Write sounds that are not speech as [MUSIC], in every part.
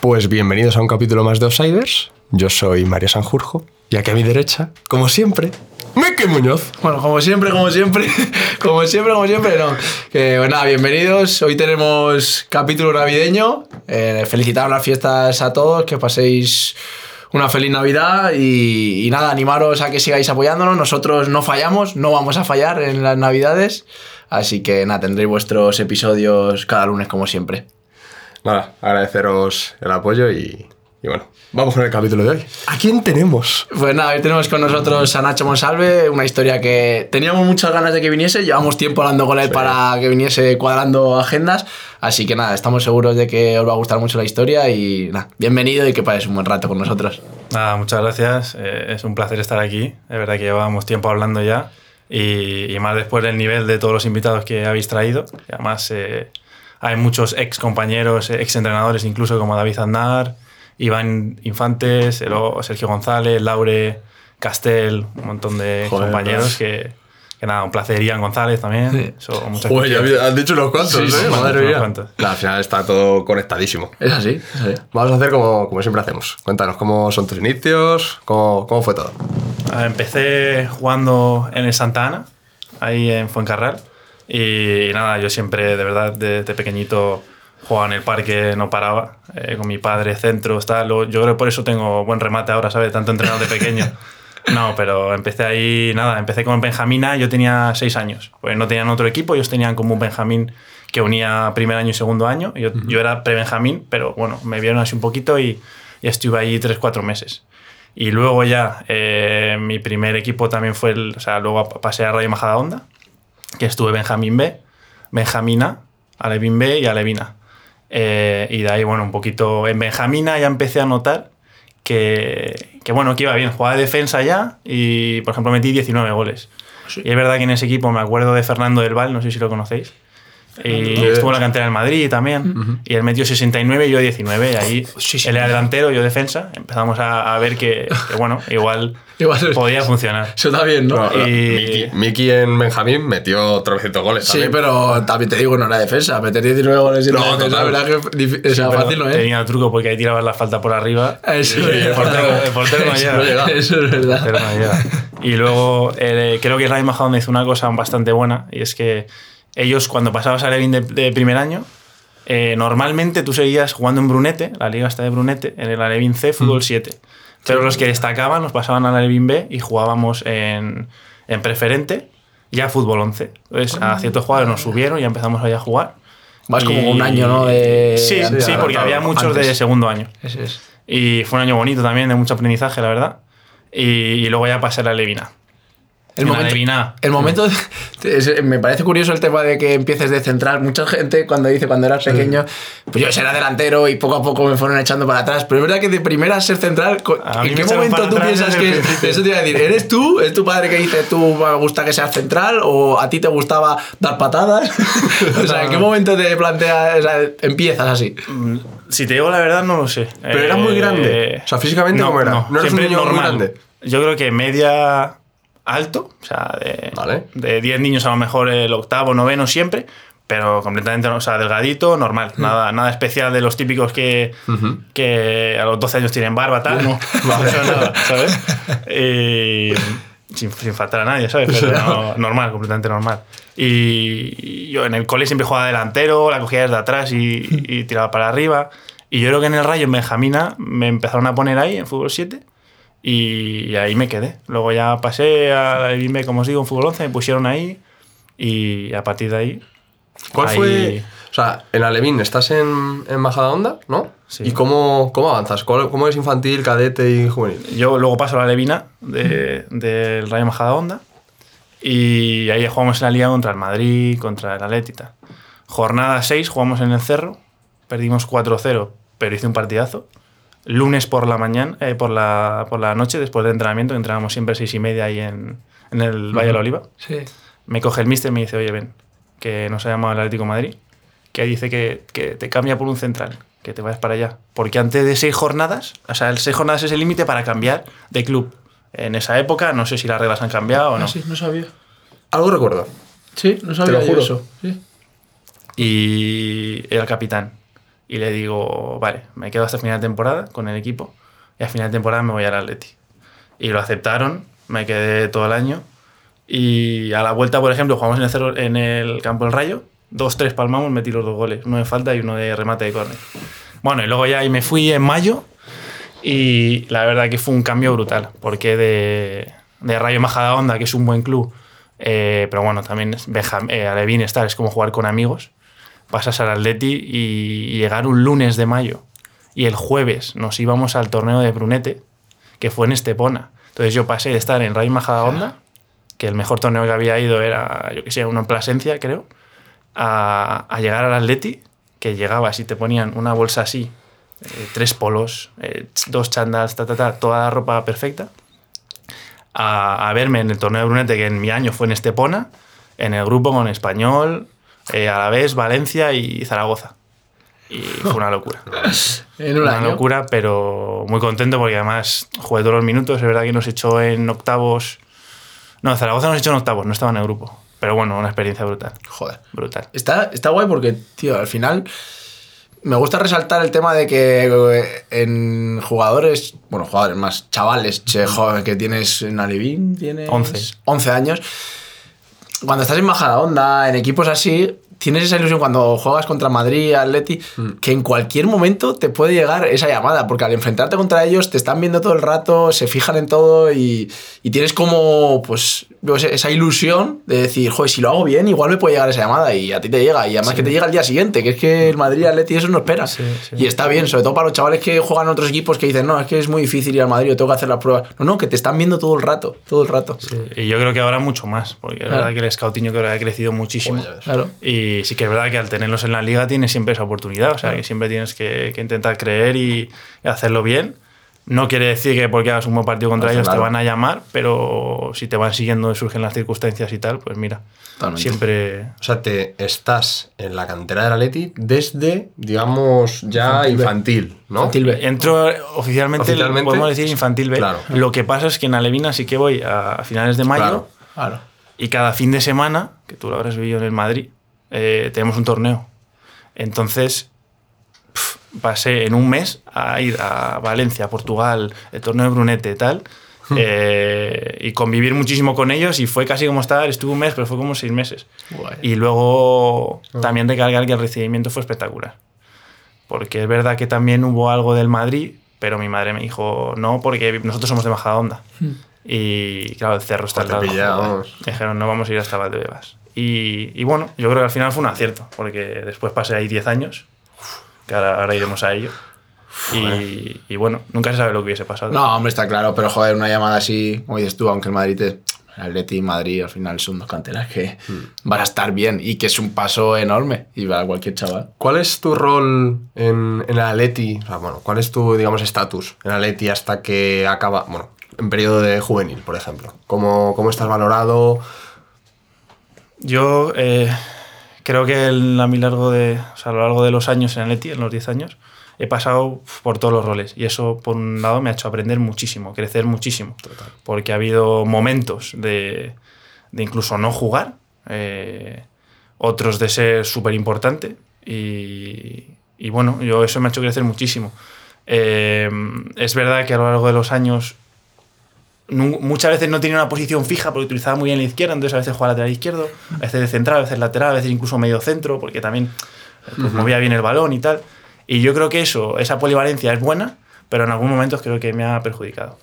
Pues bienvenidos a un capítulo más de Outsiders. Yo soy María Sanjurjo y aquí a mi derecha, como siempre, Mike Muñoz. Bueno, como siempre, como siempre, [LAUGHS] como siempre, como siempre, no. Que, pues nada, bienvenidos. Hoy tenemos capítulo navideño. Eh, felicitar las fiestas a todos, que paséis una feliz Navidad y nada, animaros a que sigáis apoyándonos. Nosotros no fallamos, no vamos a fallar en las Navidades. Así que nada, tendréis vuestros episodios cada lunes como siempre. Nada, agradeceros el apoyo y, y bueno, vamos con el capítulo de hoy. ¿A quién tenemos? Pues nada, hoy tenemos con nosotros a Nacho Monsalve, una historia que teníamos muchas ganas de que viniese, llevamos tiempo hablando con él para que viniese cuadrando agendas, así que nada, estamos seguros de que os va a gustar mucho la historia y nada, bienvenido y que pases un buen rato con nosotros. Nada, muchas gracias. Eh, es un placer estar aquí. Es verdad que llevábamos tiempo hablando ya. Y, y más después del nivel de todos los invitados que habéis traído. Y además, eh, hay muchos ex compañeros, ex entrenadores, incluso como David Aznar, Iván Infantes, Sergio González, Laure Castel, un montón de Joder, compañeros que, que nada, un placer. Ian González también. Muchas Uy, ya has dicho unos cuantos, Sí, ¿eh? sí, Madre mía. cuantos. Nah, al final está todo conectadísimo. Es así, es así. Vamos a hacer como, como siempre hacemos. Cuéntanos cómo son tus inicios, cómo, cómo fue todo. Empecé jugando en el Santa Ana, ahí en Fuencarral. Y, nada, yo siempre, de verdad, desde pequeñito jugaba en el parque, no paraba. eh, con mi padre, centros, tal. Yo creo que por eso tengo buen remate ahora, ¿sabes? Tanto entrenado de pequeño. [LAUGHS] No, pero empecé ahí, nada, empecé con Benjamina, yo tenía seis años. Pues no tenían otro equipo, ellos tenían como un Benjamín que unía primer año y segundo año. Yo, yo era pre-Benjamín, pero bueno, me vieron así un poquito y, y estuve ahí tres, cuatro meses. Y luego ya, eh, mi primer equipo también fue, el, o sea, luego pasé a Radio Majadahonda, que estuve Benjamín B, Benjamín A, Alevín B y Alevina. Eh, y de ahí, bueno, un poquito en Benjamina ya empecé a notar que, que, bueno, que iba bien. Jugaba de defensa ya y, por ejemplo, metí 19 goles. Y es verdad que en ese equipo me acuerdo de Fernando del Val, no sé si lo conocéis. Y estuvo en la cantera del Madrid también. Y él metió 69 y yo 19. Y ahí él era delantero, yo defensa. Empezamos a, a ver que, que, bueno, igual, [LAUGHS] Igual- podía funcionar. Eso está bien, ¿no? Y- Miki, en Benjamín metió 300 goles. Sí, también. pero también te digo, no era defensa. Meter 19 goles y no, No, defensa, la total. verdad que o sea, fácil no es. Tenía truco porque ahí tirabas la falta por arriba. Eso y es el portero, verdad. el portero no Eso llega. [LAUGHS] Eso es verdad. Pero no llega. Y luego eh, creo que Ray Majadahonda hizo una cosa bastante buena y es que ellos cuando pasabas a Levin de, de primer año, eh, normalmente tú seguías jugando en Brunete, la liga está de Brunete, en el Alevin C, fútbol 7. Pero los que destacaban los pasaban al Alevin B y jugábamos en, en preferente, ya fútbol 11. Entonces a ciertos jugadores nos subieron y ya empezamos ahí a jugar. Vas como un año, ¿no? De... Sí, sí, porque había muchos de segundo año. Ese es. Y fue un año bonito también, de mucho aprendizaje, la verdad. Y, y luego ya pasé a la Levina. El momento, el momento es- me parece curioso el tema de que empieces de central. Mucha gente cuando dice cuando eras pequeño, pues yo era delantero y poco a poco me fueron echando para atrás. Pero es verdad que de primera ser central, A ¿en qué momento tú piensas que eso te iba a decir? ¿Eres tú? ¿Es tu padre que dice tú me gusta que seas central? ¿O a ti te gustaba dar patadas? [LAUGHS] o sea, ¿en qué momento te planteas, o sea, empiezas así? Mm, Si te digo la verdad, no lo sé. Pero era muy grande. O sea, físicamente, ¿cómo era? ¿No eres un niño muy normal. grande? Yo creo que media alto, o sea, de, Vale. de 10 niños a lo mejor el octavo, noveno siempre, pero completamente, o sea, delgadito, normal. Nada, nada especial de los típicos que, que a los 12 años tienen barba, tal. No, [LAUGHS] Eso nada, ¿sabes? Y sin, sin faltar a nadie, ¿sabes? Pero [LAUGHS] no, normal, completamente normal. Y y yo en el cole siempre jugaba delantero, la cogía desde atrás y, y tiraba para arriba. Y yo creo que en el Rayo, en Benjamina, me empezaron a poner ahí en fútbol 7 y ahí me quedé. Luego ya pasé a la Bimbe, como os digo, en fútbol 11, me pusieron ahí y a partir de ahí. ¿Cuál ahí- fue...? O sea, en Alevín estás en, en Majadahonda, ¿no? Sí. ¿Y cómo, cómo avanzas? ¿Cuál- ¿Cómo es infantil, cadete y juvenil? Yo luego paso a la Levina de- del Rayo Majadahonda y ahí jugamos en la liga contra el Madrid, contra el tal. Jornada 6 jugamos en el Cerro, perdimos 4-0, pero hice un partidazo. Lunes por la mañana, eh, por, la, por la noche, después del entrenamiento, que entrenábamos siempre a 6 y media ahí en, en el Valle de la Oliva, Sí. me coge el mister y me dice, oye, ven, que nos ha llamado el Atlético de Madrid, que dice que, que te cambia por un central, que te vayas para allá. Porque antes de seis jornadas, o sea, el seis jornadas es el límite para cambiar de club. En esa época, no sé si las reglas han cambiado o no. Ah, sí, no sabía. Algo recuerdo. Sí, no sabía lo yo juro. eso. Sí. Y era el capitán. Y le digo, vale, me quedo hasta final de temporada con el equipo y a final de temporada me voy al Atleti. Y lo aceptaron, me quedé todo el año. Y a la vuelta, por ejemplo, jugamos en el, Cerro- en el campo del Rayo, dos, tres palmamos, metí los dos goles, uno de falta y uno de remate de córner. Bueno, y luego ya ahí me fui en mayo y la verdad que fue un cambio brutal, porque de, de Rayo Majadahonda, que es un buen club, eh, pero bueno, también es Benjam- eh, Alevín estar, es como jugar con amigos, pasas al Atleti y, llegar un lunes de mayo y el jueves nos íbamos al torneo de Brunete, que fue en Estepona. Entonces yo pasé de estar en Rayo Majadahonda, que el mejor torneo que había ido era, yo que sé, uno en Plasencia, creo, a, a llegar al Atleti, que llegabas y te ponían una bolsa así, eh, tres polos, eh, dos chandals, ta, ta, ta, toda la ropa perfecta, a, a verme en el torneo de Brunete, que en mi año fue en Estepona, en el grupo con Español, eh, Alavés, Valencia y Zaragoza. Y fue una locura. [LAUGHS] En un Una año. locura, pero muy contento porque además jugué todos los minutos. Es verdad que nos echó en octavos. No, Zaragoza nos echó en octavos, no estaba en el grupo. Pero bueno, una experiencia brutal. Joder. Brutal. Está, está guay porque, tío, al final me gusta resaltar el tema de que eh, en jugadores, bueno, jugadores más chavales, che, joven, que tienes en Alevín, tienes 11. 11 años. Cuando estás en Majadahonda, en equipos así, tienes esa ilusión cuando juegas contra Madrid, Atleti, que en cualquier momento te puede llegar esa llamada, porque al enfrentarte contra ellos te están viendo todo el rato, se fijan en todo y, y tienes como, pues, esa ilusión de decir, joder, si lo hago bien, igual me puede llegar esa llamada y a ti te llega, y además que te llega al día siguiente, que es que el Madrid, Atleti, eso no espera. Sí, sí. Y está bien, sobre todo para los chavales que juegan en otros equipos que dicen, no, es que es muy difícil ir al Madrid, yo tengo que hacer las pruebas. No, no, que te están viendo todo el rato, todo el rato. Y yo creo que ahora mucho más, porque Claro. verdad que el creo que ha crecido muchísimo. Claro. Y sí que es verdad que al tenerlos en la liga tienes siempre esa oportunidad, o sea, que siempre tienes que, que intentar creer y, y hacerlo bien. No quiere decir que porque hagas un buen partido contra Claro, ellos te claro. van a llamar, pero si te van siguiendo y surgen las circunstancias y tal, pues mira, Totalmente. siempre... O sea, te estás en la cantera del Atleti desde, digamos, ya infantil, ¿no? Infantil B. Entro oficialmente, Oficialmente, podemos decir infantil B. claro. Lo que pasa es que en Alevina sí que voy a, a finales de mayo Claro. Claro. y cada fin de semana, que tú lo habrás vivido en el Madrid, eh, tenemos un torneo. Entonces, pf, pasé en un mes a ir a Valencia, Portugal, el torneo de Brunete y tal, eh, y convivir muchísimo con ellos y fue casi como estar, estuve un mes, pero fue como seis meses. Guay. Y luego también recalcar que el recibimiento fue espectacular. Porque es verdad que también hubo algo del Madrid, pero mi madre me dijo no, porque nosotros somos de Majadahonda. Y claro, el cerro está al lado. Dijeron, no vamos a ir hasta Valdebebas. Y, y bueno, yo creo que al final fue un acierto, porque después pasé ahí 10 años, que ahora, ahora iremos a ello. Y, y bueno, nunca se sabe lo que hubiese pasado. No, hombre, está claro, pero joder, una llamada así, como dices tú, aunque el Madrid te. El Atleti y Madrid al final son dos canteras que van a estar bien y que es un paso enorme y para cualquier chaval. ¿Cuál es tu rol en, en el Atleti? O sea, bueno, ¿cuál es tu, digamos, estatus en el Atleti hasta que acaba, bueno, en periodo de juvenil, por ejemplo? ¿Cómo, cómo estás valorado? Yo eh, creo que el- a, mi largo de, o sea, a lo largo de los años en Atleti, en los 10 años, he pasado por todos los roles. Y eso, por un lado, me ha hecho aprender muchísimo, crecer muchísimo. Porque ha habido momentos de, de incluso no jugar. eh, otros de ser súper importante. Y, y bueno, yo eso me ha hecho crecer muchísimo. Eh, es verdad que a lo largo de los años muchas veces no tenía una posición fija porque utilizaba muy bien la izquierda, entonces a veces jugaba lateral izquierdo, a veces de central, a veces lateral, a veces incluso medio centro, porque también pues, movía bien el balón y tal. Y yo creo que eso, esa polivalencia es buena, pero en algunos momentos creo que me ha perjudicado.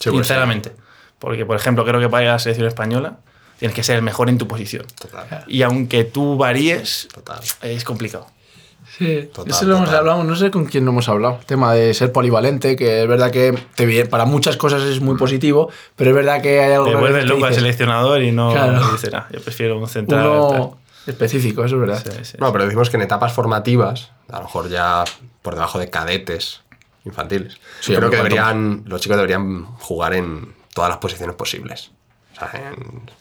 Sí, pues, sinceramente. Porque, por ejemplo, creo que para ir a la selección española tienes que ser el mejor en tu posición. Total. Y aunque tú varíes, Total. es complicado. Sí, Total, eso lo hemos hablado, no sé con quién lo hemos hablado. Tema de ser polivalente, que es verdad que te para muchas cosas es muy positivo, pero es verdad que hay algo Te vuelves loco al seleccionador y no Claro. dices, "Ah, yo prefiero un central. tal". uno específico, eso es verdad. Sí, sí, No, pero decimos que en etapas formativas, a lo mejor ya por debajo de cadetes infantiles, Sí, creo que deberían, los chicos deberían jugar en todas las posiciones posibles.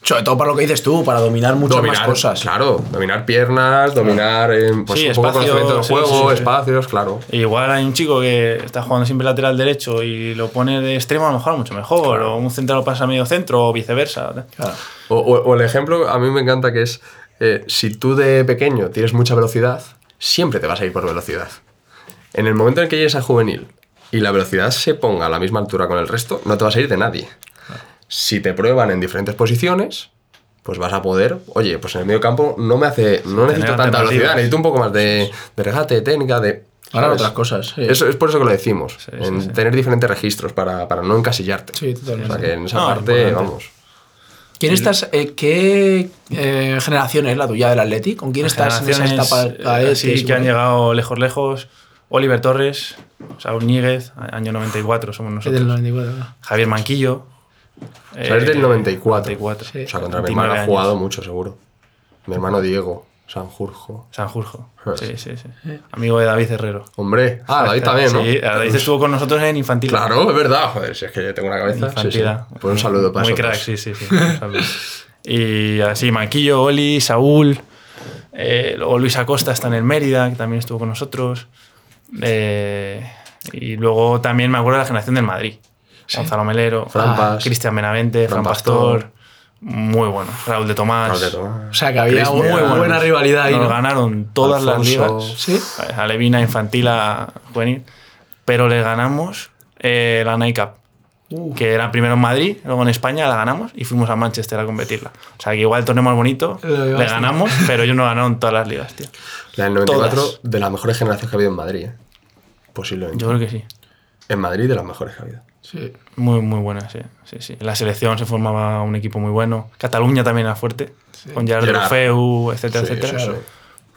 Sobre todo para lo que dices tú, para dominar muchas dominar, más cosas. Claro, dominar piernas, dominar en, pues, Sí, un poco conocimiento del sí, juego, sí, sí. espacios, claro. Igual hay un chico que está jugando siempre lateral derecho y lo pone de extremo, a lo mejor mucho mejor. O un central lo pasa a medio centro o viceversa. Claro. O, o- o el ejemplo, a mí me encanta que es, eh, si tú de pequeño tienes mucha velocidad, siempre te vas a ir por velocidad. En el momento en que llegues a juvenil y la velocidad se ponga a la misma altura con el resto, no te vas a ir de nadie. Si te prueban en diferentes posiciones, pues vas a poder, oye, pues en el medio campo no me hace, no necesito tanta velocidad, necesito un poco más de, de regate, de técnica, de... Ahora ¿sabes? otras cosas. sí. Eso es por eso que lo decimos, sí, en sí. tener diferentes registros para, para no encasillarte. Sí, totalmente. O sea que en esa No, parte, importante. vamos. ¿Quién estás, eh, ¿Qué eh, generación es la tuya del Atleti? ¿Con quién estás en esa etapa? Ah, eh, es así es que han llegado lejos, lejos. Oliver Torres, Saúl Níguez, año 94 somos nosotros. del 94. ¿no? Javier Manquillo. O sea, es del 94. 94. Sí. O sea, contra mi 29 hermano ha años. jugado mucho, seguro. Mi hermano Diego, Sanjurjo. Sanjurjo. Pues. Sí, sí, sí. Amigo de David Herrero. Hombre, ah, David también, ¿no? Sí, David estuvo con nosotros en infantil. Claro, es verdad. Joder, si es que yo tengo una cabeza. Sí, sí. Infantil. Pues un saludo para Muy crack, sí, sí, sí. Un saludo. y así, Manquillo, Oli, Saúl. eh, luego Luis Acosta está en el Mérida, que también estuvo con nosotros. Eh, y luego también me acuerdo de la generación del Madrid. Gonzalo Melero, Fran ah, Cristian Benavente, Fran Pastor. Pastor. Muy bueno. Raúl de Tomás. Raúl de Tomás. O sea, que había muy buena rivalidad ahí. Nos ¿no? ganaron todas Alfonso. las ligas. Sí. A Levina, infantil, a juvenil. Pero le ganamos eh, la Night Cup. Uh. Que era primero en Madrid, luego en España la ganamos y fuimos a Manchester a competirla. O sea que igual el torneo más bonito le ganamos, [LAUGHS] pero ellos no ganaron todas las ligas, tío. La del 94, Todas. de las mejores generaciones que ha habido en Madrid, ¿eh? Posiblemente. Yo creo que sí. En Madrid, de las mejores que ha habido. Sí. Muy, muy buena, sí. sí, sí. En la selección se formaba un equipo muy bueno. Cataluña también era fuerte, con Gerard Gerard. Deulofeu, etcétera, Sí, etcétera.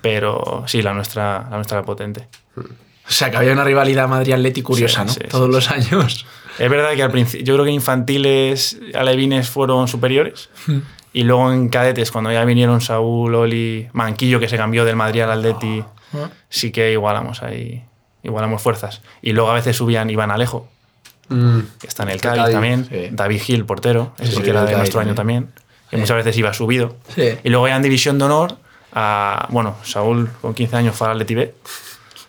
Pero sí, la nuestra, la nuestra era potente. O sea, que había una rivalidad Madrid-Atleti curiosa, Sí, ¿no? sí, Todos sí, los años. Es verdad que al principio, yo creo que infantiles alevines fueron superiores. y luego en cadetes, cuando ya vinieron Saúl, Oli, Manquillo, que se cambió del Madrid al Atleti, sí que igualamos ahí, igualamos fuerzas. Y luego a veces subían Iván Alejo, que está en el Cádiz, Cádiz, también. sí. David Gil, portero, ese sí, que era de Cádiz nuestro año también. que muchas veces iba subido. Y luego ya en División de Honor, a, bueno, Saúl con 15 años fue al Atleti B.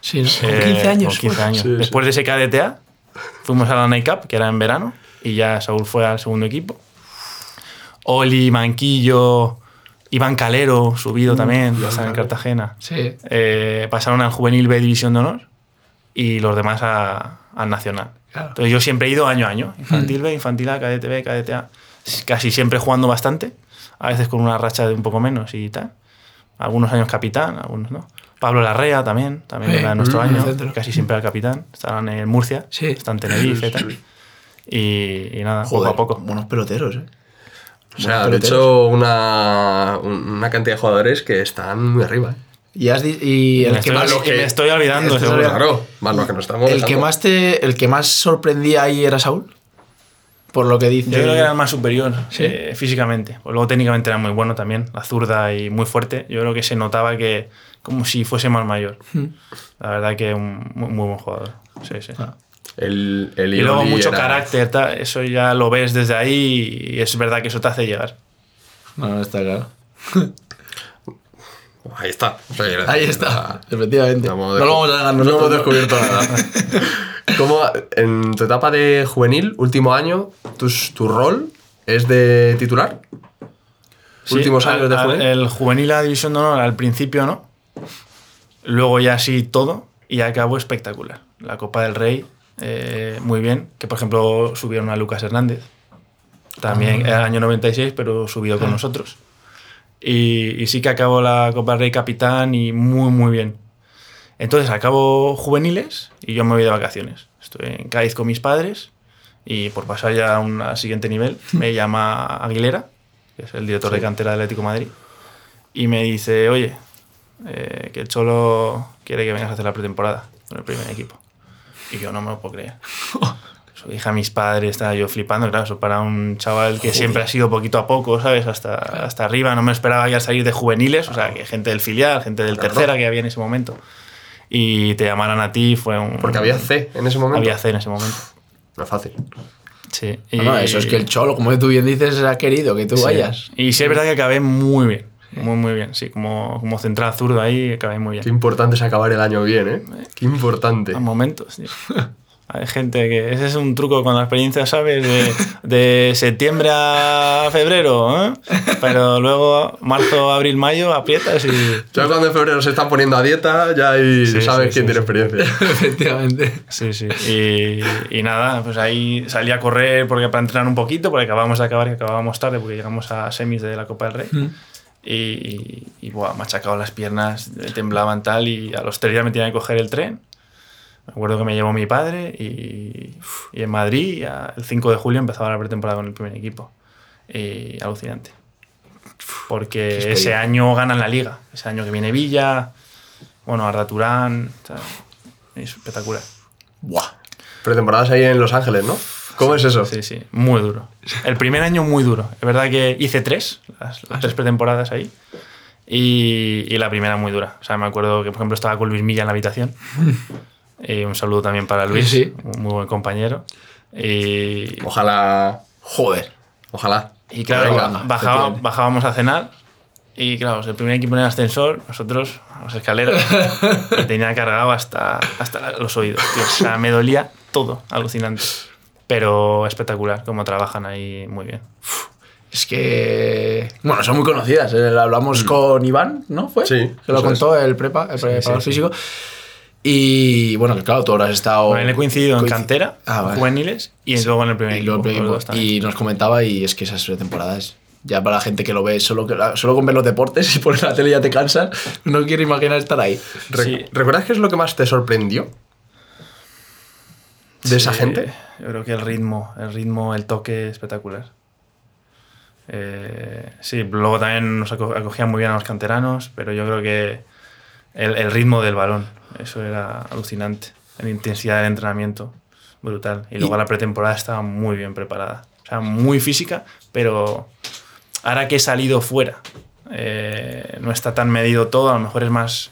Sí. Con Eh, 15 años. Con 15 fue. años. Después de ese KDTA, fuimos a la Night Cup, que era en verano, y ya Saúl fue al segundo equipo. Oli, Manquillo, Iván Calero, subido también, ya en Cartagena. Sí. Eh, pasaron al Juvenil B División de Honor y los demás a- al Nacional. Claro. Entonces yo siempre he ido año a año, infantil B, infantil A, cadete B, cadete A, casi siempre jugando bastante, a veces con una racha de un poco menos y tal. Algunos años capitán, algunos no. Pablo Larrea también, también Sí, era de nuestro mm, año, centro. casi siempre era capitán. Estaban en Murcia, Sí. está en Tenerife y tal. Y, y nada, Joder, poco a poco. Buenos peloteros, ¿eh? O sea, peloteros. hecho, una, un- una cantidad de jugadores que están muy arriba. ¿eh? Y, has di- y el me, que estoy, más, lo que- me estoy olvidando, seguro. Claro, más los que no estamos. el que más te, el que más sorprendía ahí era Saúl. Por lo que dice. Yo creo que era el más superior Sí. eh, físicamente. Pues luego técnicamente era muy bueno también, la zurda y muy fuerte. Yo creo que se notaba que como si fuese más mayor. Hmm. La verdad que un muy, muy buen jugador. Sí, sí. Ah. El, el Y luego mucho era- carácter, tal, eso ya lo ves desde ahí y es verdad que eso te hace llegar. No, no está claro. [LAUGHS] Ahí está. Ahí está, efectivamente. No, lo vamos a negar no nosotros. hemos descubierto [LAUGHS] nada. ¿Cómo, en tu etapa de juvenil, último año, tus- tu rol es de titular? Sí, últimos al- años de al- juvenil. El juvenil a división de honor al principio no. Luego ya sí todo y acabó espectacular. La Copa del Rey, eh, muy bien. Que por ejemplo subieron a Lucas Hernández. También Ah. era el año 96, pero subido con nosotros. Y, y sí que acabó la Copa del Rey capitán y muy, muy bien. Entonces acabo juveniles y yo me voy de vacaciones. Estoy en Cádiz con mis padres y por pasar ya a un siguiente nivel [LAUGHS] me llama Aguilera, que es el director de cantera del Atlético de Madrid, y me dice, oye, eh, que el Cholo quiere que vengas a hacer la pretemporada con el primer equipo. Y yo no me lo puedo creer. [LAUGHS] Eso dije a mis padres, estaba yo flipando, claro, eso para un chaval que siempre ha sido poquito a poco, ¿sabes? Hasta, hasta arriba, no me esperaba ya salir de juveniles, o sea, que gente del filial, gente del Claro. tercera que había en ese momento. Y te llamaran a ti fue un... Porque había C en ese momento. Había C en ese momento. No es fácil. Sí. No, no, eso es que el cholo, como tú bien dices, ha querido que tú Sí. vayas. Y sí es verdad que acabé muy bien. Muy, muy bien. Sí, como, como central zurdo ahí, acabé muy bien. Qué importante es acabar el año bien, ¿eh? Qué importante. A momentos, tío. [LAUGHS] Hay gente que. Ese es un truco con la experiencia, ¿sabes? De, de septiembre a febrero, ¿eh? Pero luego marzo, abril, mayo aprietas y. Ya cuando en febrero se están poniendo a dieta, ya ahí Sí, sabes sí, quién sí, tiene sí. experiencia. [LAUGHS] Efectivamente. Sí, sí. Y, y nada, pues ahí salí a correr porque para entrenar un poquito, porque acabamos de acabar y acabábamos tarde porque llegamos a semis de la Copa del Rey. Y, y, y, buah, machacado las piernas, eh, temblaban tal, y a los tres días me tenía que coger el tren. Me acuerdo que me llevó mi padre y, y en Madrid, el 5 de julio, empezaba la pretemporada con el primer equipo. Y alucinante. Porque ese año ganan la liga. Ese año que viene Villa, bueno, Arda Turán, es espectacular. Buah. Pretemporadas ahí en Los Ángeles, ¿no? ¿Cómo es eso? Sí, sí, muy duro. El primer año muy duro. Es verdad que hice tres, las, Ah, las tres pretemporadas ahí. Y, y la primera muy dura. O sea, me acuerdo que, por ejemplo, estaba con Luis Milla en la habitación. [LAUGHS] Y un saludo también para Luis, Sí. un muy buen compañero. Y, Ojalá. Joder. Ojalá. y claro, Venga, bajaba- bajábamos a cenar. Y claro, el primer equipo en el ascensor, nosotros las escaleras, y tenía cargado hasta, hasta los oídos. tío. O sea, me dolía todo, alucinante. Pero espectacular, como trabajan ahí muy bien. Es que. Bueno, son muy conocidas. eh, Hablamos con Iván, ¿no? ¿Fue? Sí, Que lo eso es. contó el prepa, el preparador sí, físico. Y bueno, que claro, tú ahora has estado. Con él he coincidido en cantera, Ah, vale. juveniles, y luego en el primer Y, luego equipo. equipo. Y nos comentaba, y es que esas temporadas, ya para la gente que lo ve, solo, que, solo con ver los deportes [LAUGHS] y poner la tele ya te cansan, no quiero imaginar estar ahí. Re- Sí. ¿Recuerdas qué es lo que más te sorprendió? ¿De esa Sí, gente? Yo creo que el ritmo, el ritmo, el toque espectacular. Eh, sí, luego también nos aco- acogían muy bien a los canteranos, pero yo creo que el, el ritmo del balón, eso era alucinante. La intensidad del entrenamiento, brutal. Y luego la pretemporada estaba muy bien preparada. O sea, muy física, pero ahora que he salido fuera, eh, no está tan medido todo, a lo mejor es más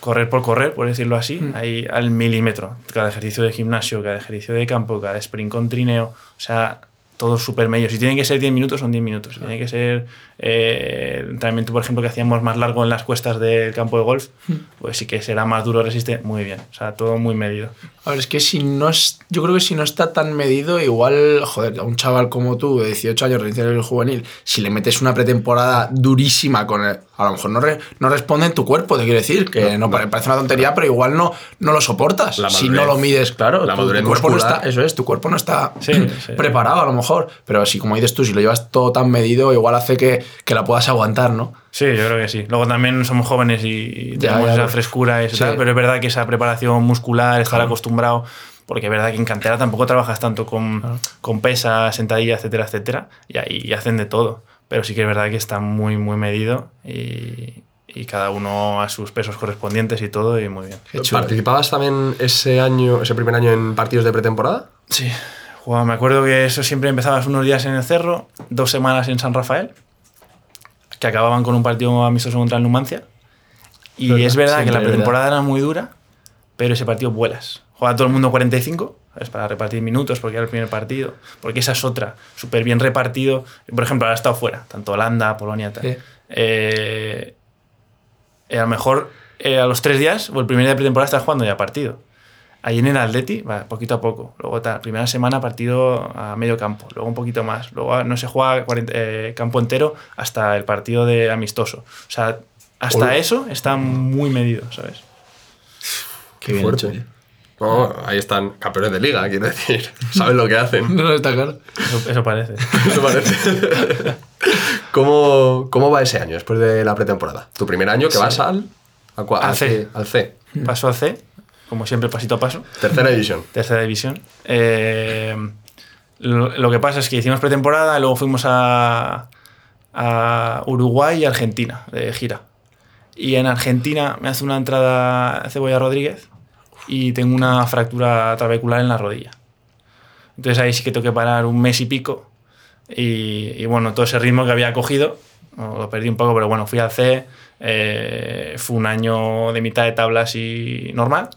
correr por correr, por decirlo así, ahí al milímetro. Cada ejercicio de gimnasio, cada ejercicio de campo, cada sprint con trineo, o sea, todo súper medio. Si tienen que ser 10 minutos, son 10 minutos. Si tiene que ser eh, el entrenamiento, por ejemplo, que hacíamos más largo en las cuestas del campo de golf, pues sí que será más duro, resiste muy bien. O sea, todo muy medido. A ver, es que si no es. Yo creo que si no está tan medido, igual, joder, a un chaval como tú, de 18 años, recién el juvenil, si le metes una pretemporada durísima con el. A lo mejor no, re- no responde en tu cuerpo, te quiero decir, que no, pare- parece una tontería, pero igual no, no lo soportas. La si no lo mides, claro. La tu- madurez tu cuerpo no muscular. está. Eso es, tu cuerpo no está Sí, sí. preparado a lo mejor. Pero si, como dices tú, si lo llevas todo tan medido, igual hace que, que la puedas aguantar, ¿no? Sí, yo creo que sí. Luego también somos jóvenes y, Ya, tenemos ya, esa pues, frescura, y eso sí. tal, pero es verdad que esa preparación muscular, estar acostumbrado, porque es verdad que en cantera tampoco trabajas tanto con, con pesas, sentadillas, etcétera, etcétera, y ahí y hacen de todo. Pero sí que es verdad que está muy, muy medido y, y cada uno a sus pesos correspondientes y todo, y muy bien. ¿Participabas también ese año, ese primer año en partidos de pretemporada? Sí, jugaba, me acuerdo que eso siempre empezabas unos días en el cerro, dos semanas en San Rafael, que acababan con un partido amistoso contra el Numancia. Y es verdad que la verdad. pretemporada era muy dura, pero ese partido vuelas. Juega todo el mundo 45, es para repartir minutos porque era el primer partido, porque esa es otra, súper bien repartido. Por ejemplo, ahora ha estado fuera, tanto Holanda, Polonia, tal. Sí. Eh, eh, a lo mejor eh, a los tres días o el primer día de pretemporada estás jugando ya partido. Ahí en el Atleti, va, poquito a poco. Luego, tal, primera semana partido a medio campo, luego un poquito más. Luego no se juega 40, eh, campo entero hasta el partido de amistoso. O sea, hasta eso está muy medido, ¿sabes? Qué bien fuerte. hecho, ¿eh? No, ahí están campeones de liga, quiero decir. [LAUGHS] Saben lo que hacen. No, no, está claro. Eso, eso parece. [LAUGHS] Eso parece. [LAUGHS] ¿Cómo, ¿Cómo va ese año después de la pretemporada? Tu primer año que vas al, al, Al al C. C. Al C. Paso a C, como siempre, pasito a paso. Tercera división. tercera división. Eh, lo, lo que pasa es que hicimos pretemporada, luego fuimos a, a Uruguay y Argentina de gira. Y en Argentina me hace una entrada Cebolla Rodríguez y tengo una fractura trabecular en la rodilla. Entonces ahí sí que tengo que parar un mes y pico. Y, y bueno, todo ese ritmo que había cogido, lo perdí un poco, pero bueno, fui al C. eh, fue un año de mitad de tabla así normal.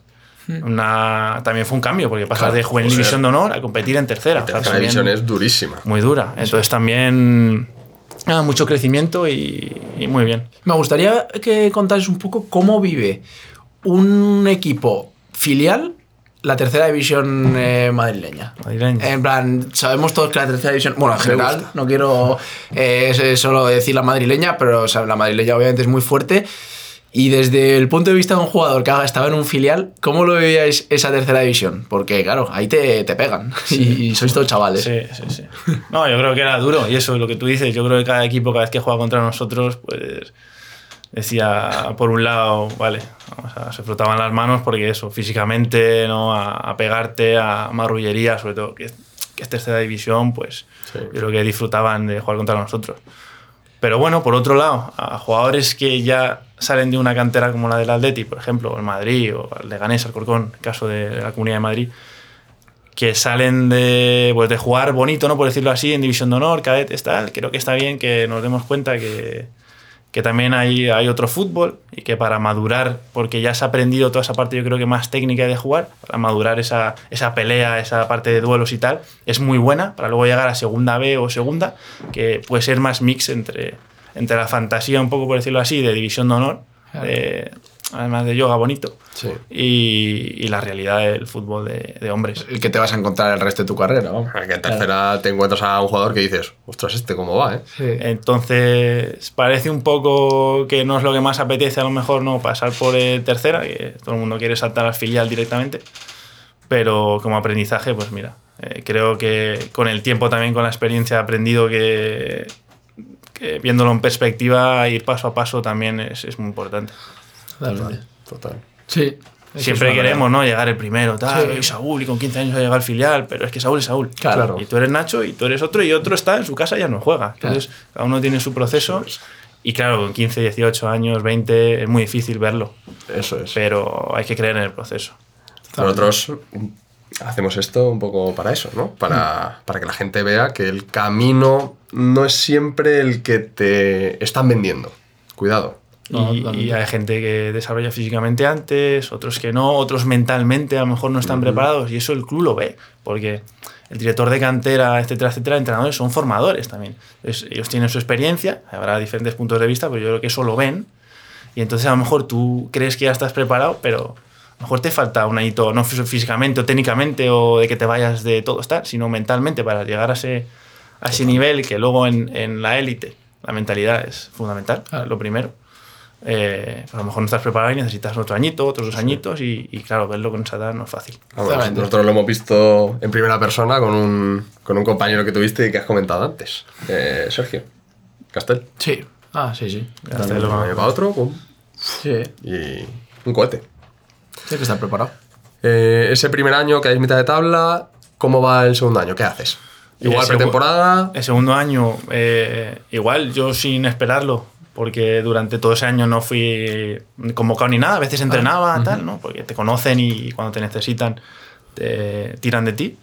Una, también fue un cambio, porque pasar Claro, de juvenil o sea, división de honor a competir en tercera. O sea, división es durísima. muy dura. Entonces también ah, mucho crecimiento y, y muy bien. Me gustaría que contases un poco cómo vive un equipo filial la tercera división eh, madrileña. Madrileña. En plan, sabemos todos que la tercera división, bueno, en general, no quiero eh, solo decir la madrileña, pero o sea, la madrileña obviamente es muy fuerte. Y desde el punto de vista de un jugador que estaba en un filial, ¿cómo lo veíais esa tercera división? Porque, claro, ahí te, te pegan [LAUGHS] y sois todos chavales. Sí, sí, sí. No, yo creo que era duro y eso es lo que tú dices. Yo creo que cada equipo, cada vez que juega contra nosotros, pues decía, por un lado, vale, o sea, se frotaban las manos porque eso, físicamente, ¿no? A, a pegarte, a marrullería, sobre todo, que, que es tercera división, pues Sí. yo creo que disfrutaban de jugar contra nosotros. Pero bueno, por otro lado, a jugadores que ya salen de una cantera como la del Atleti, por ejemplo, o el Madrid, o el Leganés, Alcorcón, caso de la Comunidad de Madrid, que salen de, pues, de jugar bonito, ¿no? por decirlo así, en División de Honor, cadetes, tal. Creo que está bien que nos demos cuenta que, que también hay, hay otro fútbol y que para madurar, porque ya se ha aprendido toda esa parte, yo creo que más técnica de jugar, para madurar esa, esa pelea, esa parte de duelos y tal, es muy buena para luego llegar a segunda B o segunda, que puede ser más mix entre, entre la fantasía, un poco por decirlo así, de División de Honor, de- además de yoga bonito, Sí. y, y la realidad del fútbol de, de hombres. El que te vas a encontrar el resto de tu carrera, vamos. Que en tercera te encuentras a un jugador que dices, ostras, este cómo va, ¿eh? Sí. Entonces, parece un poco que no es lo que más apetece, a lo mejor, no pasar por eh, tercera, que todo el mundo quiere saltar al filial directamente. Pero como aprendizaje, pues mira, eh, creo que con el tiempo también, con la experiencia, he aprendido que, que viéndolo en perspectiva, ir paso a paso también es, es muy importante. Totalmente. Total. Sí. Siempre queremos, ¿no? Llegar el primero, tal, Sí. y Saúl, y con 15 años ha llegado al filial, pero es que Saúl es Saúl. Claro. Y tú eres Nacho, y tú eres otro, y otro está en su casa y ya no juega. Entonces, cada uno tiene su proceso. Y claro, con 15, 18 años, 20, es muy difícil verlo. Eso es. Pero hay que creer en el proceso. Nosotros hacemos esto un poco para eso, ¿no? Para, para que la gente vea que el camino no es siempre el que te están vendiendo. Cuidado. No, y, hay gente que desarrolla físicamente antes, otros que no, otros mentalmente a lo mejor no están preparados y eso el club lo ve, porque el director de cantera, etcétera, etcétera, entrenadores son formadores también. Entonces, ellos tienen su experiencia, habrá diferentes puntos de vista, pero yo creo que eso lo ven y entonces a lo mejor tú crees que ya estás preparado, pero mejor te falta un añito, no fí- físicamente o técnicamente o de que te vayas de todo estar, sino mentalmente para llegar a ese, a ese nivel que luego en, en la élite la mentalidad es fundamental, Claro. lo primero. Eh, a lo mejor no estás preparado y necesitas otro añito, otros dos añitos y, y claro, verlo con esa edad no es fácil. Totalmente. nosotros lo hemos visto en primera persona con un, con un compañero que tuviste y que has comentado antes, eh, Sergio Castel. Sí. Ah, sí, sí. De un año para otro, pum, Sí. y un cohete. Tienes que estar preparado. Eh, ese primer año que hay mitad de tabla, ¿cómo va el segundo año? ¿Qué haces? Igual pretemporada. El segundo año, eh, igual, yo sin esperarlo, porque durante todo ese año no fui convocado ni nada, a veces entrenaba, tal, ¿no? Porque te conocen y cuando te necesitan te tiran de ti.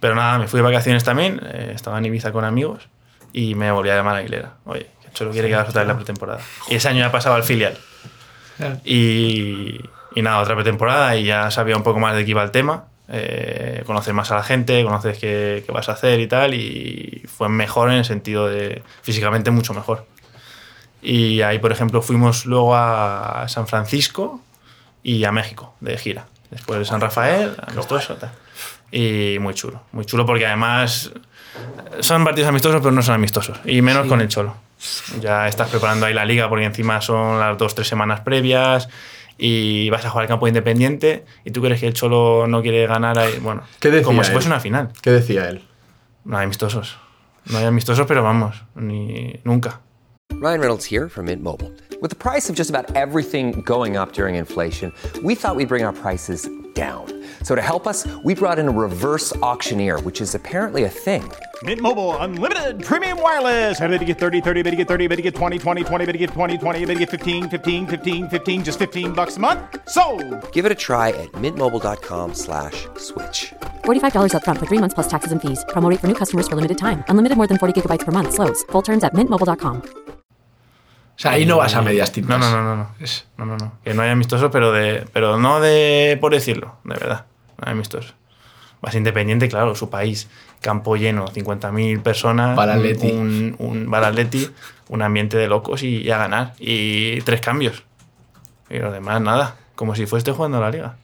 Pero nada, me fui de vacaciones también, eh, estaba en Ibiza con amigos y me volví a llamar a Aguilera. Oye, Cholo quiere que hagas otra vez la pretemporada. Y ese año ya pasaba al filial. Y, y nada, otra pretemporada y ya sabía un poco más de qué iba el tema. Eh, conoces más a la gente, conoces qué, qué vas a hacer y tal. Y fue mejor en el sentido de físicamente mucho mejor. Y ahí, por ejemplo, fuimos luego a San Francisco y a México de gira. Después el San Rafael, amistoso, tal. Y muy chulo, muy chulo porque además son partidos amistosos, pero no son amistosos. Y menos con el Cholo. Ya estás preparando ahí la liga porque encima son las dos, tres semanas previas y vas a jugar al campo independiente y tú crees que el Cholo no quiere ganar ahí. Bueno, ¿Qué decía como si fuese una final. ¿Qué decía él? No hay amistosos. No hay amistosos, pero vamos, ni nunca. Ryan Reynolds here from Mint Mobile. With the price of just about everything going up during inflation, we thought we'd bring our prices down. So to help us, we brought in a reverse auctioneer, which is apparently a thing. Mint Mobile unlimited premium wireless. Ready to get 30, 30, bit to get 30, bit to get 20, 20, 20, bit to get 20, 20, bit to get 15, 15, 15, 15 just 15 bucks a month. So, Give it a try at mintmobile.com slash switch. $45 upfront for three months plus taxes and fees. Promo rate for new customers for limited time. Unlimited more than 40 gigabytes per month. Slows. Full terms at mintmobile.com. O sea, ahí no vas a medias tintas. No, no, no, no, no. No, no, no. Que no hay amistosos, pero de. Pero no de. por decirlo, de verdad. Amistosos. Más independiente, claro, su país. Campo lleno, 50.000 personas. Un, un, un ambiente de locos y, y a ganar. Y tres cambios. Y lo demás, nada. Como si fuese jugando a la liga.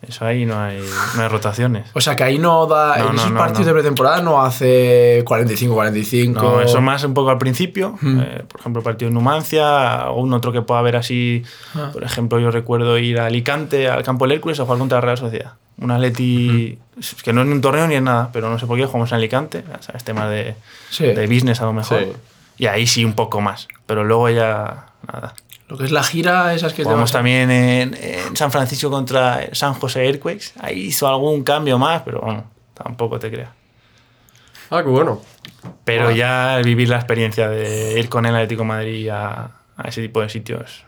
Eso ahí no hay, no hay rotaciones. O sea, que ahí no da. No, en esos no, partidos de pretemporada no hace 45-45. No, eso más un poco al principio. Eh, por ejemplo, el partido en Numancia, o un otro que pueda haber así. Por ejemplo, yo recuerdo ir a Alicante, al campo del Hércules, a jugar contra la Real Sociedad. Un Atleti que no es ni un torneo ni es nada, pero no sé por qué jugamos en Alicante. ¿sabes? Tema de, Sí. de business a lo mejor. Sí. Y ahí sí un poco más. Pero luego ya nada. Lo que es la gira, esas que te Jugamos a- también en, en San Francisco contra San José Earthquakes. Ahí hizo algún cambio más, pero bueno, tampoco te creas. Ah, qué bueno. Pero ya el vivir la experiencia de ir con el Atlético de Madrid a, a ese tipo de sitios,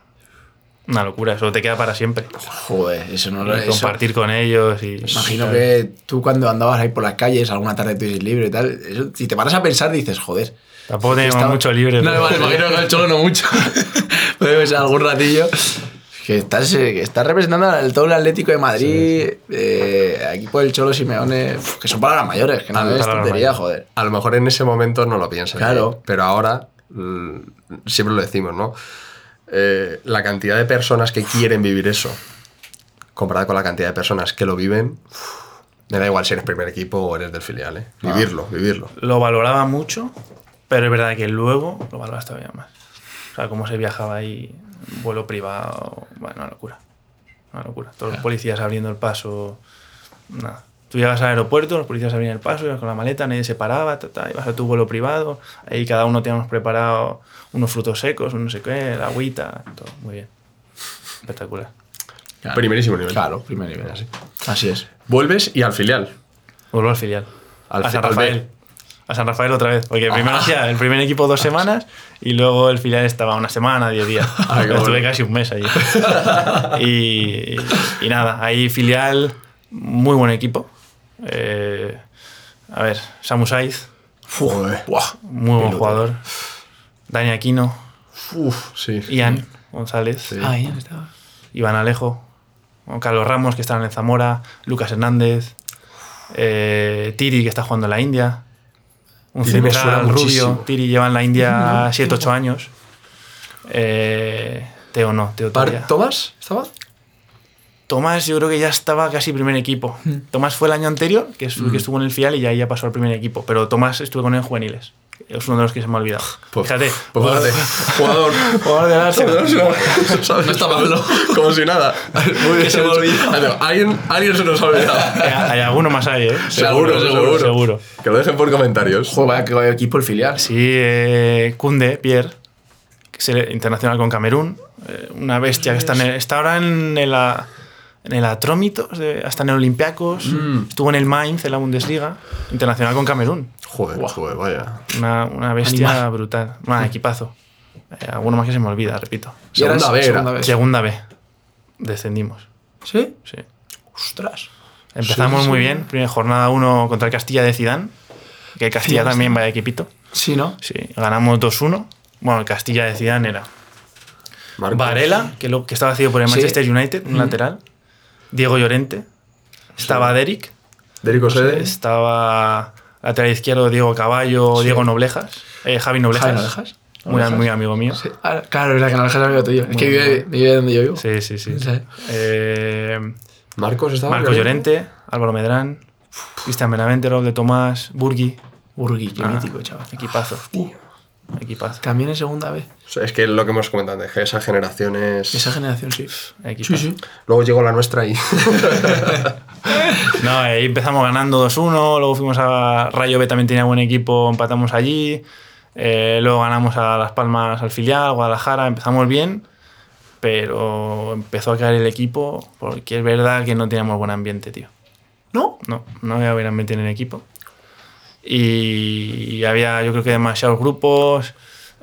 una locura, eso te queda para siempre. Joder, eso no lo Y eso- compartir con ellos y. Imagino y- que tú cuando andabas ahí por las calles, alguna tarde tuvieses libre y tal, eso, si te paras a pensar dices, joder. Tampoco tenemos Estaba- mucho libre. No, vale, imagino que el cholo no mucho. [LAUGHS] Puede ser algún ratillo. Que estás, eh, que estás representando al todo el Atlético de Madrid, eh, equipo del Cholo Simeone, que son palabras mayores, que no Ah, es tontería, joder. A lo mejor en ese momento no lo piensas. Claro. ¿eh? Pero ahora, mm, siempre lo decimos, ¿no? Eh, la cantidad de personas que quieren vivir eso, comparada con la cantidad de personas que lo viven, me da igual si eres primer equipo o eres del filial, ¿eh? Vivirlo, vivirlo. Lo valoraba mucho, pero es verdad que luego lo valoras todavía más. Sea, cómo se viajaba ahí, vuelo privado, bueno, una locura. Una locura. Todos los policías abriendo el paso, nada. Tú llegas al aeropuerto, los policías abrían el paso, ibas con la maleta, nadie se paraba, ta, ta, ibas a tu vuelo privado, ahí cada uno teníamos preparado unos frutos secos, un no sé qué, la agüita, todo, muy bien. Espectacular. Claro. Primerísimo nivel. Claro, primer nivel, así. Así es. Vuelves y al filial. Vuelvo al filial. Al Rafael. A San Rafael otra vez. Porque primero Ah. [LAUGHS] hacía el primer equipo dos semanas y luego el filial estaba una semana, diez días. [LAUGHS] Ah, Estuve bueno. casi un mes allí. [LAUGHS] y, y nada, ahí filial, muy buen equipo. Eh, a ver, Samu Saiz, Joder. Buah. muy buen jugador. Dani Aquino, Uf, sí. Ian González, Ahí estaba. Iván Alejo, Carlos Ramos, que está en Zamora, Lucas Hernández, eh, Tiri, que está jugando en la India, un central rubio. muchísimo. Tiri lleva en la India 7-8 años. Eh, Teo no, Teo todavía. ¿Tomás? ¿Estaba? Tomás yo creo que ya estaba casi primer equipo. Tomás fue el año anterior, que, que estuvo en el FIAL y ya, ya pasó al primer equipo. Pero Tomás estuvo con él en juveniles. Es uno de los que se me ha olvidado. Pues, Fíjate. pues fíjate, jugador. Jugador del Arsenal. [LAUGHS] ¿Sabes? No está malo. Como si nada. Muy bien. se me olvidó. Adiós. Alguien, alguien se nos ha olvidado. Hay, [LAUGHS] hay alguno más ahí, ¿eh? Seguro, seguro, seguro. Que lo dejen por comentarios. Joder, vaya que equipo el filial. Sí, eh, Kunde, Pierre, internacional con Camerún, eh, una bestia que está, en el- está ahora en el, a- en el Atrómitos, de- hasta en el Olympiacos, estuvo en el Mainz, en la Bundesliga, internacional con Camerún. Joder, joder, vaya. Una, una bestia Animal. brutal, un equipazo. Eh, alguno más que se me olvida, repito. Segunda es B era. segunda vez. Segunda B, descendimos. ¿Sí? Sí. Ostras. Empezamos Sí, muy sí. bien, primera jornada 1 contra el Castilla de Zidane, que Castilla Sí, también vaya equipito. Sí, ¿no? Sí, ganamos 2-1. Bueno, el Castilla de Zidane era Marcos. Varela, que, lo, que estaba cedido por el Sí. Manchester United, un Mm. lateral. Diego Llorente. Estaba Derek. Derico Sede. Estaba lateral izquierdo Diego Caballo, Diego Noblejas. eh, Javi Noblejas. Javi Noblejas. Muy, amigo mío. Sí. Ah, claro, es verdad que no dejas amigo tuyo. Es que vive, vive donde yo vivo. Sí, sí, sí. Sí. Eh, Marcos estaba. Marcos Llorente, Álvaro Medrán, Cristian Benavente, Rob de Tomás, Burgui. Burgui, qué Ah, mítico, chaval. Equipazo. Equipazo. También en segunda vez. O sea, Es que lo que hemos comentado antes, que esa generación es. Esa generación, sí. Equipazo. Sí, sí. Luego llegó la nuestra y. [LAUGHS] No, ahí empezamos ganando 2-1, luego fuimos a Rayo B, también tenía buen equipo, empatamos allí, eh, luego ganamos a Las Palmas al filial, Guadalajara, empezamos bien, pero empezó a caer el equipo porque es verdad que no teníamos buen ambiente, tío. ¿No? No, no había buen ambiente en el equipo. Y había, yo creo que demasiados grupos,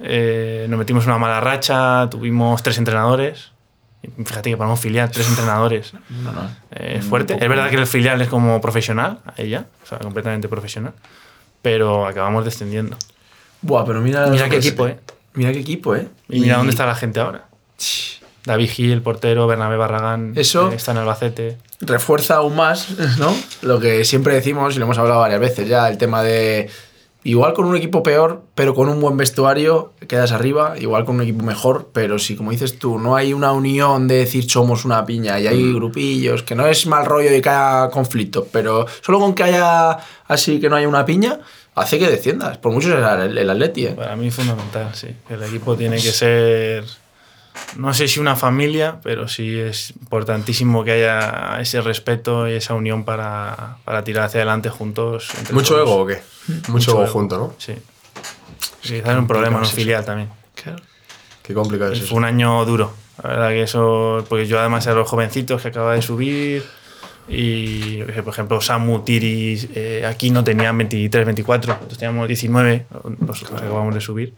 eh, nos metimos en una mala racha, tuvimos tres entrenadores. Fíjate que para un filial, tres entrenadores. No, no. Eh, es fuerte. Es verdad que el filial es como profesional, ella, o sea, completamente profesional. Pero acabamos descendiendo. Buah, pero mira. Mira qué equipo, ¿eh? Mira qué equipo, ¿eh? Y mira dónde está la gente ahora. David Gil, el portero, Bernabé Barragán, Eso- eh, está en Albacete. refuerza aún más, ¿no? Lo que siempre decimos y lo hemos hablado varias veces ya, el tema de igual con un equipo peor, pero con un buen vestuario quedas arriba, igual con un equipo mejor, pero si como dices tú, no hay una unión de decir somos una piña y hay grupillos, que no es mal rollo y que haya conflicto, pero solo con que haya así que no haya una piña, hace que desciendas, por mucho el, el Atleti, ¿eh? Para mí es fundamental, sí. El equipo tiene que ser, no sé si una familia, pero sí es importantísimo que haya ese respeto y esa unión para, para tirar hacia adelante juntos. entre ¿Mucho todos. ego o qué? Mucho, ego junto, ¿no? Sí. Sí, quizás es un problema en un filial también. Qué complicado es Fue eso. un año duro. La verdad que eso, porque yo además era los jovencitos que acababa de subir y, por ejemplo, Samu, Tiris, eh, aquí no tenían 23, 24, nosotros teníamos 19, los que acabamos de subir.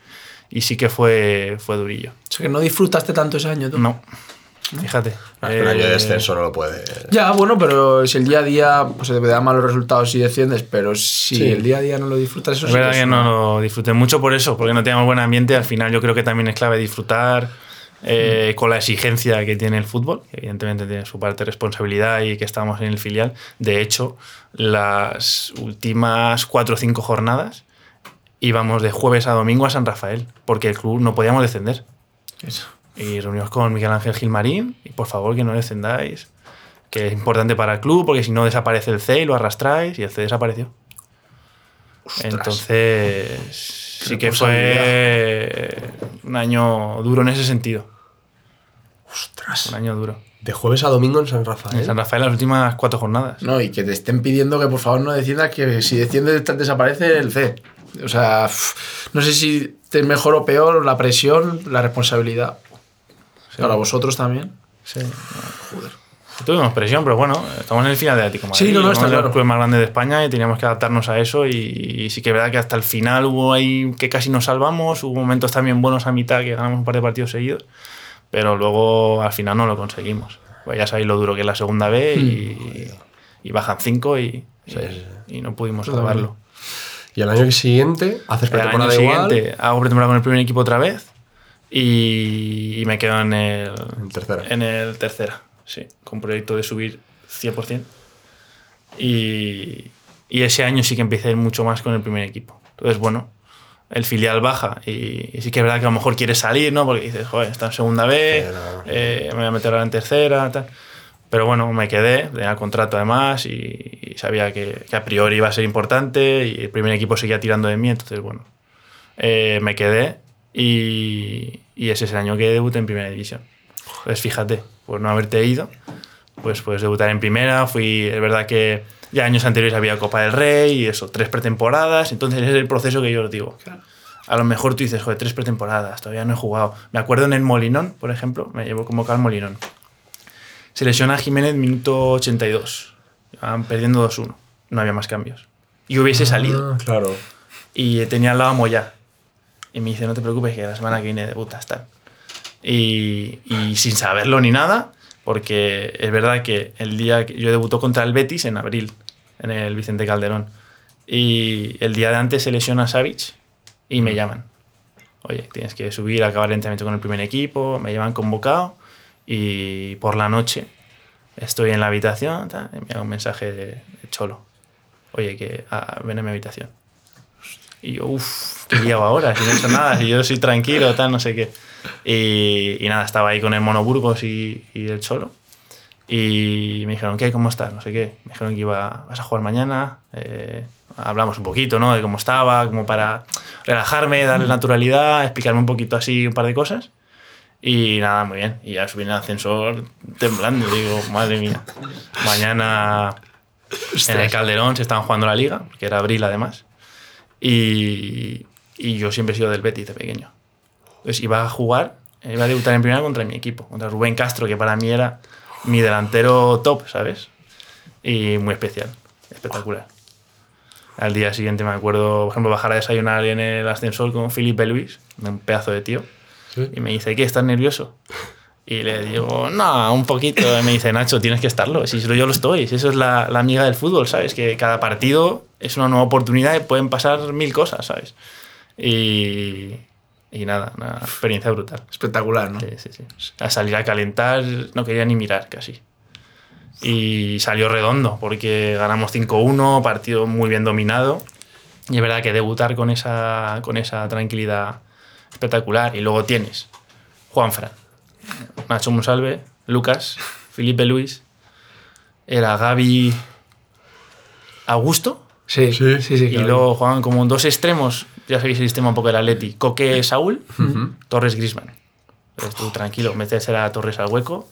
Y sí que fue, fue durillo. O sea que no disfrutaste tanto ese año tú. No, fíjate. Ah, es que un año de Eh, descenso no lo puede. Ya, bueno, pero si el día a día pues, se te da malos resultados si desciendes, pero si Sí. el día a día no lo disfrutas, eso Es sí verdad es que una- no lo disfruté mucho por eso, porque no teníamos buen ambiente. Al final yo creo que también es clave disfrutar eh, con la exigencia que tiene el fútbol, que evidentemente tiene su parte de responsabilidad y que estamos en el filial. De hecho, las últimas cuatro o cinco jornadas íbamos de jueves a domingo a San Rafael, porque el club no podíamos descender. Eso. Y reunimos con Miguel Ángel Gilmarín y por favor que no descendáis, que es importante para el club, porque si no desaparece el C y lo arrastráis y el C desapareció. Entonces, sí que fue un año duro en ese sentido. Un año duro. De jueves a domingo en San Rafael. En San Rafael las últimas cuatro jornadas. No, y que te estén pidiendo que por favor no desciendas, que si desciendes te- desaparece el C. O sea, no sé si es mejor o peor la presión, la responsabilidad. Para vosotros también. Sí. Tuvimos presión, pero bueno, estamos en el final de Atlético Madrid. Sí, no, no, está claro. clubes más grandes de España y teníamos que adaptarnos a eso. Y, y sí que es verdad que hasta el final hubo ahí que casi nos salvamos. Hubo momentos también buenos a mitad que ganamos un par de partidos seguidos. Pero luego al final no lo conseguimos. Pues ya sabéis lo duro que es la segunda B y, y bajan cinco y, y- y no pudimos salvarlo. Y el año siguiente haces El año pretemporada igual. siguiente hago pretemporada con el primer equipo otra vez y, y me quedo en el, En tercera. en el tercera, sí, con proyecto de subir 100%. Y, y ese año sí que empecé a ir mucho más con el primer equipo. Entonces, bueno, el filial baja y, y sí que es verdad que a lo mejor quieres salir, ¿no? Porque dices, joder, está en segunda B, eh, me voy a meter ahora en tercera, tal. Pero bueno, me quedé, tenía contrato además y, y sabía que, que a priori iba a ser importante y el primer equipo seguía tirando de mí, entonces bueno, eh, me quedé y, y ese es el año que debuté en primera división. Pues fíjate, por no haberte ido, pues puedes debutar en primera, fui, es verdad que ya años anteriores había Copa del Rey y eso, tres pretemporadas, entonces ese es el proceso que yo os digo. A lo mejor tú dices, joder, tres pretemporadas, todavía no he jugado. Me acuerdo en el Molinón, por ejemplo, me llevo convocado al Molinón. Se lesiona a Jiménez minuto 82. Iban perdiendo 2-1. No había más cambios. Y hubiese salido. Ah, claro. Y tenía al lado a Moyá. Y me dice, no te preocupes, que la semana que viene debutas, tal. Y, y sin saberlo ni nada, porque es verdad que el día que yo debutó contra el Betis en abril, en el Vicente Calderón. Y el día de antes se lesiona a Savic y me llaman. Oye, tienes que subir a acabar el entrenamiento con el primer equipo. Me llevan convocado y por la noche estoy en la habitación y me da un mensaje de, de Cholo. Oye, que ah, ven a mi habitación. Y yo, uff, ¿qué llevo ahora? Si no he hecho nada, si yo soy tranquilo, tal, no sé qué. Y, y nada, estaba ahí con el Mono Burgos y, y el Cholo. Y me dijeron, ¿qué? ¿Cómo estás? No sé qué. Me dijeron que iba, vas a jugar mañana. Eh, hablamos un poquito, ¿no? De cómo estaba, como para relajarme, darle naturalidad, explicarme un poquito así un par de cosas. Y nada, muy bien. Y ya subí en el ascensor temblando. Digo, madre mía. Mañana en el Calderón se estaban jugando la liga, que era abril además. Y, y yo siempre he sido del Betis de pequeño. Entonces iba a jugar, iba a debutar en primera contra mi equipo, contra Rubén Castro, que para mí era mi delantero top, ¿sabes? Y muy especial, espectacular. Al día siguiente me acuerdo, por ejemplo, bajar a desayunar en el ascensor con Felipe Luis, un pedazo de tío, y me dice, ¿qué? ¿Estás nervioso? Y le digo, no, un poquito. Y me dice, Nacho, tienes que estarlo. Si yo lo estoy. Si eso es la, la amiga del fútbol, ¿sabes? Que cada partido es una nueva oportunidad y pueden pasar mil cosas, ¿sabes? Y, y nada, una experiencia brutal. Espectacular, ¿no? Sí, sí, sí. A salir a calentar no quería ni mirar casi. Y salió redondo porque ganamos 5-1, partido muy bien dominado. Y es verdad que debutar con esa, con esa tranquilidad espectacular. Y luego tienes Juan Fran, Nacho Monsalve, Lucas, Felipe Luis, era Gaby Augusto. Sí, sí, sí. Y luego jugaban como dos extremos, ya sabéis el sistema un poco del Atleti, Coque Saúl, Torres Grisman. Pero tú tranquilo, metes a Torres al hueco,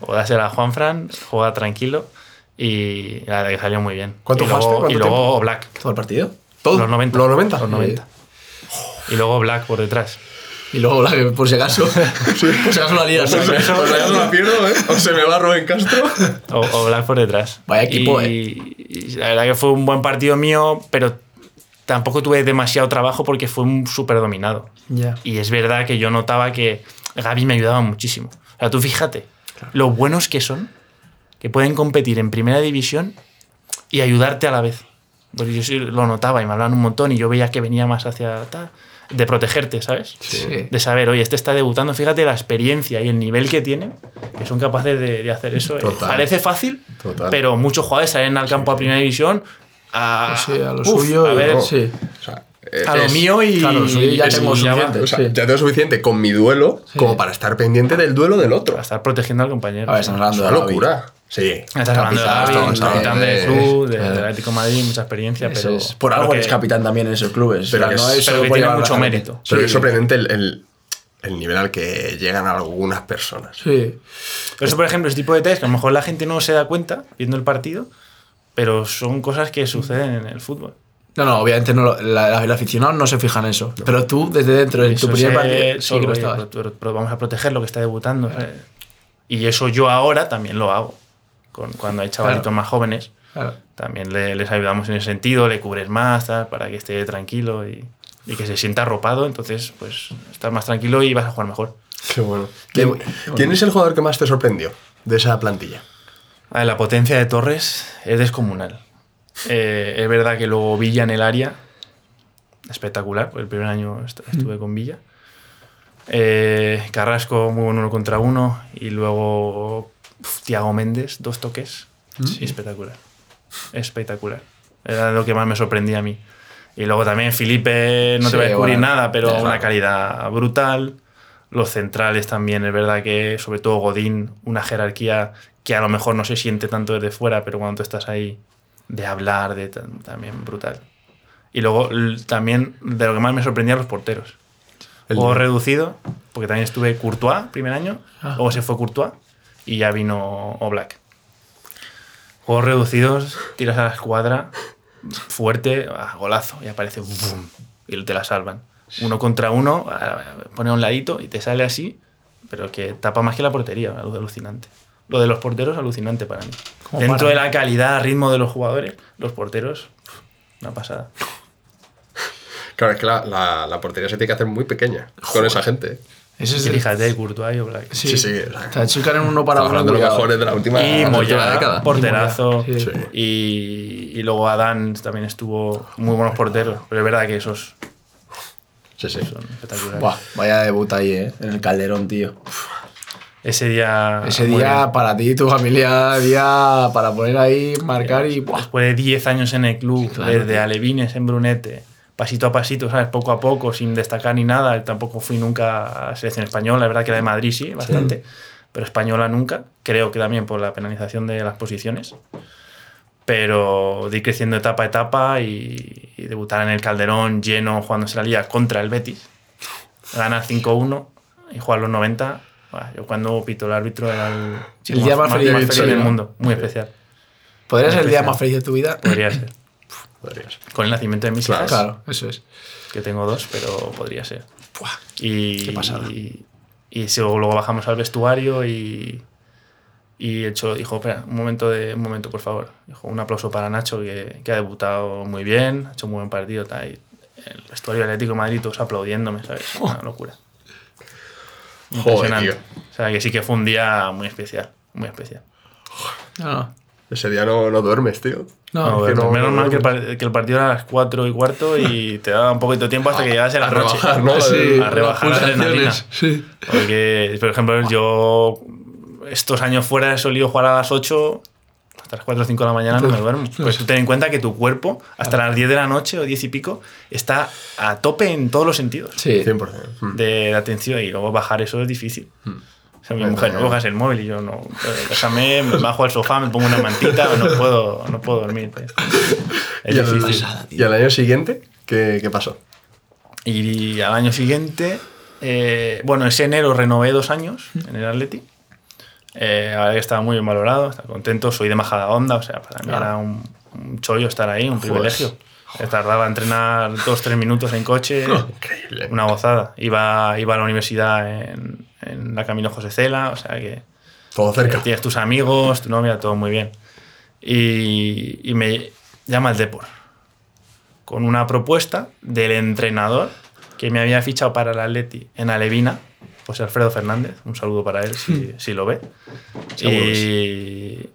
o dásela a Juan Fran, juega tranquilo y la verdad que salió muy bien. ¿Cuánto y luego, jugaste? ¿Cuánto Y luego? Black. ¿Todo el partido? Los 90. ¿Los 90? Los 90. Y luego Black por detrás. Y luego, la- por si acaso, [LAUGHS] por si acaso la lías. Pues ya no la pierdo, ¿eh? O se me va Rubén Castro. O, o Black por detrás. Vaya equipo, y, eh. y la verdad que fue un buen partido mío, pero tampoco tuve demasiado trabajo porque fue un súper dominado. Ya. Y es verdad que yo notaba que Gaby me ayudaba muchísimo. O sea, tú fíjate, lo buenos que son, que pueden competir en primera división y ayudarte a la vez. Porque yo sí lo notaba y me hablaban un montón y yo veía que venía más hacia tal, de protegerte, ¿sabes? Sí. De saber, oye, este está debutando, fíjate la experiencia y el nivel que tienen, que son capaces de, de hacer eso. Eh, Total. Parece fácil, Total. pero muchos jugadores salen al campo a primera división a, Sí, a lo uf, suyo. a y- ver, sí. O sea, eh, a lo es- mío y claro, sí, ya es- tengo suficiente. O sea, Sí. ya tengo suficiente con mi duelo como para estar pendiente del duelo del otro. Para estar protegiendo al compañero. A ver, estamos Es hablando una de Gavi. locura. Sí. Estás hablando de Capitán, estamos capitán del de- club, de- eh, del Atlético de Madrid, mucha experiencia, Eso pero... es. Por algo que- eres capitán también en esos clubes. Pero O sea, que no es- pero solo que por tiene mucho mérito. Pero Sí. es sorprendente el, el- el nivel al que llegan algunas personas. Sí. Pero eso, por ejemplo, ese tipo de detalles que a lo mejor la gente no se da cuenta viendo el partido, pero son cosas que suceden en el fútbol. No, no, obviamente no, la, la- el aficionado no se fija en eso. Pero tú, desde dentro, en tu primer partido, sí que oye, pero- pero vamos a proteger lo que está debutando. Y eso yo ahora también lo hago. Con, cuando hay chavalitos Claro. más jóvenes, Claro. también le- les ayudamos en ese sentido, le cubres más, tal, para que esté tranquilo y, y que se sienta arropado. Entonces, pues estás más tranquilo y vas a jugar mejor. Qué bueno. ¿Quién, bu- qué bueno. quién es el jugador que más te sorprendió de esa plantilla? La potencia de Torres es descomunal. Eh, es verdad que luego Villa en el área, espectacular, el primer año est- estuve con Villa. Eh, Carrasco, muy bueno uno contra uno. Y luego uf, Thiago Méndez, dos toques. Sí, espectacular. Espectacular. Era lo que más me sorprendía a mí. Y luego también Felipe, no Sí, te voy a descubrir bueno, nada, pero claro. una calidad brutal. Los centrales también, es verdad que, sobre todo Godín, una jerarquía que a lo mejor no se siente tanto desde fuera, pero cuando tú estás ahí, de hablar, de ta- también brutal. Y luego también de lo que más me sorprendía los porteros. El- Juego reducido, porque también estuve Courtois primer año, Ah. luego se fue Courtois y ya vino Oblak. Juegos reducidos, tiras a la escuadra, fuerte, ah, golazo, y aparece ¡bum! y te la salvan. Uno contra uno, pone a un ladito y te sale así, pero que tapa más que la portería, algo alucinante. Lo de los porteros, alucinante para mí. ¿Cómo Dentro para? de la calidad, ritmo de los jugadores, los porteros, una pasada. Claro, es que la, la- la portería se tiene que hacer muy pequeña con esa gente. Ese es Y el- fíjate, Courtois y Oblak. Sí, sí. o achican en uno para uno. hablando de los mejores de la última, Y última década. porterazo. Sí. Sí. Y, y luego Adán también estuvo muy buenos porteros. Pero es verdad que esos Sí, sí. son espectaculares. Buah, vaya debut ahí, ¿eh? En el Calderón, tío. Ese día. Ese día para ti y tu familia, día para poner ahí, marcar y. ¡buah! Después de 10 años en el club, Claro, desde tío. Alevines en Brunete, pasito a pasito, ¿sabes? Poco a poco, sin destacar ni nada. Tampoco fui nunca a selección española, la verdad que la de Madrid sí, bastante. pero española nunca. Creo que también por la penalización de las posiciones. Pero de ir creciendo etapa a etapa y, y debutar en el Calderón lleno jugándose la liga contra el Betis. Ganar 5-1 y jugar los 90. Buah, yo cuando pito el árbitro era el, El día más feliz del del mundo. Muy especial. ¿Podría ser el día Especial. más feliz de tu vida? Podría ser. Podría ser. Con el nacimiento de mis hijas. Claro, eso es. que tengo dos, pero podría ser. Buah, Y, qué pasada. Y, luego, luego bajamos al vestuario y, y hecho, dijo, espera, un momento, de, un momento, por favor. Dijo, un aplauso para Nacho, que, que ha debutado muy bien, ha hecho un buen partido. Tal, y el vestuario Atlético de Madrid todos aplaudiéndome, ¿sabes? Una locura. Joder, Impresionante. tío. O sea, que sí que fue un día muy especial, muy especial. No, no. Ese día no, no duermes, tío. No, No, menos no- mal que el, que el partido era a las 4 y cuarto y [LAUGHS] te daba un poquito de tiempo hasta que llegase la a noche. rebajar, ¿no? Sí, a rebajar la las adrenalina. pulsaciones, Sí. Porque, por ejemplo, yo estos años fuera he solido jugar a las 8, hasta las 4 o 5 de la mañana no me duermo. Pues ten en cuenta que tu cuerpo, hasta las 10 de la noche o 10 y pico, está a tope en todos los sentidos Sí. 100%. Mm. de atención y luego bajar eso es difícil. O sea, mi mujer, no cojas el móvil y yo no. eh, Déjame, me [LAUGHS] bajo al sofá, me pongo una mantita, no puedo, no puedo dormir. tío. [LAUGHS] Es ¿Y, al, difícil. y al año siguiente qué, qué pasó? Y al año siguiente, eh, bueno, ese enero renové dos años en el Atleti. Eh, ahora que estaba muy bien valorado, estaba contento, soy de Majada Onda, o sea, para mí era un, un chollo estar ahí, un privilegio. Eh, Tardaba en entrenar dos, tres minutos en coche, [LAUGHS] Increíble. una gozada. Iba, iba a la universidad en, en la Camino José Cela, o sea que Todo cerca. eh, tienes tus amigos, tu novia, todo muy bien. Y, y me llama el Depor con una propuesta del entrenador que me había fichado para el Atleti en Alevina, José Alfredo Fernández. Un saludo para él si, si lo ve. Y,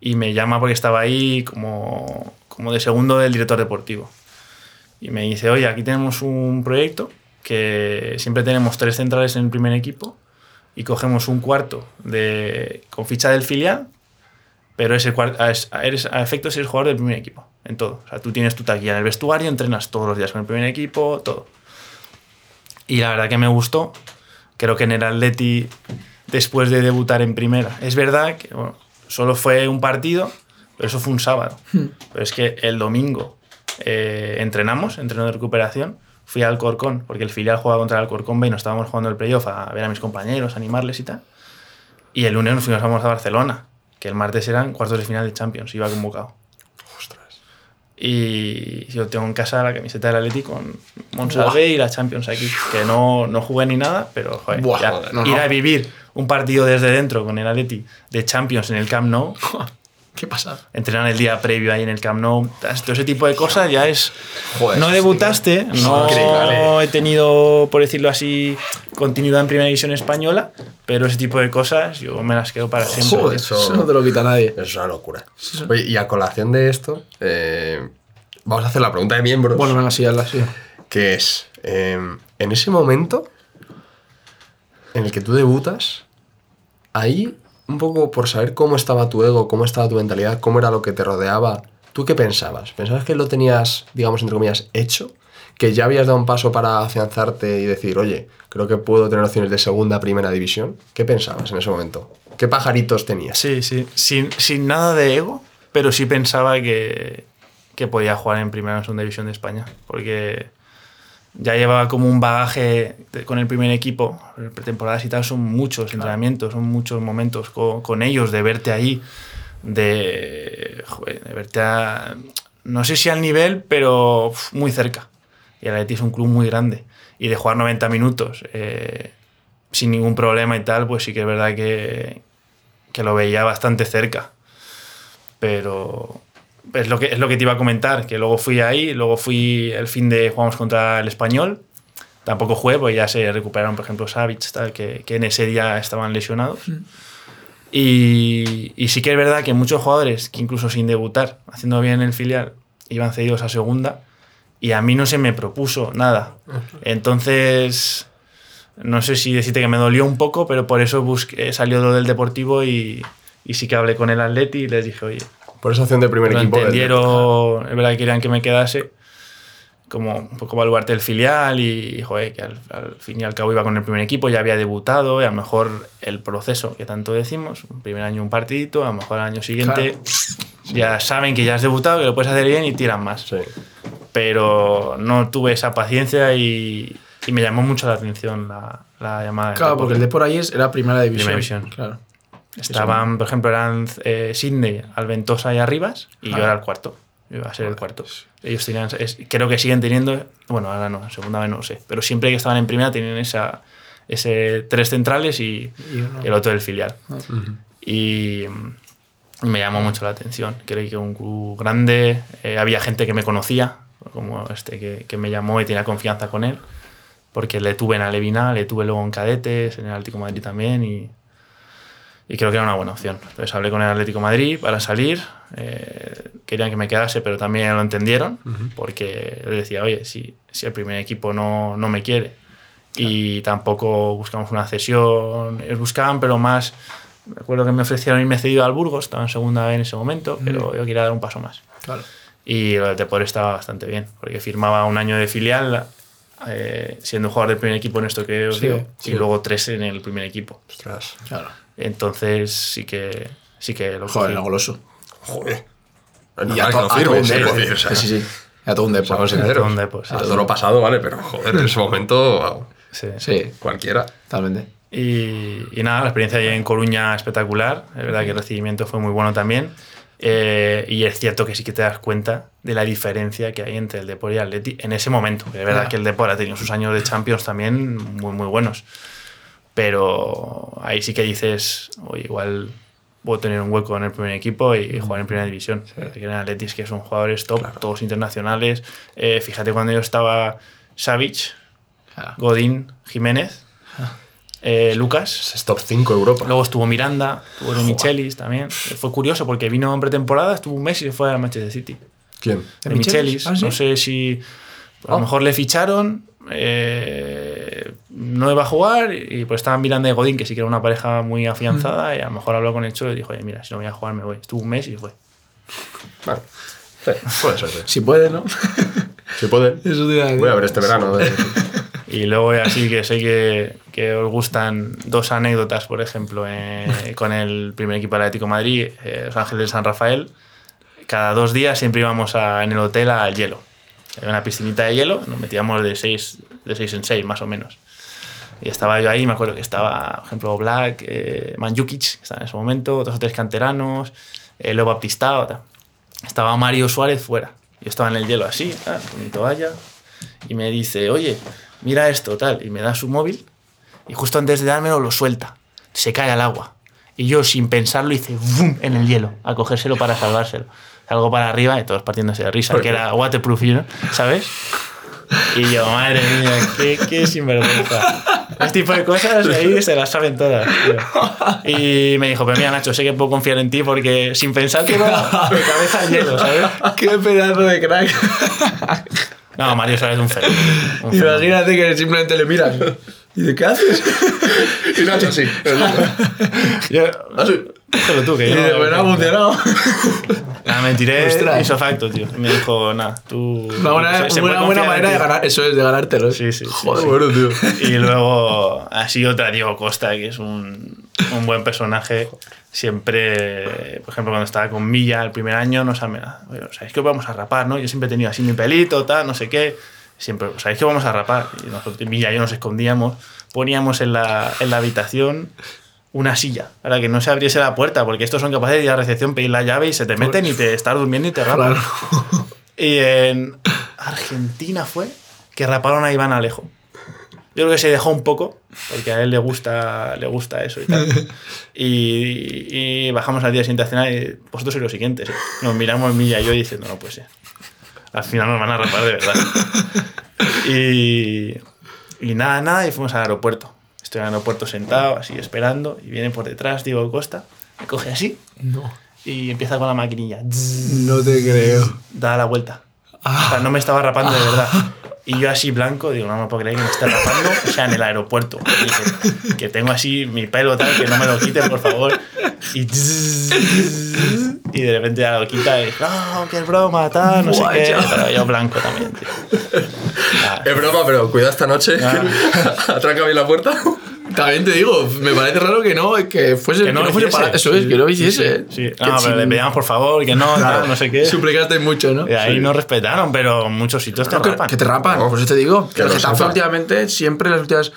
y me llama porque estaba ahí como, como de segundo del director deportivo. Y me dice, oye, aquí tenemos un proyecto que siempre tenemos tres centrales en el primer equipo y cogemos un cuarto de, con ficha del filial, pero ese a, es- a- eres, a efectos eres jugador del primer equipo, en todo. O sea, tú tienes tu taquilla en el vestuario, entrenas todos los días con el primer equipo, todo. Y la verdad que me gustó. Creo que en el Atleti, después de debutar en primera, es verdad que solo fue un partido, pero eso fue un sábado. Pero es que el domingo eh, entrenamos, entreno de recuperación, fui al Corcón, porque el filial jugaba contra el Corcón B y nos estábamos jugando el playoff a ver a mis compañeros, animarles y tal. Y el lunes nos fuimos a Barcelona, que el martes eran cuartos de final de Champions, iba convocado. Y yo tengo en casa la camiseta del Atleti con Monsalve y la Champions aquí. Que no, no jugué ni nada, pero joder, Buah, ya joder, no, ir no. a vivir un partido desde dentro con el Atleti de Champions en el Camp Nou, [LAUGHS] ¿Qué pasa? entrenar el día previo ahí en el Camp Nou, todo ese tipo de cosas ya es... Joder, no sí, debutaste, no Increíble. he tenido, por decirlo así, continuidad en Primera División Española, pero ese tipo de cosas yo me las quedo para siempre. Joder, eso, no te lo quita nadie. Es una locura. Oye, y a colación de esto, eh, vamos a hacer la pregunta de miembros. Bueno, venga, sí, hazla así. que es, eh, en ese momento en el que tú debutas, ahí, un poco por saber cómo estaba tu ego, cómo estaba tu mentalidad, cómo era lo que te rodeaba, ¿tú qué pensabas? ¿Pensabas que lo tenías, digamos, entre comillas, hecho? ¿Que ya habías dado un paso para afianzarte y decir, oye, creo que puedo tener opciones de segunda, primera división? ¿Qué pensabas en ese momento? ¿Qué pajaritos tenías? Sí, sí, sin, sin nada de ego, pero sí pensaba que, que podía jugar en Primera o Segunda División de España, porque ya llevaba como un bagaje de- con el primer equipo, pretemporadas y tal, son muchos entrenamientos, son muchos momentos co- con, ellos, de verte ahí, de, joder, de verte a, no sé si al nivel, pero muy cerca. Y el Atleti es un club muy grande. Y de jugar 90 minutos eh, sin ningún problema y tal, pues sí que es verdad que, que lo veía bastante cerca. Pero es lo, que, es lo que te iba a comentar, que luego fui ahí, luego fui el fin de jugamos contra el español. Tampoco jugué, porque ya se recuperaron, por ejemplo, Savic, tal, que, que en ese día estaban lesionados. Y, y sí que es verdad que muchos jugadores, que incluso sin debutar, haciendo bien el filial, iban cedidos a segunda. Y a mí no se me propuso nada. Entonces, no sé si decirte que me dolió un poco, pero por eso busqué, salió lo del Deportivo y, y sí que hablé con el Atleti y les dije, oye, Por esa opción de primer lo equipo. entendieron, es verdad que querían que me quedase. como un poco baluarte del filial y, joder, que al, al fin y al cabo iba con el primer equipo, ya había debutado y a lo mejor el proceso que tanto decimos, un primer año un partidito, a lo mejor al año siguiente [LAUGHS] ya saben que ya has debutado, que lo puedes hacer bien y tiran más. Sí. Pero no tuve esa paciencia y, y me llamó mucho la atención la, la llamada. Claro, porque el de por ahí es- era primera división. Primera división. Claro. Estaban, por ejemplo, eran eh, Sydney, Alventosa y Arribas, y yo Ah. era el cuarto. Yo iba a ser el cuarto. Ellos tenían, es- creo que siguen teniendo, bueno, ahora no, segunda vez no sé, pero siempre que estaban en primera tenían esa, ese tres centrales y, el otro del filial. Y mm, me llamó mucho la atención. Creí que un club grande, eh, había gente que me conocía, como este que, que me llamó y tenía confianza con él, porque le tuve en Alevina, le tuve luego en Cadetes, en el Atlético Madrid también, y, y creo que era una buena opción. Entonces hablé con el Atlético de Madrid para salir, eh, querían que me quedase, pero también lo entendieron, porque les decía, oye, si, si el primer equipo no, no me quiere y tampoco buscamos una cesión, ellos buscaban, pero más, me acuerdo que me ofrecieron irme cedido al Burgos, estaba en segunda vez en ese momento, pero yo quería dar un paso más. Claro. Y lo del Depor estaba bastante bien, porque firmaba un año de filial, eh, siendo un jugador del primer equipo en esto que os Sí, digo, sí. y luego tres en el primer equipo. Ostras. Claro. Entonces sí que, sí que lo Joder, cogí. era goloso. Joder. Y a, a todo un quiero Depor. decir, o sea, Sí, sí, sí. A todo un sí, A todo lo pasado, vale, pero joder, en ese momento, wow, Sí. Sí, cualquiera. totalmente. Y, y nada, la experiencia allí en Coruña espectacular. Es verdad que el recibimiento fue muy bueno también. Eh, y es cierto que sí que te das cuenta de la diferencia que hay entre el Depor y el Atleti en ese momento. Es verdad Ya. que el Depor ha tenido sus años de Champions también muy, muy buenos. Pero ahí sí que dices, oye, igual puedo tener un hueco en el primer equipo y jugar en primera división. Que en el Atleti es que son jugadores top, todos internacionales. Eh, fíjate cuando yo estaba Savic, Claro. Godín, Jiménez, eh, Lucas. Es top 5 Europa. Luego estuvo Miranda, estuvo de Michelis también. Fue curioso porque vino en pretemporada, estuvo un mes y se fue a Manchester City. ¿Quién? De ¿De Michelis? Michelis. Ah, ¿sí? No sé si a lo Oh. mejor le ficharon, eh, no iba a jugar y pues estaban Miranda y Godín, que sí que era una pareja muy afianzada, y a lo mejor habló con el Cholo y dijo, oye, mira, si no voy a jugar me voy. Estuvo un mes y fue. Vale. Sí, puede ser, sí. Si puede, ¿no? [LAUGHS] Si. Eso te decir. Voy a ver este verano. de- Y luego así que sé que, que os gustan dos anécdotas, por ejemplo, eh, con el primer equipo del Atlético de Madrid, eh, Los Ángeles de San Rafael. Cada dos días siempre íbamos a- en el hotel al hielo. Había una piscinita de hielo, nos metíamos de seis, de seis en seis, más o menos. Y estaba yo ahí, me acuerdo que estaba, por ejemplo, Black, eh, Manjukic, que estaba en ese momento, dos tres canteranos, eh, Leo Baptistao. Estaba Mario Suárez fuera. Yo estaba en el hielo así, con mi toalla, y me dice, oye, mira esto, tal, y me da su móvil, y justo antes de dármelo lo suelta, se cae al agua. Y yo, sin pensarlo, hice ¡vum! en el hielo, a cogérselo para salvárselo. Salgo para arriba y todos partiéndose de risa, que era waterproof, you know, ¿sabes? Y yo, madre mía, qué, qué sinvergüenza. Este tipo de cosas ahí se las saben todas. tío. Y me dijo, pero mira, Nacho, sé que puedo confiar en ti porque sin pensártelo, de cabeza al hielo, ¿sabes? Qué pedazo de crack. No, Mario Suárez es un fenómeno. Imagínate que simplemente le miras. ¿Y de qué haces? Y Nacho sí. [LAUGHS] Yo, Díselo tú, que Y yo de, no- pues no ha funcionado. [LAUGHS] Nada, me tiré Ostras. hizo facto, tío. Y me dijo, nada, tú... Una buena, se- se buena manera de ti". ganar. Eso es de ganártelo. Sí, sí, sí, Joder, sí. bueno, tío. Y luego, así otra, Diego Costa, que es un, un buen personaje. Siempre, por ejemplo, cuando estaba con Milla el primer año, nos bueno, ¿sabéis que vamos a rapar, no? Yo siempre he tenido así mi pelito, tal, no sé qué. Siempre, ¿sabéis que vamos a rapar? Y nosotros, Milla y yo nos escondíamos, poníamos en la, en la habitación una silla para que no se abriese la puerta, porque estos son capaces de ir a la recepción, pedir la llave y se te meten y te estás durmiendo y te rapan. Claro. Y en Argentina fue que raparon a Iván Alejo. Yo creo que se dejó un poco, porque a él le gusta, le gusta eso y tal. Y, y bajamos al día siguiente a cenar y vosotros sois los siguientes. ¿eh? Nos miramos Milla y yo diciendo, no, pues sí. Al final nos van a rapar de verdad. Y, y nada, nada, y fuimos al aeropuerto. Estoy en el aeropuerto sentado, así esperando, y viene por detrás Diego Costa, me coge así No. y empieza con la maquinilla. No te creo. da la vuelta. O sea, no me estaba rapando de verdad. Y yo así blanco, digo, no me puedo creer que me esté rapando, o sea, en el aeropuerto. Y que, que tengo así mi pelo tal, que no me lo quiten, por favor. Y, y de repente ya lo quita y no, que es broma, tal, no Buah, sé qué. Pero yo blanco también, tío. Ah, Es broma, pero cuidado esta noche. [LAUGHS] Atranca bien la puerta. También te digo, me parece raro que no, que fuese que no, fuese para eso, es, que no lo hiciese. Sí, Que no, si- pero le pedíamos por favor, que no, tal, no sé qué. Suplicaste mucho, ¿no? Y ahí no respetaron, pero muchos sitios te rapan. que te rapan, por eso te digo. Que que Getafe últimamente, siempre las últimas.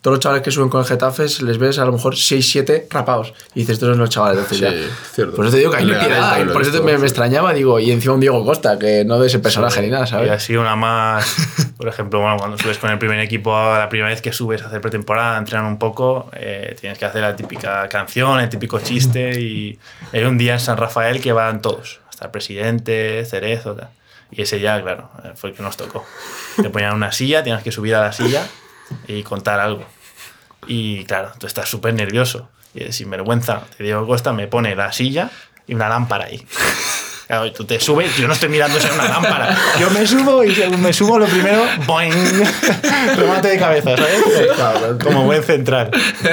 Todos los chavales que suben con el Getafe les ves a lo mejor 6-7 rapados. Y dices, estos son los chavales de Sí, cierto. Por eso te digo que hay he Por eso me, me sí. extrañaba, digo, y encima un Diego Costa, que no de ese personaje ni nada, Y ¿sabes? así una más, [LAUGHS] por ejemplo, bueno, cuando subes con el primer equipo, la primera vez que subes a hacer pretemporada, entrenan un poco, eh, tienes que hacer la típica canción, el típico chiste y hay un día en San Rafael que van todos, hasta el presidente, Cerezo, tal. Y ese ya, claro, fue el que nos tocó. Te ponían una silla, tienes que subir a la silla y contar algo. Y claro, tú estás súper nervioso. Y de sinvergüenza, te digo Costa, me pone la silla y una lámpara ahí. Claro, tú te subes, yo no estoy mirando si es una lámpara. Yo me subo y según me subo lo primero, boing, [LAUGHS] remate de cabeza, ¿sabes? Como buen central.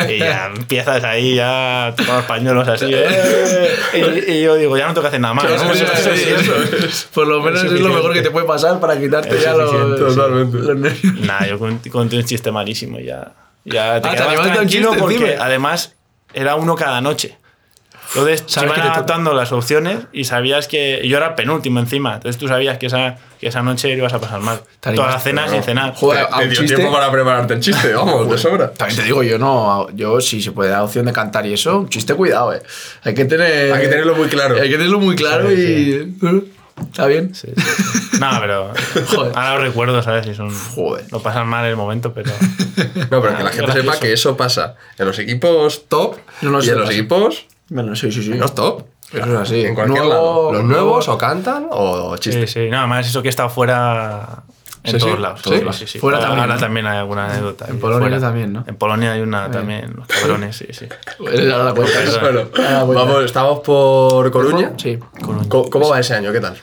Y ya empiezas ahí, ya todos los pañuelos así. ¿eh? Y, y yo digo, ya no tengo que hacer nada más. ¿no? Sí, sí, es sí. Por lo menos es, lo suficiente. mejor que te puede pasar para quitarte Es ya los, los nervios. Nada, yo cont- conté un chiste malísimo y ya. Ya te Ah, quedabas tranquilo chiste porque encima. además era uno cada noche. Entonces iban te toca. adaptando las opciones y sabías que. y Yo era penúltimo encima. Entonces tú sabías que esa, que esa noche ibas a pasar mal. Te Toda la animaste, cena pero sin cenar. Joder, Te- dio chiste. tiempo para prepararte el chiste, [LAUGHS] vamos, de sobra. También te digo, yo no. Yo, si se puede dar opción de cantar y eso, un chiste, cuidado, eh. Hay que tener. Hay que tenerlo muy claro. Hay que tenerlo muy claro Sí, y. ¿Está bien? Sí, sí, sí. [LAUGHS] No, pero. Joder. Ahora los recuerdo, ¿sabes? Y son. Joder. Lo pasan mal en el momento, pero. [LAUGHS] No, pero que la gente gracioso. sepa que eso pasa en los equipos top No, no, y en los pasa. equipos Bueno, sí, sí, sí. menos top. Eso es así. En cualquier Nuevo- lado. Los nuevos nuevo- o cantan o Sí, chistes. sí. No, además eso que he estado fuera. En Sí, sí. todos lados. Sí. sí. Fuera Ahora también, ¿no? también hay alguna anécdota. En Polonia fuera. también, ¿no? En Polonia hay una también, los cabrones, sí, sí. Él ahora la cuenta. Bueno, Ah, bueno. vamos, estamos por Coruña. Sí. ¿Cómo, cómo va ese año? ¿Qué tal?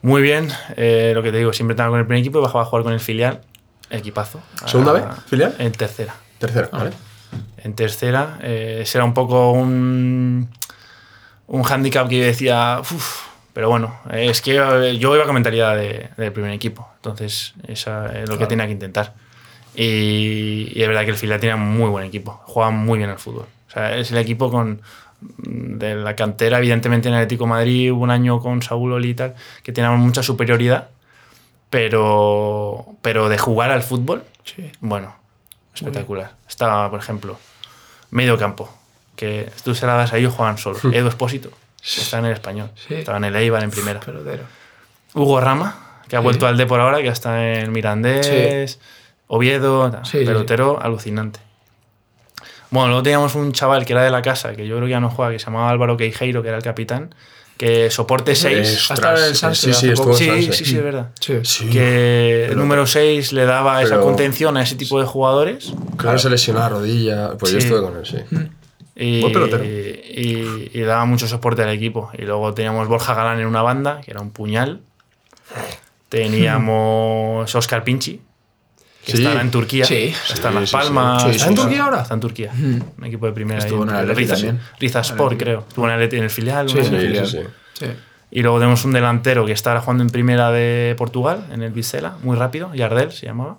Muy bien, eh, lo que te digo, siempre estaba con el primer equipo y bajaba a jugar con el filial. Equipazo. ¿Segunda Ah, vez? ¿Filial? En tercera. Tercero, ¿vale? En tercera. Eh, ese era un poco un, un hándicap que yo decía, pero bueno, es que eh, yo iba con mentalidad de- del primer equipo. Entonces, eso es lo que tenía que intentar. Y, y es verdad que el filial tenía muy buen equipo. Jugaba muy bien al fútbol. O sea, es el equipo con de la cantera, evidentemente en el Atlético de Madrid hubo un año con Saúl Oli y tal, que teníamos mucha superioridad, pero, pero de jugar al fútbol, bueno, espectacular. Estaba, por ejemplo, medio campo, que tú se la das a ellos, juegan solos. Edu Espósito, que está en el español, Sí. estaba en el Eibar en primera. Pelotero. Hugo Rama, que ha vuelto al D por ahora, que está en Mirandés, Oviedo, tal, Sí, sí, pelotero alucinante. Bueno, luego teníamos un chaval que era de la casa, que yo creo que ya no juega, que se llamaba Álvaro Queijeiro, que era el capitán, que soporte 6. Ha estado en el Sanse sí, sí, Sí, sí, sí, es verdad. Sí. Sí. Que el número 6 le daba esa contención a ese tipo de jugadores. Claro, se lesionó la rodilla. Pues yo estuve con él, sí. Y, Buen pelotero. y- y daba mucho soporte al equipo. Y luego teníamos Borja Galán en una banda, que era un puñal. Teníamos Oscar Pinchi, que Sí. estaba en Turquía. Sí. Está en Sí, Las sí, sí. Palmas. Sí, ¿Está en Turquía ahora? Está en Turquía. Un equipo de primera. Estuvo en el Riza, también. Riza Sport, creo. Estuvo en el, en el filial. Sí, sí, Sí, filial. sí, sí. Sí. Y luego tenemos un delantero que está ahora jugando en primera de Portugal, en el Vizela, muy rápido, Yardel se llamaba.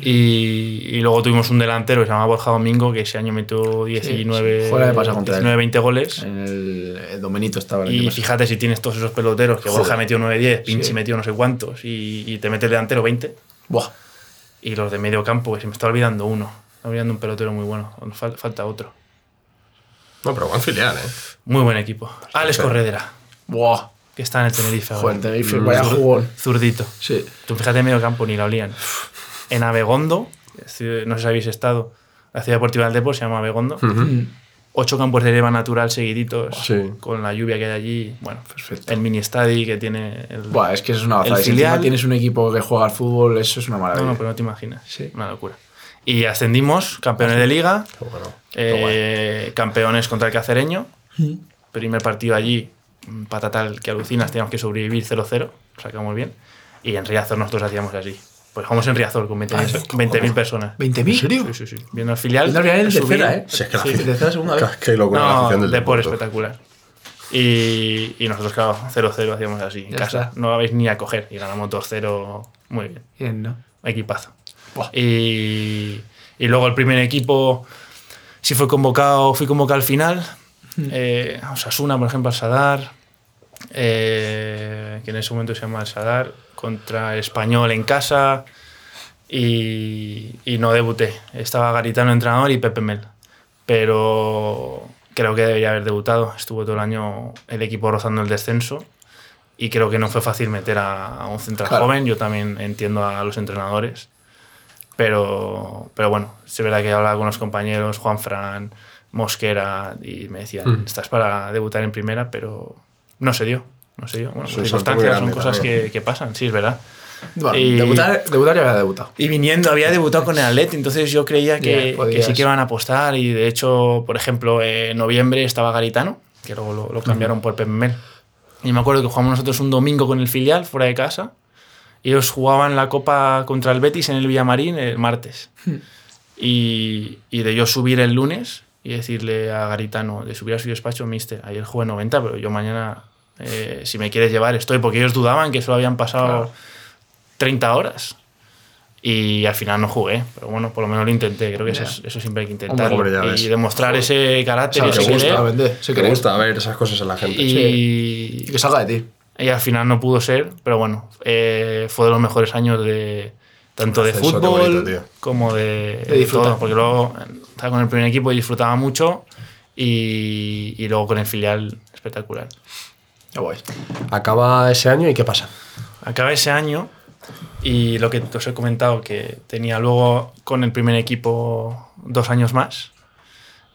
Y, y luego tuvimos un delantero que se llamaba Borja Domingo, que ese año metió 19, Fuera de pasa contra él. 19 20 goles. En el, el Domenito estaba el Y fíjate si tienes todos esos peloteros, que Borja metió 9-10, Pinchi metió no sé cuántos, y, y te mete el delantero 20. Buah. Y los de medio campo, que se me está olvidando uno. Está olvidando un pelotero muy bueno, fal- falta otro. No, pero buen filial, ¿eh? Muy buen equipo. Alex Corredera, Buah. que está en el Tenerife. ahora. Joder, Tenerife, vaya jugón. Zurdito. Sí. Tú fíjate en medio campo, ni la olían. En Abegondo, ci- no sé si habéis estado, la ciudad deportiva del Depor se llama Abegondo. Ocho campos de leva natural seguiditos, Sí. con la lluvia que hay allí. Bueno, Perfecto. el mini estadi que tiene. El, Buah, es que eso es una bazada. Si encima tienes un equipo que juega al fútbol, eso es una no, maravilla. no, pero no te imaginas. Sí. Una locura. Y ascendimos, campeones de liga, Qué bueno. eh, campeones contra el cacereño. Primer partido allí, patatal que alucinas, teníamos que sobrevivir 0-0, lo sacamos bien. Y en Riazor nosotros hacíamos así. Pues jugamos en Riazor con 20.000 20.000 personas. ¿20.000? ¿En serio? Sí, sí, sí. Viendo el filial. Viendo Real en subí- tercera, ¿eh? Sí, es que la Sí, tercera, segunda vez. Qué locura la No, afición del Depor espectacular. Y, y nosotros, claro, 0-0 hacíamos así, en Ya casa. está. No la vais ni a coger. Y ganamos 2-0 muy bien. Bien, ¿no? Equipazo. Y, y luego el primer equipo sí fue convocado, fui convocado al final. Eh, Osasuna, por ejemplo, al Sadar, eh, que en ese momento se llama el Sadar, contra Español en casa. Y, y no debuté. Estaba Garitano entrenador y Pepe Mel. Pero creo que debería haber debutado. Estuvo todo el año el equipo rozando el descenso. Y creo que no fue fácil meter a, un central Claro. joven. Yo también entiendo a los entrenadores. Pero, pero bueno, es verdad que hablaba con los compañeros, Juan Fran, Mosquera, y me decían, estás para debutar en primera, pero no se dio. No se dio. Bueno, Es por un salto muy circunstancias son cosas que, que pasan, sí, es verdad. Bueno, Y- debutar, debutar ya había debutado. y viniendo, había debutado con el Atleti, entonces yo creía que, podías. que sí que iban a apostar. Y de hecho, por ejemplo, en noviembre estaba Garitano, que luego lo, lo cambiaron por Pep Mel. Y me acuerdo que jugamos nosotros un domingo con el filial fuera de casa. Y ellos jugaban la Copa contra el Betis en el Villamarín el martes. [LAUGHS] Y, y de yo subir el lunes y decirle a Garitano, de subir a su despacho, mister, ayer jugué 90, pero yo mañana, eh, si me quieres llevar, estoy. Porque ellos dudaban que solo habían pasado 30 horas. Y al final no jugué, pero bueno, por lo menos lo intenté. Creo que eso, es- eso siempre hay que intentarlo. Hombre, y demostrar ese carácter y Sabes, ese te gusta, querer. vende, se Me cree. gusta ver esas cosas en la gente. Y, Y que salga de ti. y al final no pudo ser, pero bueno, eh, fue de los mejores años de tanto de fútbol bonito, como de, De todo, porque luego estaba con el primer equipo y disfrutaba mucho y, y luego con el filial espectacular. Qué guay. Acaba ese año y ¿qué pasa? Acaba ese año y lo que os he comentado, que tenía luego con el primer equipo dos años más.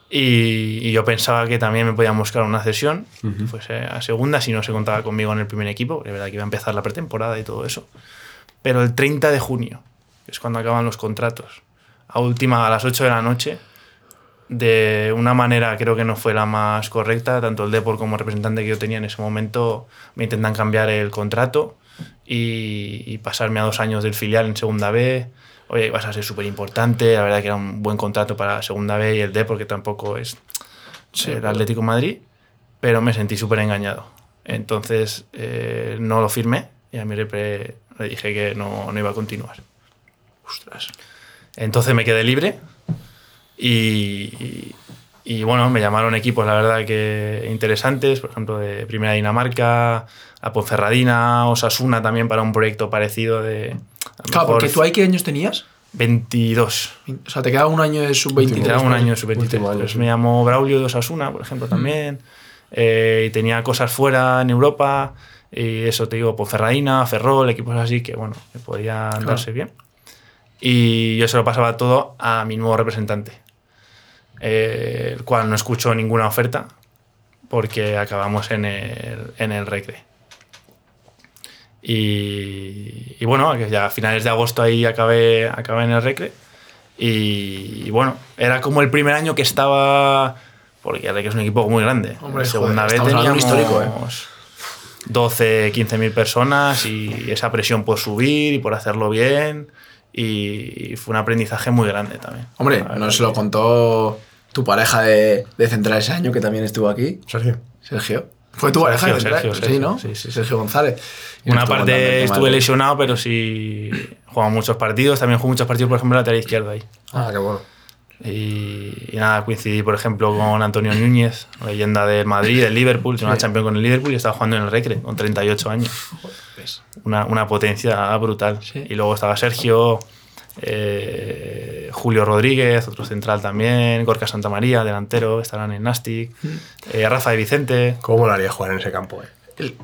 Y, y yo pensaba que también me podían buscar una cesión, que fuese a segunda, si no se contaba conmigo en el primer equipo, es verdad que iba a empezar la pretemporada y todo eso. Pero el 30 de junio, que es cuando acaban los contratos, a última, a las 8 de la noche, de una manera creo que no fue la más correcta, tanto el Depor como el representante que yo tenía en ese momento me intentan cambiar el contrato y, y pasarme a dos años del filial en segunda B. Oye, vas a ser súper importante, la verdad que era un buen contrato para la segunda B y el D porque tampoco es el Atlético Madrid, pero me sentí súper engañado. Entonces eh, no lo firmé y a mi repre le dije que no, no iba a continuar. Ostras. Entonces me quedé libre y, y- y, bueno, me llamaron equipos, la verdad que interesantes, por ejemplo, de Primera Dinamarca, a Ponferradina, Osasuna también para un proyecto parecido de... Claro, mejor porque tú ahí qué años tenías? 22. O sea, te quedaba un año de sub-23. Me quedaba un año de sub-23. Último año, Pues sí. me llamó Braulio de Osasuna, por ejemplo, también. Eh, y tenía cosas fuera en Europa. Y eso te digo, Ponferradina, Ferrol, equipos así que, bueno, que podían darse bien. Y yo se lo pasaba todo a mi nuevo representante, eh, el cual no escuchó ninguna oferta porque acabamos en el, en el Recre. Y, y bueno, ya a finales de agosto ahí acabé, acabé en el Recre. Y, y bueno, era como el primer año que estaba. Porque el Recre es un equipo muy grande. Hombre, segunda joder, vez teníamos histórico, ¿eh? 12, 15 mil personas y esa presión por subir y por hacerlo bien. Y fue un aprendizaje muy grande también. Hombre, nos lo contó tu pareja de, de central ese año, que también estuvo aquí. Sergio. Sergio. Fue tu pareja de Sergio. Sergio, sí, ¿no? sí, sí, sí. Sergio González. Y Una parte estuve de- lesionado, pero sí jugaba muchos partidos. También jugué muchos partidos, por ejemplo, en lateral izquierdo ahí. Ah, qué bueno. Y, y nada, coincidí, por ejemplo, con Antonio Núñez, leyenda del Madrid, del Liverpool, tiene una Champions con el Liverpool y estaba jugando en el Recre con 38 años. Una, una potencia brutal. Y luego estaba Sergio, eh, Julio Rodríguez, otro central también, Gorka Santamaría, delantero, estarán en Nastic, eh, Rafa de Vicente. ¿Cómo lo haría jugar en ese campo? eh?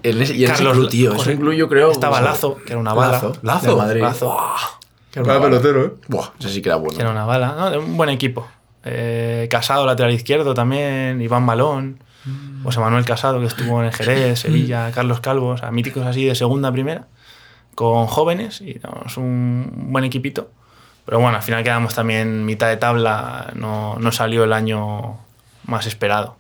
El- y Carlos- club, tío. José- Ese club yo creo... Estaba o sea, Lazo, que era una bala. Lazo. Lazo. de Madrid. Lazo. Buah, que era pelotero, ¿eh? Buah, ese sí que era bueno. que era una bala. Un buen equipo. Eh, Casado, lateral izquierdo también, Iván Balón, José Manuel Casado, que estuvo en el Jerez, Sevilla, Carlos Calvo, o sea, míticos así de segunda a primera, con jóvenes, y no, es un buen equipito. Pero bueno, al final quedamos también mitad de tabla, no, no salió el año más esperado.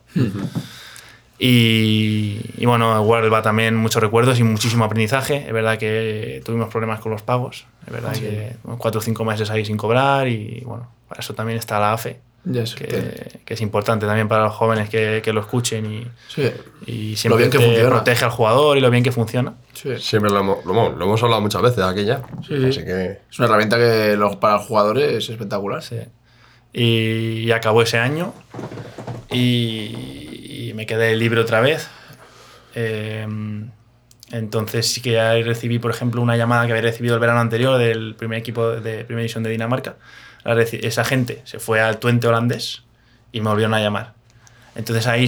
Y, y bueno, igual va también muchos recuerdos y muchísimo aprendizaje. Es verdad que tuvimos problemas con los pagos. Es verdad que cuatro o cinco meses ahí sin cobrar y bueno, para eso también está la AFE. Ya eso, que, que es importante también para los jóvenes que, que lo escuchen y, Sí. y siempre bien que te protege al jugador y lo bien que funciona. sí. Siempre lo hemos, lo, hemos- lo hemos hablado muchas veces aquí ya. Sí, sí. Así que. Es una herramienta que los- para los jugadores es espectacular. Sí. Y, y acabó ese año y, y me quedé libre otra vez. Eh, entonces sí que ya recibí, por ejemplo, una llamada que había recibido el verano anterior del primer equipo de primera división de Dinamarca. Esa gente se fue al Twente holandés y me volvieron a llamar. Entonces ahí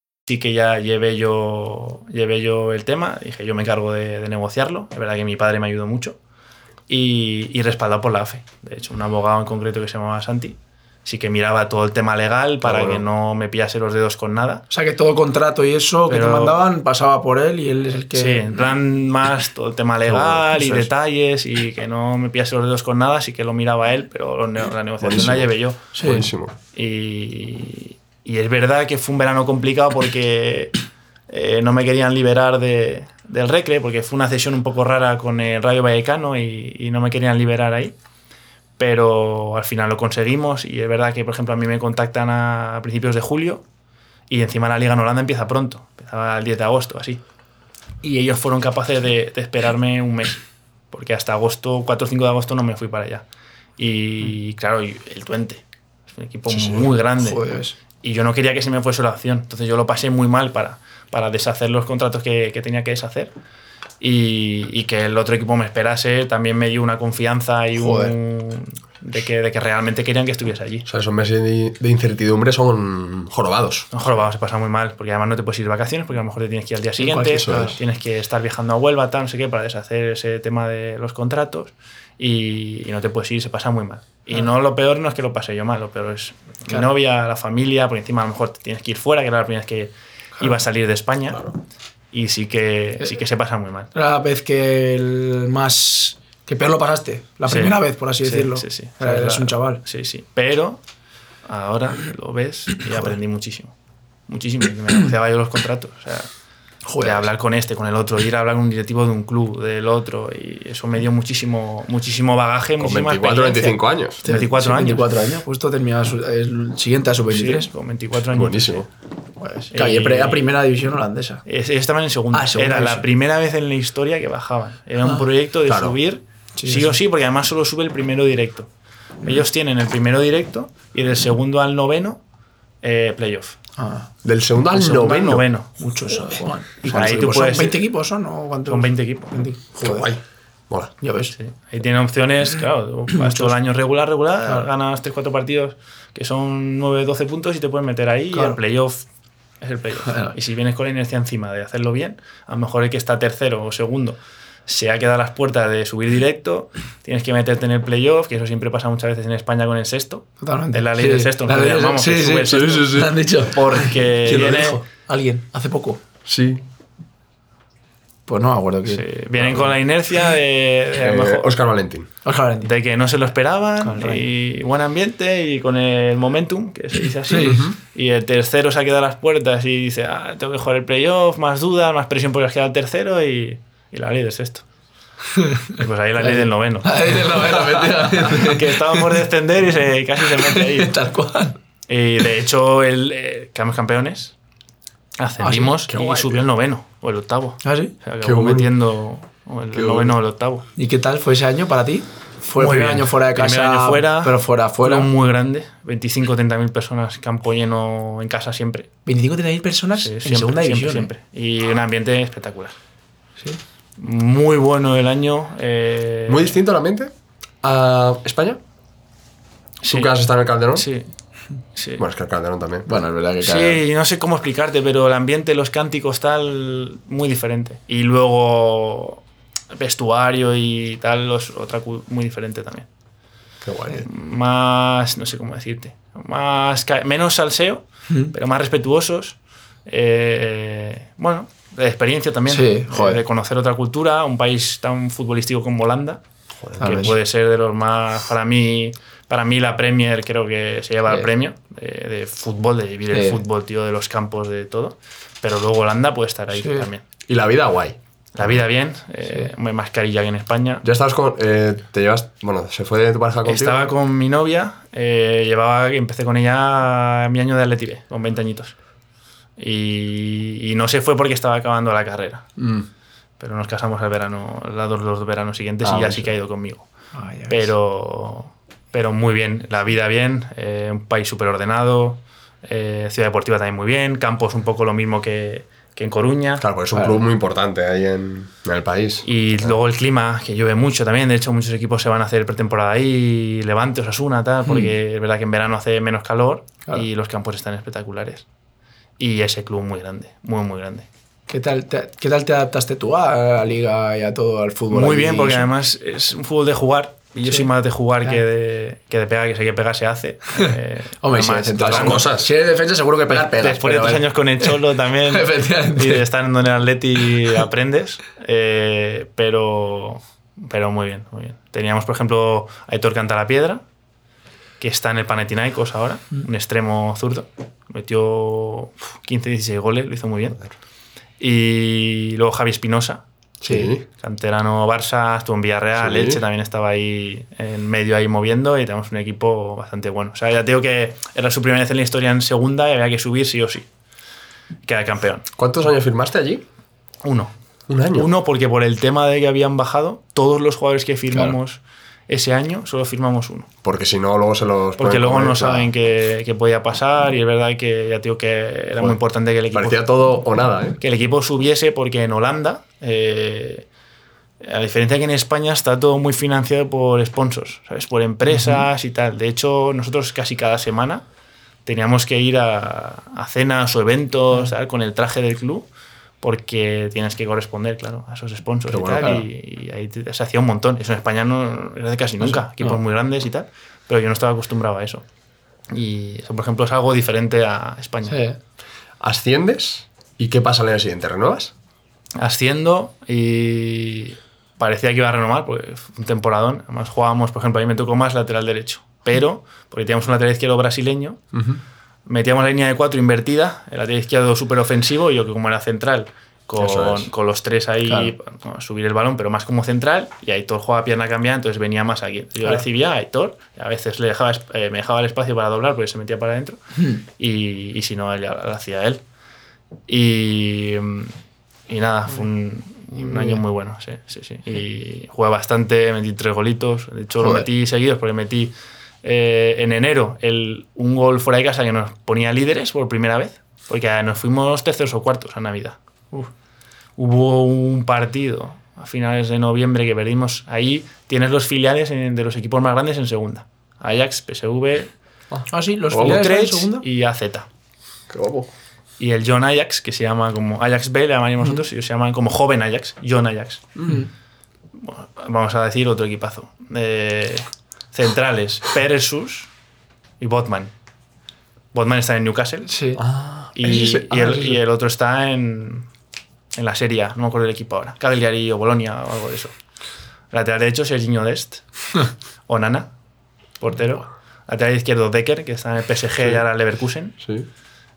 Sí que ya llevé yo, llevé yo el tema, dije yo me encargo de, de negociarlo, es verdad que mi padre me ayudó mucho y, y respaldado por la AFE, de hecho un abogado en concreto que se llamaba Santi, sí que miraba todo el tema legal para bueno. que no me pillase los dedos con nada. O sea que todo contrato y eso que te Pero- mandaban pasaba por él y él es el que. Sí, en plan más todo el tema [LAUGHS] legal y es. detalles y que no me pillase los dedos con nada, sí que lo miraba él, pero la negociación la Buenísimo. llevé yo. Sí. Buenísimo. Y, y es verdad que fue un verano complicado porque [COUGHS] eh, no me querían liberar de, del Recre, porque fue una cesión un poco rara con el Rayo Vallecano y, y no me querían liberar ahí. Pero al final lo conseguimos y es verdad que, por ejemplo, a mí me contactan a principios de julio y encima la Liga en Holanda empieza pronto, empezaba el 10 de agosto, así. Y ellos fueron capaces de, de esperarme un mes, porque hasta agosto, 4 o 5 de agosto no me fui para allá. Y claro, y el Twente, es un equipo muy grande. Joder, Y yo no quería que se me fuese la opción. Entonces yo lo pasé muy mal para, para deshacer los contratos que, que tenía que deshacer. Y, y que el otro equipo me esperase también me dio una confianza y un, de, que, de que realmente querían que estuviese allí. O sea, esos meses de, de incertidumbre son jorobados. A lo mejor vamos a pasar muy mal, porque además no te puedes ir de vacaciones, porque a lo mejor te tienes que ir al día siguiente, tienes que estar viajando a Huelva, tal, no sé qué, para deshacer ese tema de los contratos y, y no te puedes ir, se pasa muy mal. Y no lo peor no es que lo pase yo mal, lo peor es mi novia, la familia, porque encima a lo mejor te tienes que ir fuera, que era la primera vez que iba a salir de España. Y sí que, sí que se pasa muy mal. La vez que el más. que peor lo pasaste. La Sí. primera vez, por así Sí, decirlo. Sí, sí. Era- O sea, eres un chaval. Sí, sí. Pero ahora lo ves y [CLEARS THROAT] aprendí muchísimo. Muchísimo. y Me negociaba yo los contratos. O sea, Joder. de hablar con este, con el otro, ir a hablar con un directivo de un club, del otro. Y eso me dio muchísimo, muchísimo bagaje. Con muchísima 24 experiencia. 25 años. 24 Sí, años. 24 años. Justo terminaba su- el siguiente a su 23. Sí, con 24 años. Buenísimo. Pues, claro, y pre- era primera división holandesa. Estaban en segunda. Ah, segunda Era la primera vez en la historia que bajaban. Era un proyecto de claro. subir Sí, sí, sí, o sí, porque además solo sube el primero directo. Ellos tienen el primero directo y del segundo al noveno, eh, playoff. Ah, Del segundo al segundo noveno. noveno. muchos. Juan. Y ¿Cuántos ahí tú puedes- ¿Son 20 equipos son o cuántos? Son 20 equipos. 20. Qué Joder, guay. Mola. Ya ves. Sí. Ahí tienen opciones, claro, vas todo el año regular, regular, ganas 3-4 partidos que son 9-12 puntos y te puedes meter ahí y Claro. el playoff es el playoff. Claro. Y si vienes con la inercia encima de hacerlo bien, a lo mejor el que está tercero o segundo se ha quedado a las puertas de subir directo, tienes que meterte en el playoff, que eso siempre pasa muchas veces en España con el sexto. Totalmente. Es la ley Sí, del sexto, nosotros llamamos, sí, que sí, el sí, sexto. sí, sí. Lo han dicho. Porque [LAUGHS] ¿Quién lo viene- dijo? Alguien, hace poco. Sí. Pues no me acuerdo que. sí, vienen con la inercia de, lo Eh, mejor- Oscar Valentín. Oscar Valentín. de que no se lo esperaban y buen ambiente y con el momentum, que se dice así. Sí. Y el tercero se ha quedado a las puertas y dice, ah, tengo que jugar el playoff, más dudas, más presión porque has quedado el tercero y, y la ley del sexto. Y pues ahí la [LAUGHS] ley del noveno. La vera, efectivamente. [LAUGHS] que estaba por descender y se, casi se mete ahí. [LAUGHS] Tal cual. Y de hecho, el, eh, quedamos campeones, ascendimos Qué y guay. subió el noveno o el octavo. ¿Ah, sí? O sea, acabó bueno. metiendo o el Qué noveno o el octavo. ¿Y qué tal fue ese año para ti? Fue el Muy primer bien. año fuera de Primer casa. año fuera, Pero fuera, fuera. Fue muy grande, 25 30 mil personas, campo lleno en casa siempre. 25 30.000 personas Sí, en siempre, segunda siempre, división. ¿eh? siempre. Y un ambiente espectacular. Sí. Muy bueno el año. eh, Muy distinto el ambiente a España. sí, ¿Tú que has estado en el Calderón? Sí. sí. Bueno, es que el Calderón también. Bueno, es verdad que cada- Sí, no sé cómo explicarte, pero el ambiente, los cánticos, tal, muy diferente. Y luego vestuario y tal, los, otra muy diferente también. Qué guay. Eh, más, no sé cómo decirte, más menos salseo, pero más respetuosos. Eh, bueno, de experiencia también, Sí, de- joder. de conocer otra cultura, un país tan futbolístico como Holanda, A que puede ser de los más, para mí, para mí la Premier creo que se lleva el Sí. premio de, de fútbol, de vivir Sí. el fútbol, tío, de los campos, de todo. Pero luego Holanda puede estar ahí Sí. también. Y la vida guay. La vida bien, eh, hay mascarilla que en España. Ya estabas con. eh, te llevas. Bueno, se fue de tu pareja contigo. Estaba con mi novia, eh, llevaba, empecé con ella mi año de Atleti B, con 20 añitos. Y, y no se fue porque estaba acabando la carrera. Mm. Pero nos casamos el verano, los dos veranos siguientes Ah, y ya sí que ha ido conmigo. Ah. Pero, pero muy bien, la vida bien, eh, un país súper ordenado, eh, ciudad deportiva también muy bien, campos un poco lo mismo que, que en Coruña. Claro, pues es un Claro. club muy importante ahí en, en el país. Y luego el clima, que llueve mucho también. De hecho, muchos equipos se van a hacer pretemporada ahí, Levante, Osasuna, tal, porque es verdad que en verano hace menos calor. Claro. y los campos están espectaculares. Y ese club muy grande, muy, muy grande. ¿Qué tal, te, ¿Qué tal te adaptaste tú a la liga y a todo, al fútbol? Muy bien, porque además es un fútbol de jugar. Y yo Sí. soy más de jugar Claro. que, de, que de pegar, que sé que pegar se hace. [LAUGHS] Eh, Hombre, si además, las jugando- cosas. Si eres defensa, seguro que pegar, pegas. Después de tres años con el Cholo también [LAUGHS] Efectivamente. y de estar en el Atleti aprendes, eh, pero, pero muy bien, muy bien. Teníamos, por ejemplo, a Aitor Cantalapiedra, que está en el Panathinaikos ahora, Mm. un extremo zurdo. Metió 15-16 goles, lo hizo muy bien. Y luego Javi Espinosa, Sí. canterano Barça, estuvo en Villarreal, Sí. Elche también estaba ahí en medio ahí moviendo y tenemos un equipo bastante bueno. O sea, ya digo que era su primera vez en la historia en segunda y había que subir sí o sí. Queda campeón. ¿Cuántos años firmaste allí? Uno. Un año. Uno porque por el tema de que habían bajado, todos los jugadores que firmamos ese año solo firmamos uno. Porque si no, luego se los. Porque luego comer, no claro. saben qué, qué podía pasar y es verdad que ya digo que era muy importante que el equipo Parecía todo o nada, ¿eh? que el equipo subiese porque en Holanda, eh, a diferencia que en España, está todo muy financiado por sponsors, ¿sabes? Por empresas y tal. De hecho, nosotros casi cada semana teníamos que ir a, a cenas o eventos con el traje del club porque tienes que corresponder, claro, a esos sponsors Qué y bueno, tal. claro. Y, y ahí te- se hacía un montón. Eso en España no era de casi nunca. Equipos muy grandes y tal. Pero yo no estaba acostumbrado a eso. Y eso, por ejemplo, es algo diferente a España. Sí. ¿Asciendes? ¿Y qué pasa al año siguiente? ¿Renuevas? asciendo y parecía que iba a renovar, porque fue un temporadón. Además jugábamos, por ejemplo, a mí me tocó más lateral derecho, pero porque teníamos un lateral izquierdo brasileño, metíamos la línea de cuatro invertida, el lateral izquierdo súper ofensivo y yo que como era central, con, es. con los tres ahí Claro. subir el balón, pero más como central, y Aitor jugaba pierna cambiada, entonces venía más aquí. Yo Claro. recibía a Aitor, y a veces le dejaba, eh, me dejaba el espacio para doblar porque se metía para adentro, Hmm. y, y si no, él- lo hacía él. Y, y nada, fue un, un año muy bueno, sí, sí, sí. Y jugué bastante, metí tres golitos. De hecho, lo metí seguidos porque metí eh, en enero el, un gol fuera de casa que nos ponía líderes por primera vez. Porque nos fuimos terceros o cuartos a Navidad. Uf. Hubo un partido a finales de noviembre que perdimos. Ahí tienes los filiales en- de los equipos más grandes en segunda. Ajax, PSV, Ah, sí, los filiales en segunda. y AZ. Qué guapo. Y el John Ajax, que se llama como Ajax B, le llamaríamos nosotros, y ellos se llaman como Joven Ajax, John Ajax. Bueno, vamos a decir otro equipazo. Eh, centrales, Peresus y Botman. Botman está en Newcastle Sí. y, ese- y ah, el, ese- y el otro está en, en la Serie A, no me acuerdo el equipo ahora. Cagliari o Bolonia o algo de eso. Lateral derecho, Serginho Dest. [LAUGHS] o Nana, portero. Lateral izquierdo, Decker, que está en el PSG y ahora en Leverkusen. Sí.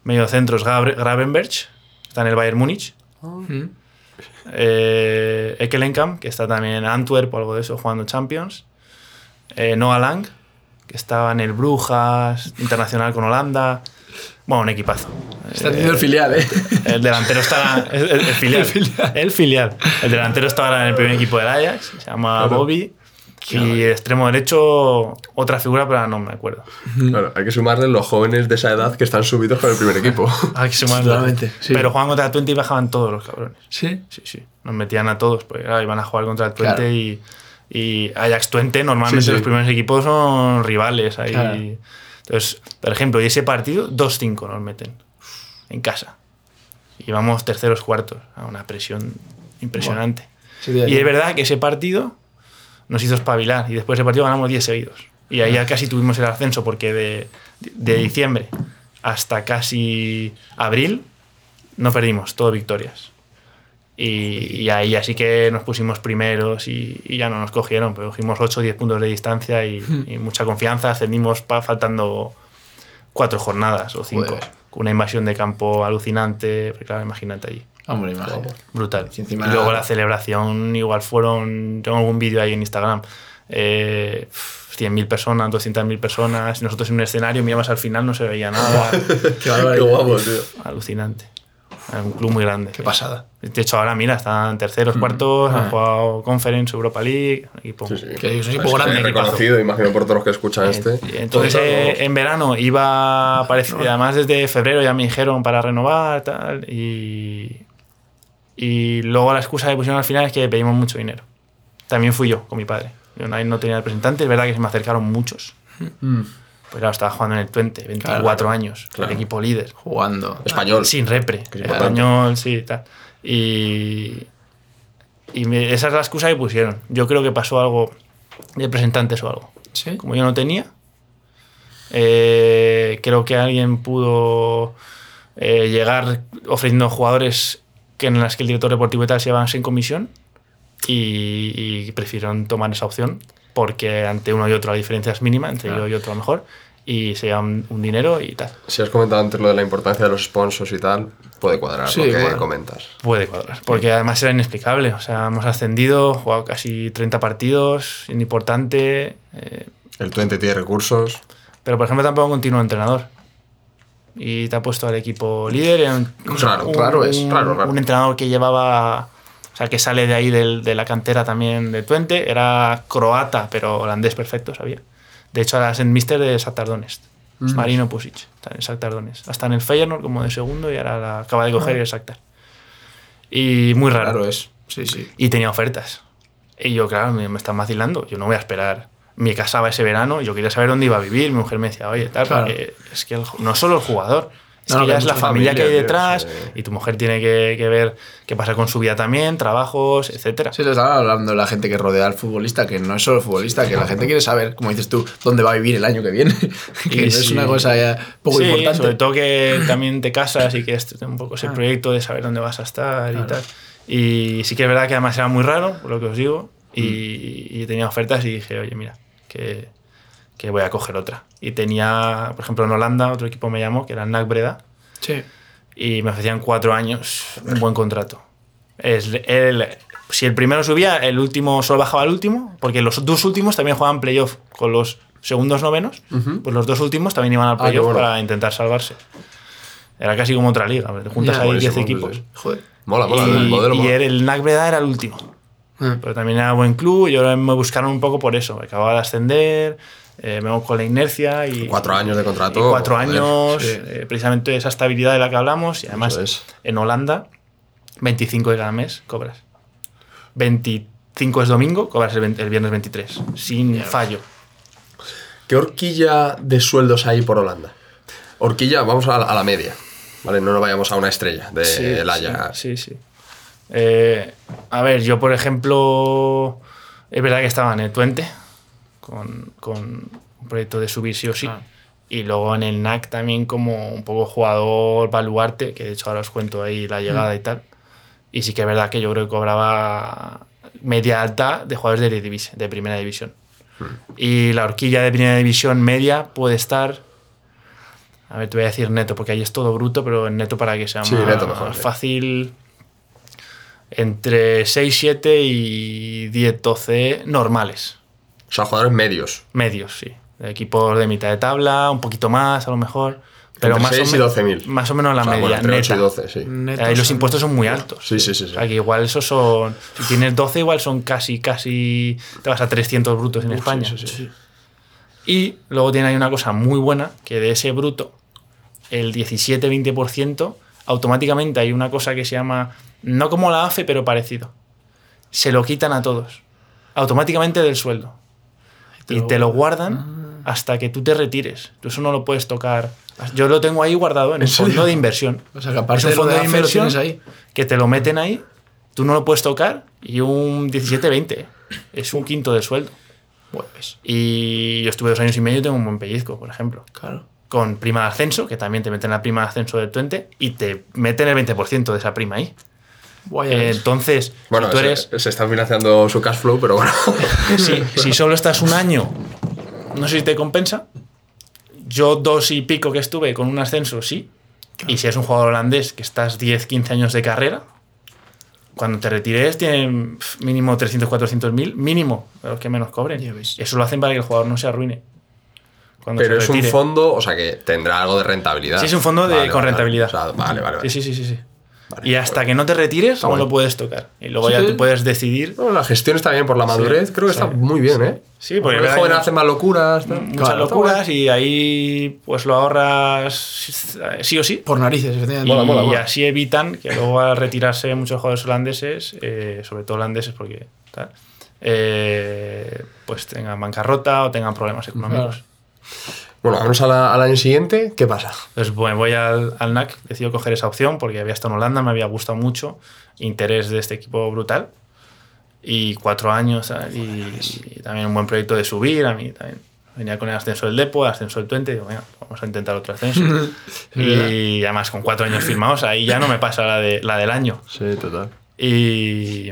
Medio centro es Gabre- Gravenberch, está en el Bayern Múnich. Mm. Eh, Ekelenkamp, que está también en Antwerp o algo de eso, jugando Champions. Eh, Noah Lang, que estaba en el Brujas, internacional con Holanda. Bueno, un equipazo. Está teniendo el filial, ¿eh? El delantero está. [LAUGHS] El, el- el filial, el filial. El delantero está ahora en el primer equipo del Ajax, se llama Bobby. Y el extremo derecho, otra figura, pero no me acuerdo. Claro, hay que sumarle los jóvenes de esa edad que están subidos con el primer equipo. [LAUGHS] Hay que. Totalmente, sí. Pero jugaban contra el Twente y bajaban todos los cabrones. Sí. Sí, sí. Nos metían a todos, porque claro, iban a jugar contra el Twente Claro. y, y Ajax Twente, normalmente Sí, sí. los primeros equipos son rivales ahí. Claro. Entonces, por ejemplo, y ese partido, 2-5 nos meten en casa. Y vamos terceros cuartos, a una presión impresionante. Y es verdad que ese partido nos hizo espabilar y después de ese partido ganamos 10 seguidos. Y ahí ya casi tuvimos el ascenso porque de, de diciembre hasta casi abril no perdimos, todo victorias. Y, y ahí así que nos pusimos primeros y, y ya no nos cogieron, pero cogimos 8 o 10 puntos de distancia y, y mucha confianza. Ascendimos pa- faltando cuatro jornadas o cinco. Joder. Con una invasión de campo alucinante. porque Claro, imagínate allí. Hombre, imagínate. Brutal. Y encima luego la- celebración, igual fueron. Tengo algún vídeo ahí en Instagram. Eh, 100.000 personas, 200.000 personas. Nosotros en un escenario miramos al final, no se veía nada. [LAUGHS] Qué. Qué guapo, tío. Alucinante. Era un club muy grande. Qué pasada. De hecho, ahora mira, están terceros, cuartos, han jugado Conference, Europa League. Equipo. Sí, sí. Que es un equipo grande. reconocido, imagino por todos los que escuchan este. Y Entonces, eh, en verano iba, parece- [LAUGHS] además desde febrero ya me dijeron para renovar tal, y, y luego la excusa que pusieron al final es que pedimos mucho dinero. También fui yo con mi padre. Yo no, no tenía representante, es verdad que se me acercaron muchos. Pues claro, estaba jugando en el Twente, 24 años, Claro. el equipo líder. Jugando. Español. Sin repre, español, sí, tal. Y, y me- esa es la excusa que pusieron. Yo creo que pasó algo de representantes o algo. Sí. Como yo no tenía, eh, creo que alguien pudo eh, llegar ofreciendo jugadores que en las que el director deportivo y tal se llevaban sin comisión y, y prefirieron tomar esa opción porque ante uno y otro la diferencia es mínima, entre yo y otro a lo mejor, y se llevan un dinero y tal. Si has comentado antes lo de la importancia de los sponsors y tal, puede cuadrar Sí, lo que bueno. comentas. Puede cuadrar, porque además era inexplicable. O sea, hemos ascendido, jugado casi 30 partidos, importante. eh, El Twente tiene recursos. pero, por ejemplo, tampoco continuó entrenador. Y te ha puesto al equipo líder. era un, Raro, un- raro es, raro, raro. Un entrenador que llevaba. O sea, que sale de ahí del- de la cantera también de Twente. Era croata, pero holandés perfecto, sabía. De hecho, ahora es el mister de Shakhtar Donetsk. Mm. Marino Pusic, está en Shakhtar Donetsk. Hasta en el Feyenoord como de segundo y ahora la acaba de Ah. coger el Shakhtar. Y muy raro. Claro es. Sí, sí. Y tenía ofertas. Y yo, claro, me, me están vacilando. Yo no voy a esperar. Me casaba ese verano y yo quería saber dónde iba a vivir. Mi mujer me decía, oye, tal, Claro. porque es que el no solo el jugador. Es No, que ya es la familia, que hay detrás sí. y tu mujer tiene que, que ver qué pasa con su vida también, trabajos, etcétera. Sí, lo estaba hablando la gente que rodea al futbolista, que no es solo el futbolista, que la gente quiere saber, como dices tú, dónde va a vivir el año que viene. [LAUGHS] que Y no es una cosa ya poco sí, importante. sobre todo que también te casas y que es un poco ese proyecto de saber dónde vas a estar y tal. Y sí que es verdad que además era muy raro, por lo que os digo, y, y tenía ofertas y dije, oye, mira, que, que voy a coger otra. Y tenía, por ejemplo, en Holanda, otro equipo me llamó, que era el NAC Breda, Sí. y me ofrecían cuatro años, un buen contrato. Es el, si el primero subía, el último solo bajaba el último, porque los dos últimos también jugaban playoff con los segundos novenos, pues los dos últimos también iban al Ah, playoff bueno. para intentar salvarse. Era casi como otra liga, juntas ahí buenísimo, 10 sí, equipos. sí. Joder. Mola, mola, y el modelo y mola. era- el NAC Breda era el último. Ah. Pero también era buen club, y ahora me buscaron un poco por eso. Acababa de ascender, eh, me voy con la inercia y. Cuatro años de contrato. cuatro años, sí. eh, precisamente esa estabilidad de la que hablamos. Y además, es. en Holanda, 25 de cada mes cobras. 25 es domingo, cobras el, 20 el viernes 23, sin fallo. ¿Qué horquilla de sueldos hay por Holanda? Horquilla, vamos a la, a la media. ¿Vale? No nos vayamos a una estrella de el Ajax. Sí, sí. Eh, a ver, yo por ejemplo, es verdad que estaba en el Twente con, con un proyecto de subir sí o sí. Ah. Y luego en el NAC también como un poco jugador baluarte, que de hecho ahora os cuento ahí la llegada y tal. Y sí que es verdad que yo creo que cobraba media alta de jugadores de, Eredivisie, de primera división. Y la horquilla de primera división media puede estar. A ver, te voy a decir neto, porque ahí es todo bruto, pero en neto para que sea Sí, más neto mejor, sí. fácil. Entre 6, 7 y 10, 12 normales. O sea, jugadores medios. Medios, sí. De equipos de mitad de tabla, un poquito más a lo mejor. Pero Entre más, 6 o y me- 12.000. más o menos la O sea, media. bueno, entre 8 neta. y 12, sí. Netos Ahí los impuestos son muy altos. Sí, sí, sí. sí. O sea, que igual esos son. Si tienes 12, igual son casi, casi. Te vas a 300 brutos en España. sí, sí, sí. Y luego tiene ahí una cosa muy buena: que de ese bruto, el 17-20%, automáticamente hay una cosa que se llama. No como la AFE, pero parecido. Se lo quitan a todos. Automáticamente del sueldo. Y te lo guardan hasta que tú te retires. Tú eso no lo puedes tocar. Yo lo tengo ahí guardado en el serio? fondo de inversión. O sea, que aparte Es un de fondo de de inversión ahí. que te lo meten ahí, tú no lo puedes tocar y un 17-20. Es un quinto del sueldo. Pues, Y yo estuve dos años y medio y tengo un buen pellizco, por ejemplo. claro. Con prima de ascenso, que también te meten la prima de ascenso del Twente y te meten el 20% de esa prima ahí. Guay, Eh, entonces, Bueno, si tú se- eres. se, está financiando su cash flow, pero bueno. [LAUGHS] si, si solo estás un año, no sé si te compensa. Yo dos y pico que estuve con un ascenso, sí. Y si eres un jugador holandés que estás 10, 15 años de carrera, cuando te retires tienen mínimo 300, 400 mil, mínimo, los que menos cobren. Eso lo hacen para que el jugador no se arruine. Cuando pero se es un fondo, o sea que tendrá algo de rentabilidad. Sí, es un fondo de- Vale, con vale, rentabilidad. o sea, vale, vale, vale. Sí, sí, sí, sí. sí. Vale, y hasta bueno. que no te retires, no lo puedes tocar. Y luego Sí, ya sí. tú puedes decidir. Bueno, la gestión está bien por la madurez, creo que sí, está muy bien, ¿eh? Sí, porque jóvenes que- hacen más locuras. tal. muchas Claro, locuras y ahí pues lo ahorras sí o sí. Por narices, Y, efectivamente. Mola, mola, mola. así evitan que luego al retirarse muchos jugadores holandeses, eh, sobre todo holandeses porque tal, eh, pues tengan bancarrota o tengan problemas económicos. Bueno, vamos a la- al año siguiente. ¿Qué pasa? Entonces, bueno, voy al, al NAC, decido coger esa opción porque había estado en Holanda, me había gustado mucho, interés de este equipo brutal. Y cuatro años y, y también un buen proyecto de subir. A mí también venía con el ascenso del Depo, el ascenso del Twente. Digo, venga, vamos a intentar otro ascenso. [LAUGHS] y además, con cuatro años firmados, ahí ya no me pasa la, de, la del año. Sí, total. Y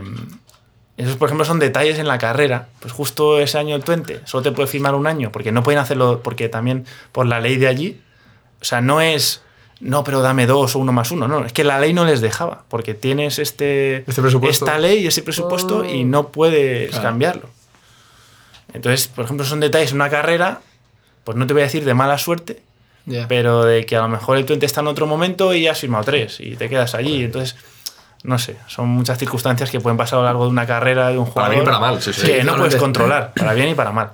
esos, por ejemplo, son detalles en la carrera. Pues justo ese año el Twente solo te puede firmar un año, porque no pueden hacerlo, porque también por la ley de allí, o sea, no es, no, pero dame dos o uno más uno, no, es que la ley no les dejaba, porque tienes este, Este presupuesto. esta ley y ese presupuesto y no puedes Claro. cambiarlo. Entonces, por ejemplo, son detalles en una carrera, pues no te voy a decir de mala suerte, pero de que a lo mejor el Twente está en otro momento y has firmado tres y te quedas allí. Entonces, no sé, son muchas circunstancias que pueden pasar a lo largo de una carrera de un Para jugador. bien y para mal, sí, sí. Que no puedes controlar, para bien y para mal.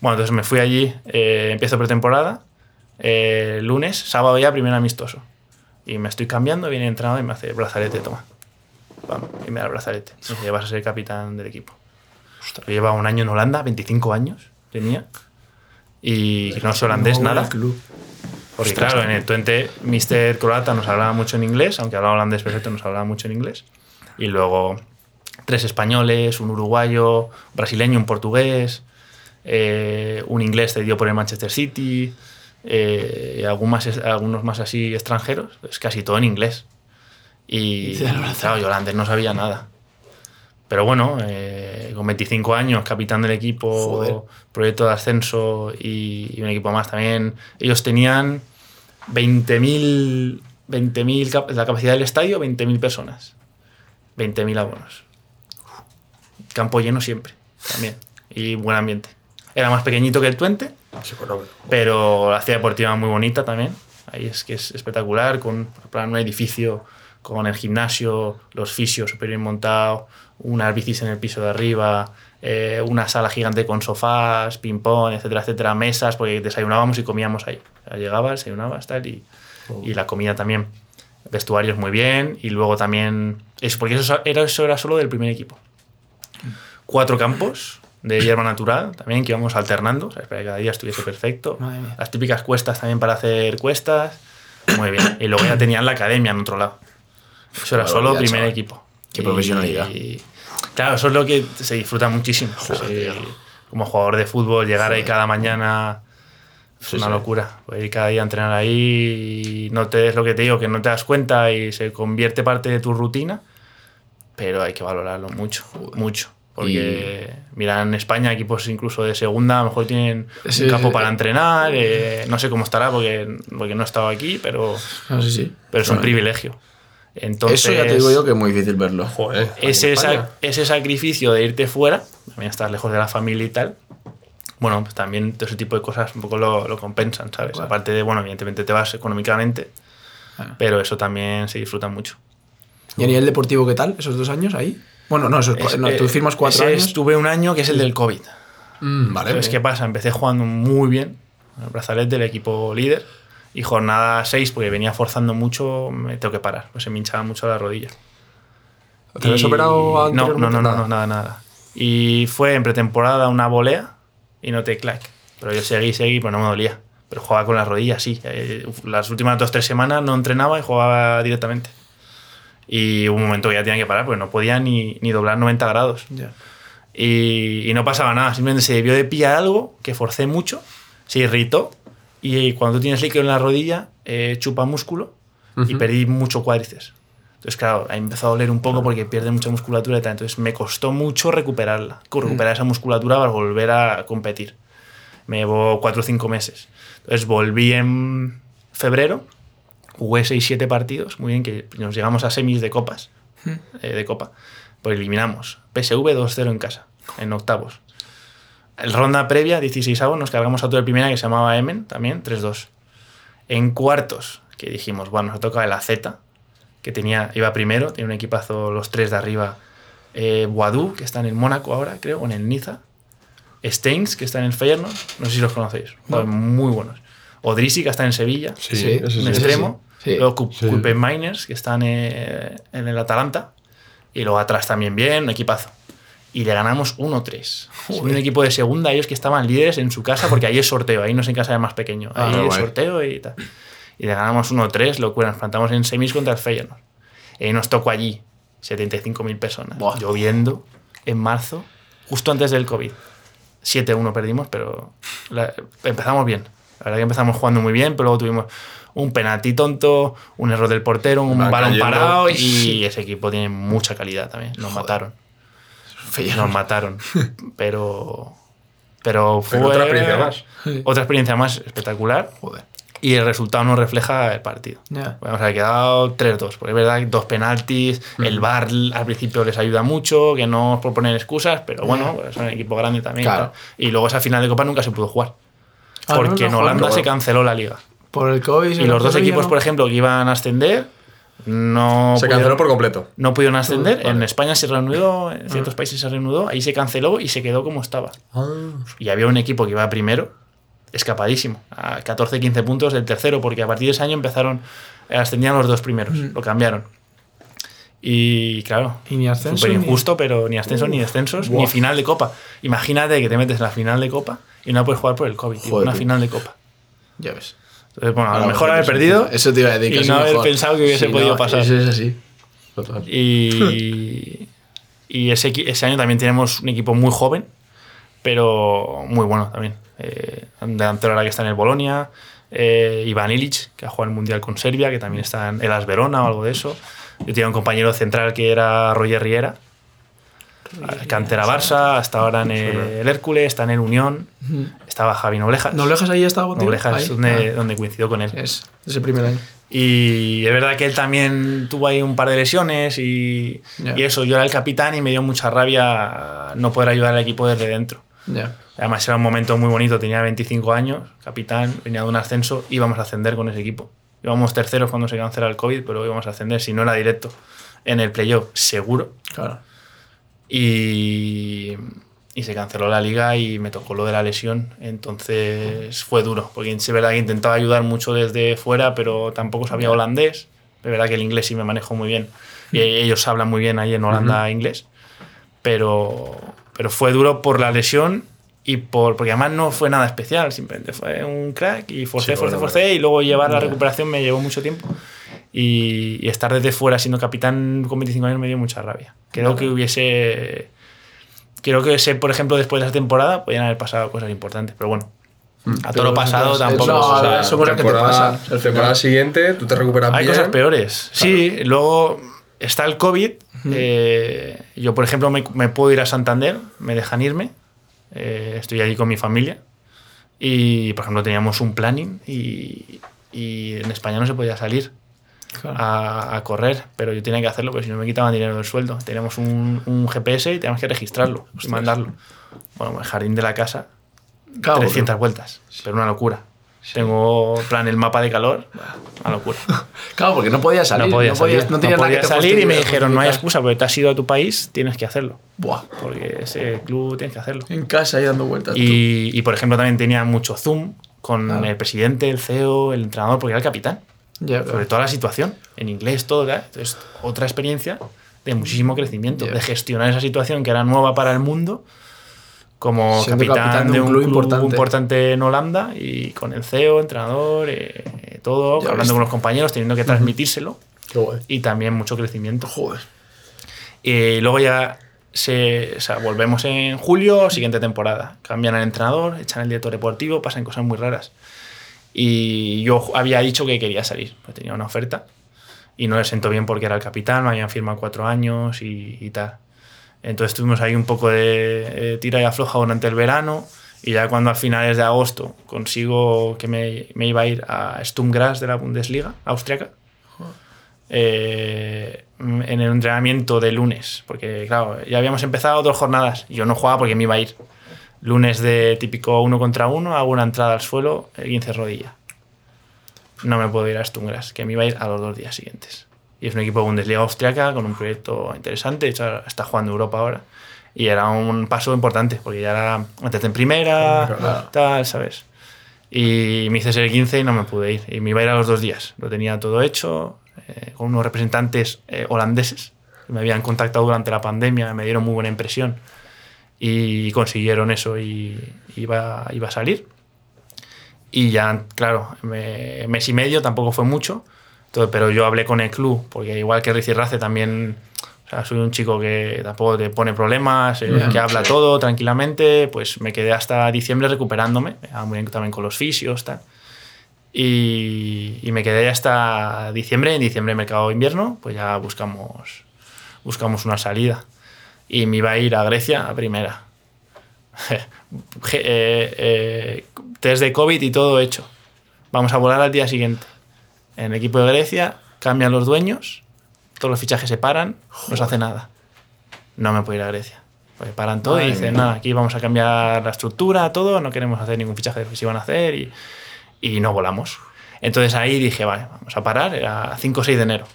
Bueno, entonces me fui allí, eh, empiezo pretemporada, eh, lunes, sábado ya, primer amistoso. Y me estoy cambiando, viene el entrenador y me hace brazalete, toma. Vamos, y me da el brazalete. Y me dice, vas a ser capitán del equipo. Yo llevaba un año en Holanda, 25 años tenía. Y no soy holandés, No, nada. club. Porque claro, en el Twente, Mr. Croata nos hablaba mucho en inglés, aunque hablaba holandés perfecto, nos hablaba mucho en inglés. Y luego tres españoles, un uruguayo, brasileño, un portugués, eh, un inglés cedido por el Manchester City, eh, y algún más- algunos más así extranjeros, es casi todo en inglés. Y claro, yo holandés no sabía nada. Pero bueno, eh, con 25 años, capitán del equipo, Joder. proyecto de ascenso y, y un equipo más también. Ellos tenían 20.000, 20.000 cap- la capacidad del estadio, 20.000 personas. 20.000 abonos. Campo lleno siempre, también. Y buen ambiente. Era más pequeñito que el Twente, pero la ciudad deportiva muy bonita también. Ahí es que es espectacular, con un edificio con el gimnasio, los fisios súper bien montados, unas bicis en el piso de arriba, eh, una sala gigante con sofás, ping-pong, etcétera, etcétera, mesas, porque desayunábamos y comíamos ahí. O sea, llegabas, desayunabas, tal, y, y la comida también. Vestuarios muy bien, y luego también. Es porque eso era, eso era solo del primer equipo. Cuatro campos de hierba natural también que íbamos alternando, o sea, para que cada día estuviese perfecto. Las típicas cuestas también para hacer cuestas. Muy bien. Y luego ya tenían la academia en otro lado. Eso era solo primer chaval. equipo. Qué Y- profesionalidad. y- claro, eso es lo que se disfruta muchísimo. Sí, como jugador de fútbol, llegar ahí cada mañana es una locura. Poder ir cada día a entrenar ahí y no te es lo que te digo, que no te das cuenta y se convierte parte de tu rutina, pero hay que valorarlo mucho, mucho. Porque, mira, en España equipos incluso de segunda a lo mejor tienen Sí, un campo sí. para entrenar, eh, no sé cómo estará porque, porque no he estado aquí, pero, si. pero es un privilegio. Entonces, Eso ya te digo yo que es muy difícil verlo. Joder. ese, ese sacrificio de irte fuera, también estar lejos de la familia y tal, bueno, pues también todo ese tipo de cosas un poco lo, lo compensan, ¿sabes? Aparte de, bueno, evidentemente te vas económicamente, pero eso también se disfruta mucho. ¿Y a nivel deportivo qué tal? ¿Esos dos años ahí? Bueno, no, esos, Es- no tú firmas cuatro ese años. Estuve un año que es el del COVID. Mm, vale. Entonces, ¿qué pasa? Empecé jugando muy bien, en el brazalete del equipo líder, y jornada 6, porque venía forzando mucho, me tengo que parar, pues se me hinchaba mucho la rodilla. ¿Te habías operado no, no, no, no, anteriormente? no, nada, nada. Y fue en pretemporada una volea y noté clac. Pero yo seguí, seguí, pero no me dolía. Pero jugaba con las rodillas, sí. Eh, Las últimas dos o tres semanas no entrenaba y jugaba directamente. Y hubo un momento que ya tenía que parar porque no podía ni, ni doblar 90 grados. Y, y no pasaba nada, simplemente se debió de pillar algo que forcé mucho, se irritó y cuando tú tienes líquido en la rodilla, eh, chupa músculo y perdí mucho cuádriceps. Entonces, claro, ahí empezó a doler un poco porque pierde mucha musculatura y tal. Entonces, me costó mucho recuperarla, recuperar esa musculatura para volver a competir. Me llevó cuatro o cinco meses. Entonces, volví en febrero, jugué 6-7 partidos, muy bien, que nos llegamos a semis de copas, eh, de copa. Pues eliminamos. PSV 2-0 en casa, en octavos. El ronda previa, 16 avos, nos cargamos a otro de primera que se llamaba Emen, también, 3-2. En cuartos, que dijimos, bueno, nos toca el AZ, que tenía, iba primero, tiene un equipazo los tres de arriba. Eh, que está en el Mónaco ahora, creo, o en el Niza. Steins, que está en el Feyenoord, no sé si los conocéis, muy buenos. Odrisi, que está en Sevilla, Sí, Sí, extremo. sí. Sí. Luego. Culpen Miners, que están eh, en el Atalanta. Y luego atrás también bien, un equipazo. Y le ganamos 1-3. Un equipo de segunda, ellos que estaban líderes en su casa, porque ahí es sorteo, ahí no es en casa de más pequeño. Ah, Ahí qué es guay. sorteo y tal. Y le ganamos 1-3, locura. Nos plantamos en semis contra el Feyenoord. Y nos tocó allí 75.000 personas, Buah. lloviendo en marzo, justo antes del COVID. 7-1 perdimos, pero la- empezamos bien. La verdad que empezamos jugando muy bien, pero luego tuvimos un penalti tonto, un error del portero, un Van balón cayendo. parado y [LAUGHS] ese equipo tiene mucha calidad también. Nos mataron. Nos mataron. [LAUGHS] Pero. Pero fue. Pero otra experiencia más. Otra experiencia más espectacular. Joder. Y el resultado no refleja el partido. Ya. Vamos a haber quedado 3-2. Porque es verdad que dos penaltis. El VAR al principio les ayuda mucho, que no os proponen excusas, pero bueno, son un equipo grande también. Claro. claro. Y luego esa final de Copa nunca se pudo jugar. Ah, porque no en. Holanda se canceló la liga. Por el COVID. Y los dos equipos, por ejemplo, que iban a ascender, no. Se pudieron- canceló por completo. no pudieron ascender. En España se reanudó, en ciertos países se reanudó, ahí se canceló y se quedó como estaba. Y había un equipo que iba primero, escapadísimo, a 14-15 puntos del tercero, porque a partir de ese año empezaron, eh, ascendían los dos primeros, lo cambiaron. Y claro, Y ni ascenso, súper ni- injusto, pero ni ascenso, ni descensos, ni final de copa. Imagínate que te metes en la final de copa y no puedes jugar por el COVID, Joder, una tío. final de copa. Ya ves. Entonces, bueno, a lo mejor haber perdido Eso te iba a y no haber mejor. pensado que hubiese Sí, podido no, pasar. Eso es así. Total. Y, y ese, año también tenemos un equipo muy joven, pero muy bueno también. Eh, delantero ahora que está en el Bolonia, eh, Iván Ilic, que ha jugado el Mundial con Serbia, que también está en el As Verona o algo de eso. Yo tenía un compañero central que era Roger Riera, cantera Barça, hasta ahora en el Hércules, está en el Unión, estaba Javi Noblejas. ¿Noblejas ahí estaba contigo? Noblejas es donde, Ah, donde coincidió con él. es, es el primer año. Y es verdad que él también tuvo ahí un par de lesiones y, y eso, yo era el capitán y me dio mucha rabia no poder ayudar al equipo desde dentro. Ya. Además era un momento muy bonito, tenía 25 años, capitán, venía de un ascenso, íbamos a ascender con ese equipo. Íbamos terceros cuando se canceló el COVID, pero íbamos a ascender, si no era directo, en el playoff, seguro. Claro. Y, y se canceló la liga y me tocó lo de la lesión. Entonces fue duro, porque es verdad que intentaba ayudar mucho desde fuera, pero tampoco sabía holandés. Es verdad que el inglés sí me manejo muy bien. Y ellos hablan muy bien ahí en Holanda inglés. Pero, pero fue duro por la lesión y por porque además no fue nada especial. Simplemente fue un crack y forcé, Sí, forcé, bueno, forcé. Y luego llevar la recuperación me llevó mucho tiempo. Y, y estar desde fuera siendo capitán con 25 años me dio mucha rabia. Creo que hubiese. Creo que ese, por ejemplo, después de esa temporada podían haber pasado cosas importantes. Pero bueno, a todo lo pasado eso- tampoco. eso- o sea, eso- cosas que te temporada, pasan, al temporada siguiente, tú te recuperas hay bien. cosas peores. Sí, luego está el COVID. eh, yo, por ejemplo, me, me puedo ir a Santander, me dejan irme. eh, estoy allí con mi familia. Y, por ejemplo, teníamos un planning y, y en España no se podía salir Claro. a, a correr, pero yo tenía que hacerlo porque si no me quitaban dinero del sueldo. Teníamos un, un GPS y teníamos que registrarlo y mandarlo. Bueno, el jardín de la casa, Claro, 300 vueltas, pero una locura. Tengo plan el mapa de calor, una locura. [LAUGHS] Claro, porque no podías salir. no podía salir, podías- no podía salir y me dijeron no hay excusa porque te has ido a tu país, tienes que hacerlo. Buah. Porque ese club tienes que hacerlo. En casa ahí dando vueltas. Y, y, por ejemplo también tenía mucho Zoom con Claro. el presidente, el CEO, el entrenador, porque era el capitán. Sobre toda la situación, en inglés, todo. ¿verdad? Entonces, otra experiencia de muchísimo crecimiento, de gestionar esa situación que era nueva para el mundo, como capitán, capitán de un club, importante. importante. en Holanda y con el CEO, entrenador, eh, todo, Ya hablando con los compañeros, teniendo que transmitírselo y también mucho crecimiento. Joder. Y luego ya se, o sea, volvemos en julio, siguiente temporada. Cambian el entrenador, echan el director deportivo, pasan cosas muy raras. Y yo había dicho que quería salir, pues tenía una oferta y no le sentó bien porque era el capitán, me habían firmado cuatro años y, y tal. Entonces tuvimos ahí un poco de tira y afloja durante el verano y ya cuando a finales de agosto consigo que me, me iba a ir a Sturm de la Bundesliga austriaca, eh, en el entrenamiento de lunes, porque claro, ya habíamos empezado dos jornadas yo no jugaba porque me iba a ir. Lunes de típico uno contra uno, hago una entrada al suelo, el 15 rodilla. No me puedo ir a Stungras, que me iba a ir a los dos días siguientes. Y es un equipo de Bundesliga austriaca con un proyecto interesante, de hecho está jugando Europa ahora. Y era un paso importante, porque ya era antes en primera, tal, ¿sabes? Y me hice ser el 15 y no me pude ir. Y me iba a ir a los dos días. Lo tenía todo hecho, eh, con unos representantes eh, holandeses que me habían contactado durante la pandemia, me dieron muy buena impresión y consiguieron eso y iba, iba a salir. Y ya, claro, me- mes y medio tampoco fue mucho, entonces, pero yo hablé con el club, porque igual que Ricky Race también, o sea, soy un chico que tampoco te pone problemas, eh, que habla sí. todo tranquilamente, pues me quedé hasta diciembre recuperándome, también con los fisios, tal. Y, y me quedé hasta diciembre. En diciembre, mercado de invierno, pues ya buscamos, buscamos una salida. Y me iba a ir a Grecia a primera. [LAUGHS] Eh, eh, test de COVID y todo hecho. Vamos a volar al día siguiente. En el equipo de Grecia cambian los dueños, todos los fichajes se paran, no se hace nada. No me puedo ir a Grecia. Pues paran todo y dicen, nada, aquí vamos a cambiar la estructura, todo, no queremos hacer ningún fichaje que se iban a hacer y, y no volamos. Entonces ahí dije, vale, vamos a parar, era 5 o 6 de enero.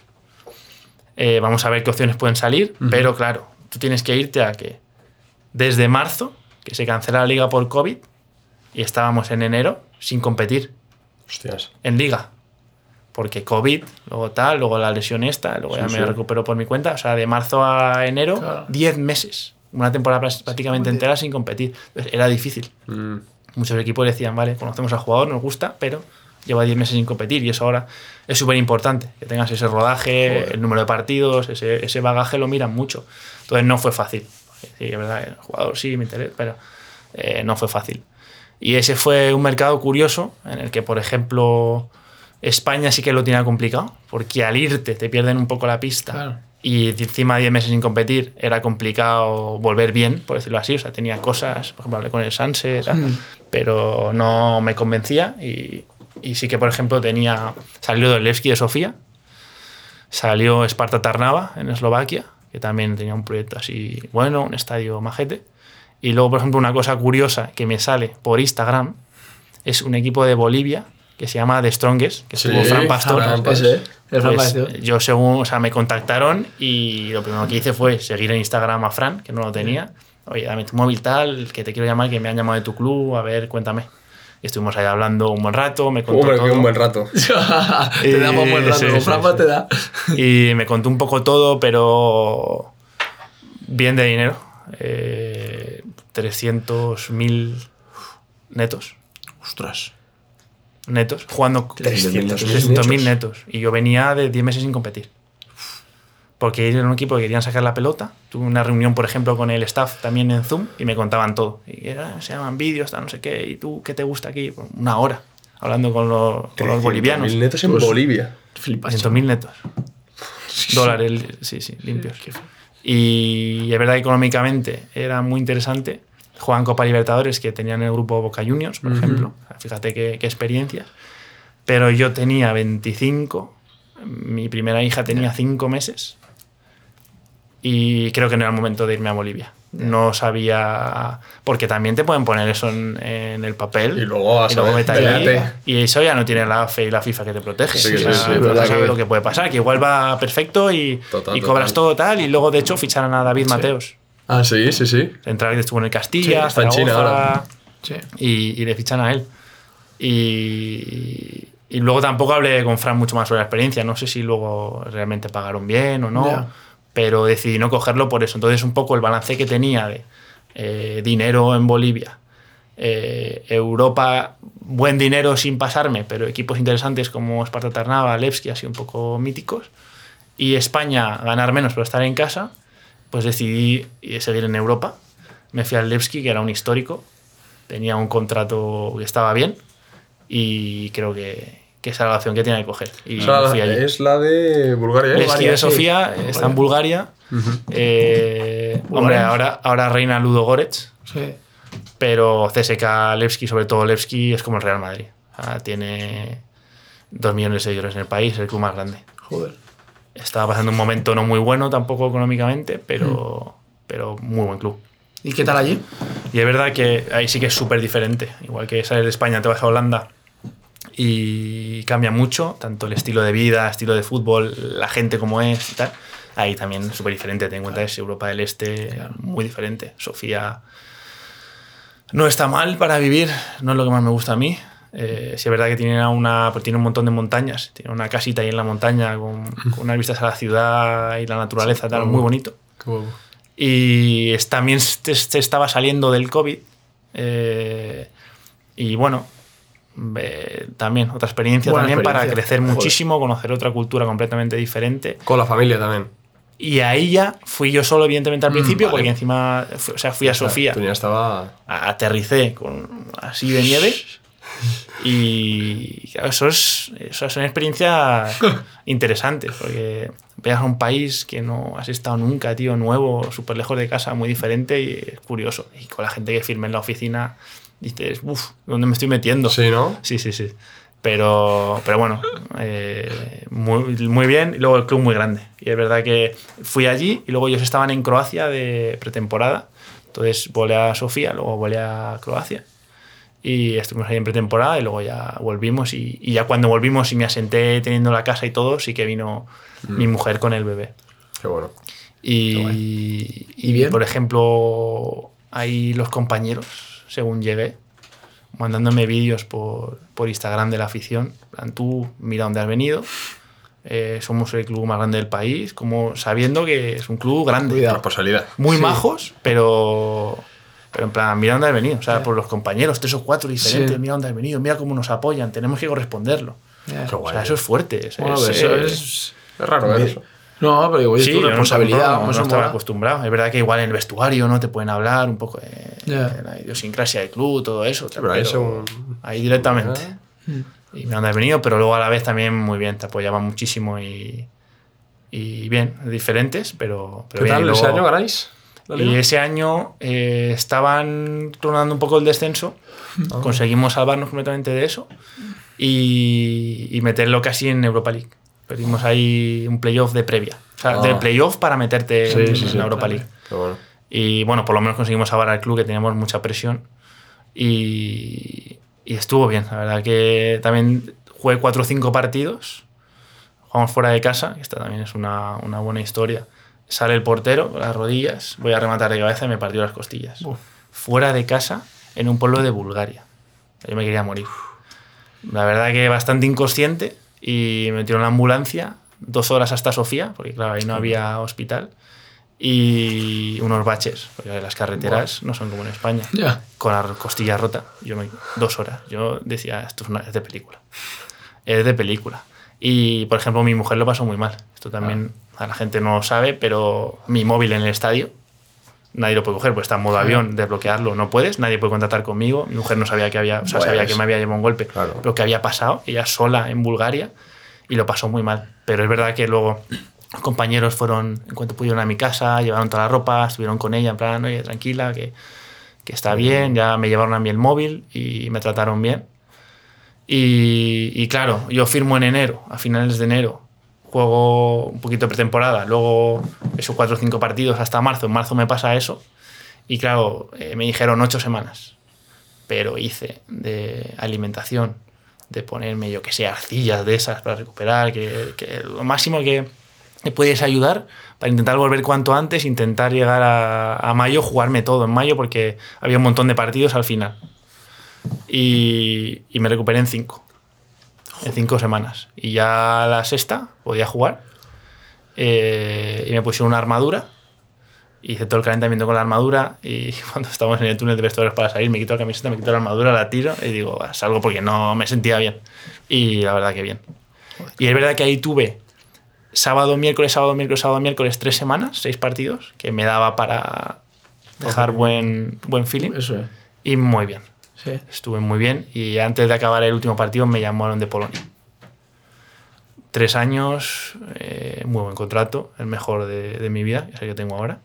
Eh, vamos a ver qué opciones pueden salir, pero claro, tú tienes que irte a que desde marzo, que se cancela la liga por COVID, y estábamos en enero sin competir Hostias. en liga. Porque COVID, luego tal, luego la lesión esta, luego ya Sí, me recupero por mi cuenta. O sea, de marzo a enero, Claro. 10 meses. Una temporada prá- prácticamente entera sin competir. Era difícil. Mm. Muchos equipos decían, vale, conocemos al jugador, nos gusta, pero lleva 10 meses sin competir y eso ahora es súper importante. Que tengas ese rodaje, el número de partidos, ese, ese bagaje lo miran mucho. Entonces no fue fácil. Sí, es verdad, el jugador sí me interesa, pero eh, no fue fácil. Y ese fue un mercado curioso en el que, por ejemplo, España sí que lo tenía complicado, porque al irte te pierden un poco la pista. Claro. Y encima de 10 meses sin competir era complicado volver bien, por decirlo así. O sea, tenía cosas, por ejemplo, hablé con el Sanse, Mm. pero no me convencía. Y, y sí que, por ejemplo, tenía. Salió del Levski de Sofía, salió Sparta Tarnava en Eslovaquia, que también tenía un proyecto así bueno, un estadio majete. Y luego, por ejemplo, una cosa curiosa que me sale por Instagram es un equipo de Bolivia que se llama The Strongest, que Sí, estuvo Fran Pastor. Fran. Ese, el Fran Pues, Pastor. yo según, o sea, me contactaron y lo primero que hice fue seguir en Instagram a Fran, que no lo tenía. Oye, dame tu móvil tal, que te quiero llamar, que me han llamado de tu club, a ver, cuéntame. Y estuvimos ahí hablando un buen rato, me contó Hombre, todo. un buen rato. [LAUGHS] te damos buen rato, Sí, con sí, sí. te da. Y me contó un poco todo, pero bien de dinero. Eh, 300.000 netos. Ostras. Netos. Jugando 300.000 300.000 netos. Y yo venía de 10 meses sin competir. Porque era un equipo que querían sacar la pelota. Tuve una reunión, por ejemplo, con el staff también en Zoom y me contaban todo. Y era, se llaman vídeos, no sé qué. ¿Y tú qué te gusta aquí? Una hora hablando con los, con los bolivianos. 300.000 netos en Pues- Bolivia. Flipas. 100.000 netos. [LAUGHS] Dólares, sí, sí, limpios. Y es verdad que económicamente era muy interesante. Juegan Copa Libertadores, que tenían el grupo Boca Juniors, por ejemplo. Fíjate qué, qué experiencia. Pero yo tenía 25, mi primera hija tenía 5 meses y creo que no era el momento de irme a Bolivia. No sabía. Porque también te pueden poner eso en, en el papel. Y luego saber, vete allí, espérate. Y eso ya no tiene la fe y la FIFA que te protege. Sí, O sea, sí, sí, no sabes que- lo que puede pasar, que igual va perfecto y, Total, y cobras total. todo tal. Y luego, de hecho, ficharon a David Mateos. Ah, sí, sí, sí. Central que estuvo en el Castilla, Sí, está en China ahora. Sí. y, y le fichan a él. Y, y luego tampoco hablé con Fran mucho más sobre la experiencia. No sé si luego realmente pagaron bien o no, Ya. Pero decidí no cogerlo por eso. Entonces, un poco el balance que tenía de eh, dinero en Bolivia, eh, Europa, buen dinero sin pasarme, pero equipos interesantes como Sparta Tarnava, Levski, así un poco míticos, y España, ganar menos pero estar en casa. pues decidí seguir en Europa. Me fui al Levski, que era un histórico. Tenía un contrato que estaba bien y creo que, que esa era la opción que tenía que coger. Y O sea, me fui allí. es la de Bulgaria. ¿eh? Levski de Sofía está en Bulgaria. Eh, [LAUGHS] hombre, ahora, ahora reina Ludo Goretz, Sí. pero CSK Levski, sobre todo Levski, es como el Real Madrid. O sea, tiene dos millones de seguidores en el país, es el club más grande. Joder. Estaba pasando un momento no muy bueno tampoco económicamente, pero, pero muy buen club. ¿Y qué tal allí? Y es verdad que ahí sí que es súper diferente. Igual que sales de España, te vas a Holanda y cambia mucho, tanto el estilo de vida, estilo de fútbol, la gente como es y tal. Ahí también es súper diferente. Ten en cuenta que es Europa del Este, muy diferente. Sofía no está mal para vivir, no es lo que más me gusta a mí. Eh, sí es verdad que tiene, una, pues tiene un montón de montañas, tiene una casita ahí en la montaña con, con unas vistas a la ciudad y la naturaleza, tal, muy bonito. Y es- también se se estaba saliendo del COVID. eh, y bueno, eh, también otra experiencia Buena también para experiencia. crecer Joder. muchísimo, conocer otra cultura completamente diferente. Con la familia también. Y ahí ya fui yo solo, evidentemente, al principio, vale. porque encima, o sea, fui a Sofía, Tú ya estaba. aterricé con así de nieve. [LAUGHS] Y claro, eso es, eso son experiencias [LAUGHS] interesantes, porque veas a un país que no has estado nunca, tío, nuevo, súper lejos de casa, muy diferente y es curioso. Y con la gente que firme en la oficina, dices, uff, ¿dónde me estoy metiendo? Sí, ¿no? Sí, sí, sí. Pero, pero bueno, eh, muy, muy bien. Y luego el club muy grande. Y es verdad que fui allí y luego ellos estaban en Croacia de pretemporada. Entonces volé a Sofía, luego volé a Croacia. Y estuvimos ahí en pretemporada y luego ya volvimos. Y, y ya cuando volvimos y me asenté teniendo la casa y todo, sí que vino mi mujer con el bebé. Qué bueno. Y, y, bien? por ejemplo, ahí los compañeros, según llegué, mandándome vídeos por, por Instagram de la afición. en plan, Tú, mira dónde has venido. eh, somos el club más grande del país, como sabiendo que es un club grande. Cuidado. Responsabilidad. Muy majos, pero, pero en plan, mira dónde has venido. O sea, por los compañeros, tres o cuatro diferentes, Sí. mira dónde has venido, mira cómo nos apoyan, tenemos que corresponderlo. Ya. Qué O guay. sea, eso es fuerte. es- Bueno, es- pero eso es- es. Es raro ver eso. No, pero igual es Sí, tu yo no- responsabilidad. No, no, estaba acostumbrado. Es verdad que igual en el vestuario no te pueden hablar un poco de, la idiosincrasia del club, todo eso. pero ahí directamente. Mm. Y me han venido, pero luego a la vez también muy bien, te apoyaban muchísimo y, y bien, diferentes, pero, pero ¿Qué bien. tal Y ese año ganáis? y ese año eh, estaban clonando un poco el descenso. Conseguimos salvarnos completamente de eso y, y meterlo casi en Europa League. Perdimos ahí un playoff de previa. O sea, de playoff para meterte en, sí, en sí, la Europa. League. Bueno. Y bueno, por lo menos conseguimos salvar al club, que teníamos mucha presión. Y, y estuvo bien. La verdad que también jugué cuatro o cinco partidos. Jugamos fuera de casa, que esta también es una, una buena historia. Sale el portero con las rodillas, voy a rematar de cabeza y me partió las costillas. Fuera de casa, en un pueblo de Bulgaria. Yo me quería morir. La verdad que bastante inconsciente y me metieron en la ambulancia dos horas hasta Sofía, porque claro, ahí no había hospital, y unos baches, porque las carreteras no son como en España, Ya. con la costilla rota. Yo me, dos horas. Yo decía, esto es, una- es de película. Es de película. Y, por ejemplo, mi mujer lo pasó muy mal. Esto también a la gente no lo sabe, pero mi móvil en el estadio, nadie lo puede coger, pues está en modo avión, desbloquearlo no puedes, nadie puede contactar conmigo. Mi mujer no sabía que había, o sea, Pues, sabía que me había llevado un golpe, claro. pero que había pasado, ella sola en Bulgaria, y lo pasó muy mal. Pero es verdad que luego los compañeros fueron, en cuanto pudieron a mi casa, llevaron toda la ropa, estuvieron con ella, en plan, oye, tranquila, que, que está bien, ya me llevaron a mí el móvil y me trataron bien. Y, y claro, yo firmo en enero, a finales de enero, juego un poquito de pretemporada, luego esos cuatro o cinco partidos hasta marzo, en marzo me pasa eso, y claro, eh, me dijeron ocho semanas, pero hice de alimentación, de ponerme, yo que sé, arcillas de esas para recuperar, que, que lo máximo que me puedes ayudar para intentar volver cuanto antes, intentar llegar a, a mayo, jugarme todo en mayo, porque había un montón de partidos al final. Y, y me recuperé en cinco. En cinco semanas. Y ya la sexta podía jugar. eh, y me pusieron una armadura. Hice todo el calentamiento con la armadura. Y [LAUGHS] cuando estábamos en el túnel de vestuarios para salir, me quito la camiseta, me quito la armadura, la tiro. Y digo, "Va, salgo porque no me sentía bien. Y la verdad que bien. Y es verdad que ahí tuve sábado, miércoles, sábado, miércoles, sábado, miércoles, tres semanas, seis partidos, que me daba para dejar buen, buen feeling. Eso es. Y muy bien. Sí. Estuve muy bien y antes de acabar el último partido me llamaron de Polonia. Tres años, eh, muy buen contrato, el mejor de, de mi vida, es el que tengo ahora.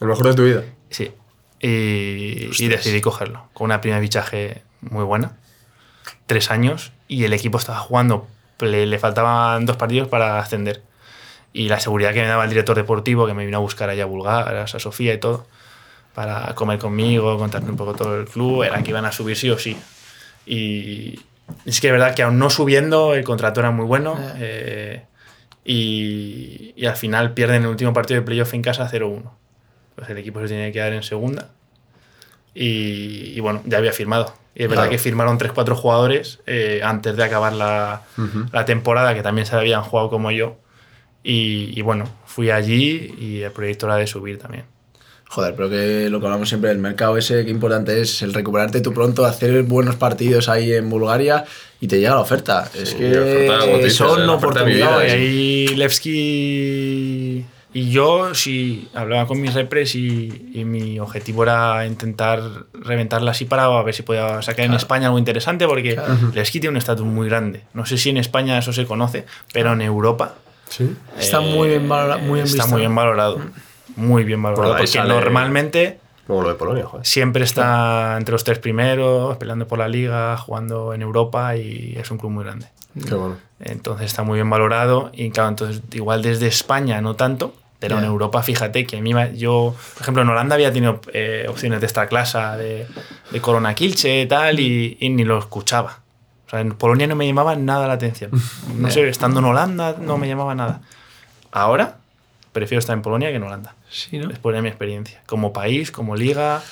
El mejor de tu vida. Sí. Y, y decidí cogerlo, con una prima de fichaje muy buena. Tres años y el equipo estaba jugando, le, le faltaban dos partidos para ascender. Y la seguridad que me daba el director deportivo, que me vino a buscar allá a Bulgaria, a Sofía y todo, para comer conmigo, contarme un poco todo el club, era que iban a subir sí o sí. Y es que es verdad que aún no subiendo, el contrato era muy bueno. eh, y, y al final pierden el último partido de playoff en casa 0-1. Pues el equipo se tiene que quedar en segunda. Y, y bueno, ya había firmado. Y es verdad Claro. que firmaron 3-4 jugadores eh, antes de acabar la, la temporada, que también se habían jugado como yo. Y, y bueno, fui allí y el proyecto era de subir también. Joder, pero que lo que hablamos siempre del mercado ese, que importante es el recuperarte tú pronto, hacer buenos partidos ahí en Bulgaria y te llega la oferta. es Sí, que oferta, son No, y ahí Levski y yo, si hablaba con mis repres y, y mi objetivo era intentar reventarla así para ver si podía sacar en España algo interesante, porque Levski tiene un estatus muy grande. No sé si en España eso se conoce, pero en Europa Sí. Está muy bien valora- muy bien está visto. muy bien valorado. Muy bien valorado. Bueno, porque sale- normalmente Luego lo de Polonia, joder. siempre está entre los tres primeros, peleando por la liga, jugando en Europa y es un club muy grande. Qué bueno. Entonces está muy bien valorado y claro, entonces igual desde España no tanto, pero en. Europa fíjate que a mí yo, por ejemplo, en Holanda había tenido eh, opciones de esta clase de, de Corona Kilche y tal y, y ni lo escuchaba. O sea, en Polonia no me llamaba nada la atención. [LAUGHS] No sé, estando en Holanda no me llamaba nada. Ahora prefiero estar en Polonia que en Holanda. Sí, ¿no? Después de mi experiencia. Como país, como liga.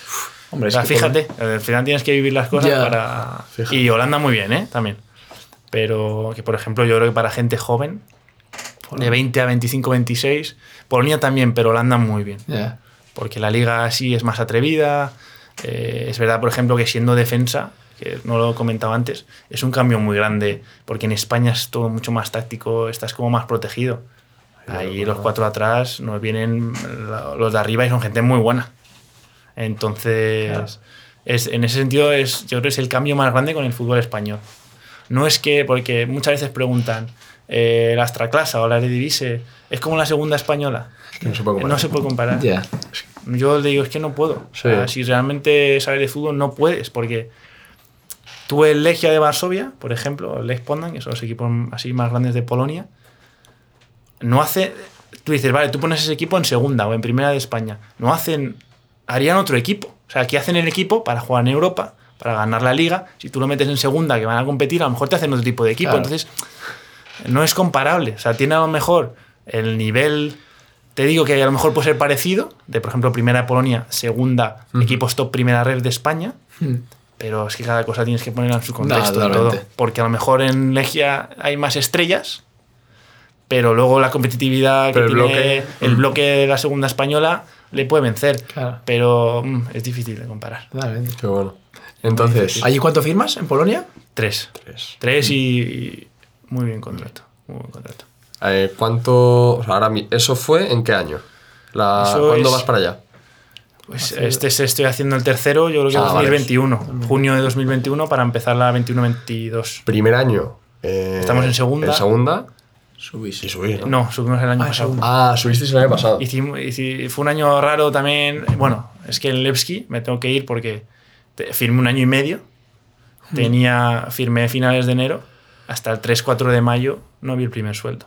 Hombre, O sea, es que fíjate, al final tienes que vivir las cosas para. Fíjate. Y Holanda muy bien, ¿eh? También. Pero que, por ejemplo, yo creo que para gente joven, de 20 a 25, 26, Polonia también, pero Holanda muy bien. Porque la liga sí es más atrevida. eh, es verdad, por ejemplo, que siendo defensa, que no lo he comentado antes, es un cambio muy grande. Porque en España es todo mucho más táctico, estás como más protegido. Ahí los cuatro atrás nos vienen los de arriba y son gente muy buena. Entonces, es, en ese sentido, es, yo creo que es el cambio más grande con el fútbol español. No es que, porque muchas veces preguntan, eh, la Astraclasa o la Eredivisie, ¿es como la segunda española? No se puede comparar. No se puede comparar. Ya. Yo le digo, es que no puedo. O sea, Sí. si realmente sabes de fútbol, no puedes, porque tú el Legia de Varsovia, por ejemplo, el Lech Poznan, que son los equipos así más grandes de Polonia, no hace... Tú dices, vale, tú pones ese equipo en segunda o en primera de España. No hacen... Harían otro equipo. O sea, aquí hacen el equipo para jugar en Europa, para ganar la liga. Si tú lo metes en segunda, que van a competir, a lo mejor te hacen otro tipo de equipo. Claro. Entonces, no es comparable. O sea, tiene a lo mejor el nivel. Te digo que a lo mejor puede ser parecido, de por ejemplo, primera de Polonia, segunda, equipos top primera red de España. Pero es que cada cosa tienes que ponerla en su contexto todo. Porque a lo mejor en Legia hay más estrellas, pero luego la competitividad Pero que el tiene bloque- el bloque de la segunda española le puede vencer. Claro. Pero mm, es difícil de comparar. Totalmente. Qué bueno. Entonces, ¿Allí cuánto firmas en Polonia? Tres. Tres. Tres y, y muy bien contrato. Muy buen contrato. eh, ¿cuánto. o sea, ahora, ¿Eso fue en qué año? La, ¿Cuándo es- vas para allá? Pues este se estoy haciendo el tercero, yo creo que Ah, vale. 2021. Junio de 2021 para empezar la 21-22. Primer año. eh, Estamos en segunda. En segunda. Subís. Y subís, ¿no? No, subimos el año Ah, pasado. Ah, subisteis el año pasado. Hicimos- hici- fue un año raro también. Bueno, es que en Levski me tengo que ir porque firmé un año y medio. Tenía, firmé finales de enero. Hasta el 3-4 de mayo no vi el primer sueldo.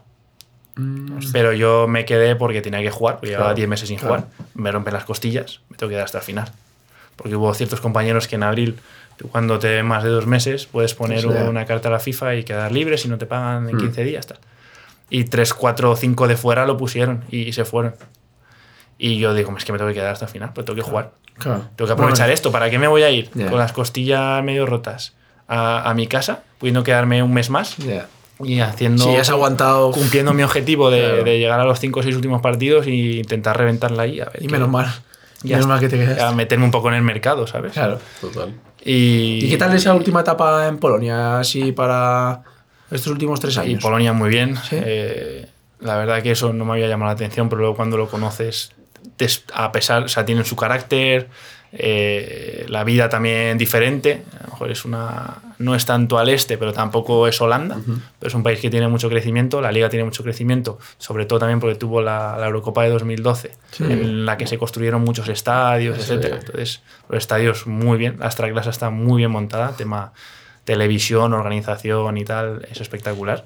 Pero yo me quedé porque tenía que jugar, porque llevaba Claro, 10 meses sin claro. jugar. Me rompen las costillas, me tengo que quedar hasta el final. Porque hubo ciertos compañeros que en abril, tú cuando te ven más de dos meses, puedes poner Sí. una carta a la FIFA y quedar libre si no te pagan en 15 días. Tal. Y 3, 4 o 5 de fuera lo pusieron y, se fueron. Y yo digo, es que me tengo que quedar hasta el final, pues tengo que jugar. Claro. Tengo que aprovechar esto. ¿Para qué me voy a ir Ya. con las costillas medio rotas a, a mi casa, pudiendo quedarme un mes más Ya. y haciendo. Si has aguantado. Cumpliendo mi objetivo de, Claro. de llegar a los 5 o 6 últimos partidos e intentar reventarla ahí. A ver Y menos mal. ya menos mal que te quedas. A meterme un poco en el mercado, ¿sabes? Claro. Total. Y, ¿Y qué tal esa última etapa en Polonia? Así para estos últimos tres Y años. Polonia muy bien. Sí. Eh, La verdad que eso no me había llamado la atención, pero luego cuando lo conoces, a pesar, o sea, tienen su carácter, eh, la vida también diferente. A lo mejor es una, no es tanto al este, pero tampoco es Holanda. Pero es un país que tiene mucho crecimiento, la liga tiene mucho crecimiento, sobre todo también porque tuvo la, la Eurocopa de 2012, en la que se construyeron muchos estadios, Sí. etcétera. Entonces, los estadios muy bien, la Extraclasa está muy bien montada, tema televisión, organización y tal, es espectacular.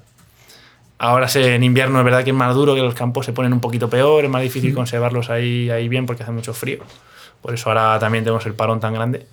Ahora se- en invierno es verdad que es más duro, que los campos se ponen un poquito peor, es más difícil conservarlos ahí, ahí bien porque hace mucho frío. Por eso ahora también tenemos el parón tan grande.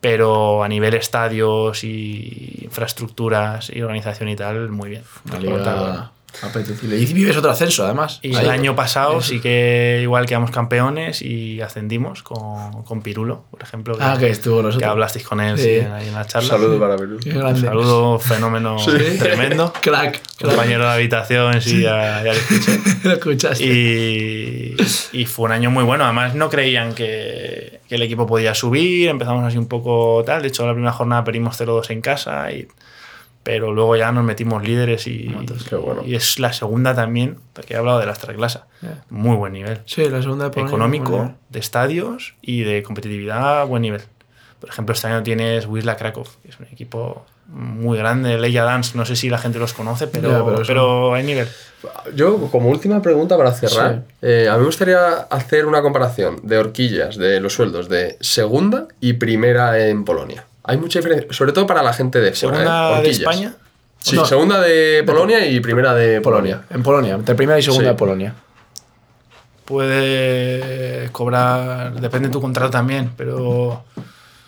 Pero a nivel estadios y infraestructuras y organización y tal, muy bien. Una Montada. liga apetecible. Y vives otro ascenso, además. Y Ahí. el año pasado sí que igual quedamos campeones y ascendimos con, con Pirulo, por ejemplo. Ah, que estuvo nosotros. Que hablasteis con él Sí. sí, en- ahí en la charla. Saludo para. Qué Un saludo, fenómeno tremendo. [LAUGHS] Crack. Compañero de habitación, sí, ya, ya lo escuché. [LAUGHS] Lo escuchaste. Y, y fue un año muy bueno. Además, no creían que, que el equipo podía subir. Empezamos así un poco tal. De hecho, la primera jornada perdimos 0-2 en casa. Y, pero luego ya nos metimos líderes y, qué bueno. y es la segunda también, porque he hablado de la Extraclasa. Muy buen nivel. Sí, la segunda de Polonia, Económico, de estadios y de competitividad, buen nivel. Por ejemplo, este año tienes Wisla Krakow, que es un equipo muy grande. Leia Dance, no sé si la gente los conoce, pero, pero hay nivel. Yo, como última pregunta para cerrar, eh, a mí me gustaría hacer una comparación de horquillas de los sueldos de segunda y primera en Polonia. Hay mucha diferencia, sobre todo para la gente de fuera, Segunda ¿eh? de. España. Sí, No. segunda de Polonia y primera de Polonia. Polonia. En Polonia. Entre primera y segunda Sí. de Polonia. puede cobrar, depende de tu contrato también, pero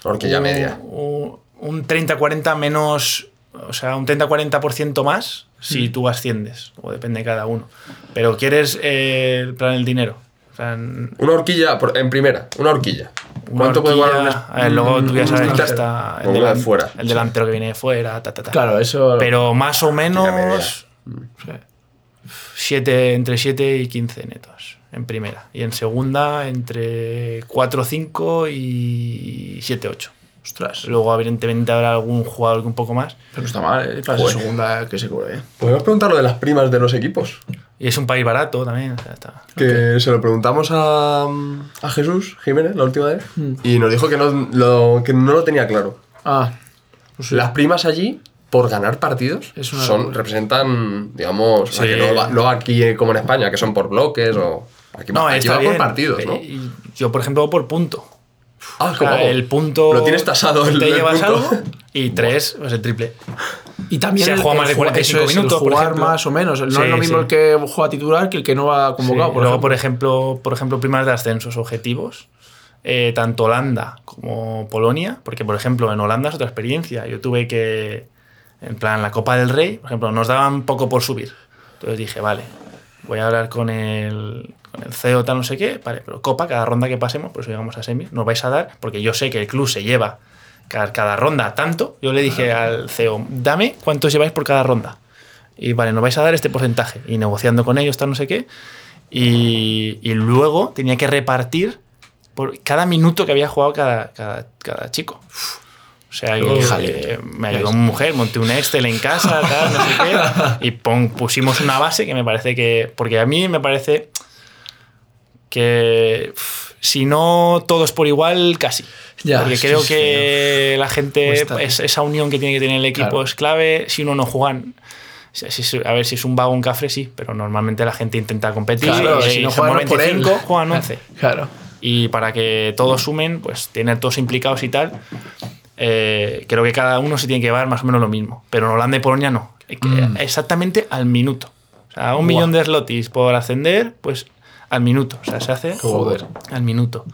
Horquilla media. un, un 30-40 menos, o sea, un 30-40% más si tú asciendes, o depende de cada uno. Pero quieres eh, el plan del dinero. O sea, en- Una horquilla por- en primera, una horquilla. una ¿Cuánto puede cobrar un a ver, luego tú ya sabes que está el, delan- fuera. el delantero que viene de fuera, ta, ta, ta. Claro, eso. Pero más o menos siete, entre 7 y 15 netos en primera. Y en segunda entre 4, 5 y 7, 8. Ostras. Luego, evidentemente, habrá algún jugador que un poco más. Pero no está mal, ¿eh? Para segunda que se cubre, ¿eh? Podemos preguntar lo de las primas de los equipos. Y es un país barato también. o sea, está- Que se lo preguntamos a, a Jesús Jiménez la última vez Hmm. y nos dijo que no lo, que no lo tenía claro. Ah, Las primas allí, por ganar partidos, Es una son, locura. representan, digamos, o sea, Sí. que no, aquí como en España, que son por bloques o. Aquí, No, aquí está va bien. por partidos, ¿no? Yo, por ejemplo, por punto. Ah, O sea, el punto. Lo tienes tasado el- Te el llevas punto. algo y tres, pues el triple. Y también Se el, juega más de ju- 45 eso es, minutos, por jugar ejemplo. más o menos. No Sí, es lo mismo sí. el que juega titular que el que no va convocado. Sí, por Luego, por ejemplo, por ejemplo, primas de ascensos objetivos, eh, tanto Holanda como Polonia, porque por ejemplo en Holanda es otra experiencia. Yo tuve que, en plan, la Copa del Rey, por ejemplo, nos daban poco por subir. Entonces dije, vale, voy a hablar con el, con el CEO, tal, no sé qué, vale, pero Copa, cada ronda que pasemos, por eso llegamos a semis, nos vais a dar, porque yo sé que el club se lleva cada, cada ronda tanto. Yo le dije al CEO, dame cuántos lleváis por cada ronda. Y vale, nos vais a dar este porcentaje. Y negociando con ellos, tal, no sé qué. Y, y luego tenía que repartir por cada minuto que había jugado cada, cada, cada chico. O sea, eh, me ayudó mi mujer, monté un Excel en casa, tal, no sé qué. Y pon- pusimos una base que me parece que. Porque a mí me parece que. uf, Si no todo es por igual, casi. Ya, porque creo que la gente, es- esa unión que tiene que tener el equipo Claro. es clave. Si uno no juegan, a ver si es un vago un cafre, sí, pero normalmente la gente intenta competir. Claro, y si no juegan por él. 25, juegan 11. [LAUGHS] Claro. Y para que todos sumen, pues tener todos implicados y tal, eh, creo que cada uno se tiene que llevar más o menos lo mismo. Pero en Holanda y Polonia no. Eh, Mm. Exactamente al minuto. O sea, un millón de slotis por ascender, pues al minuto. O sea, se hace Joder. al minuto.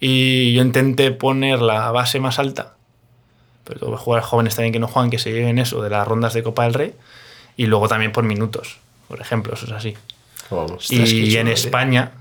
Y yo intenté poner la base más alta. Pero que jugar jóvenes también que no juegan, que se lleven eso de las rondas de Copa del Rey. Y luego también por minutos, por ejemplo, eso es así. Vamos. Y en. España,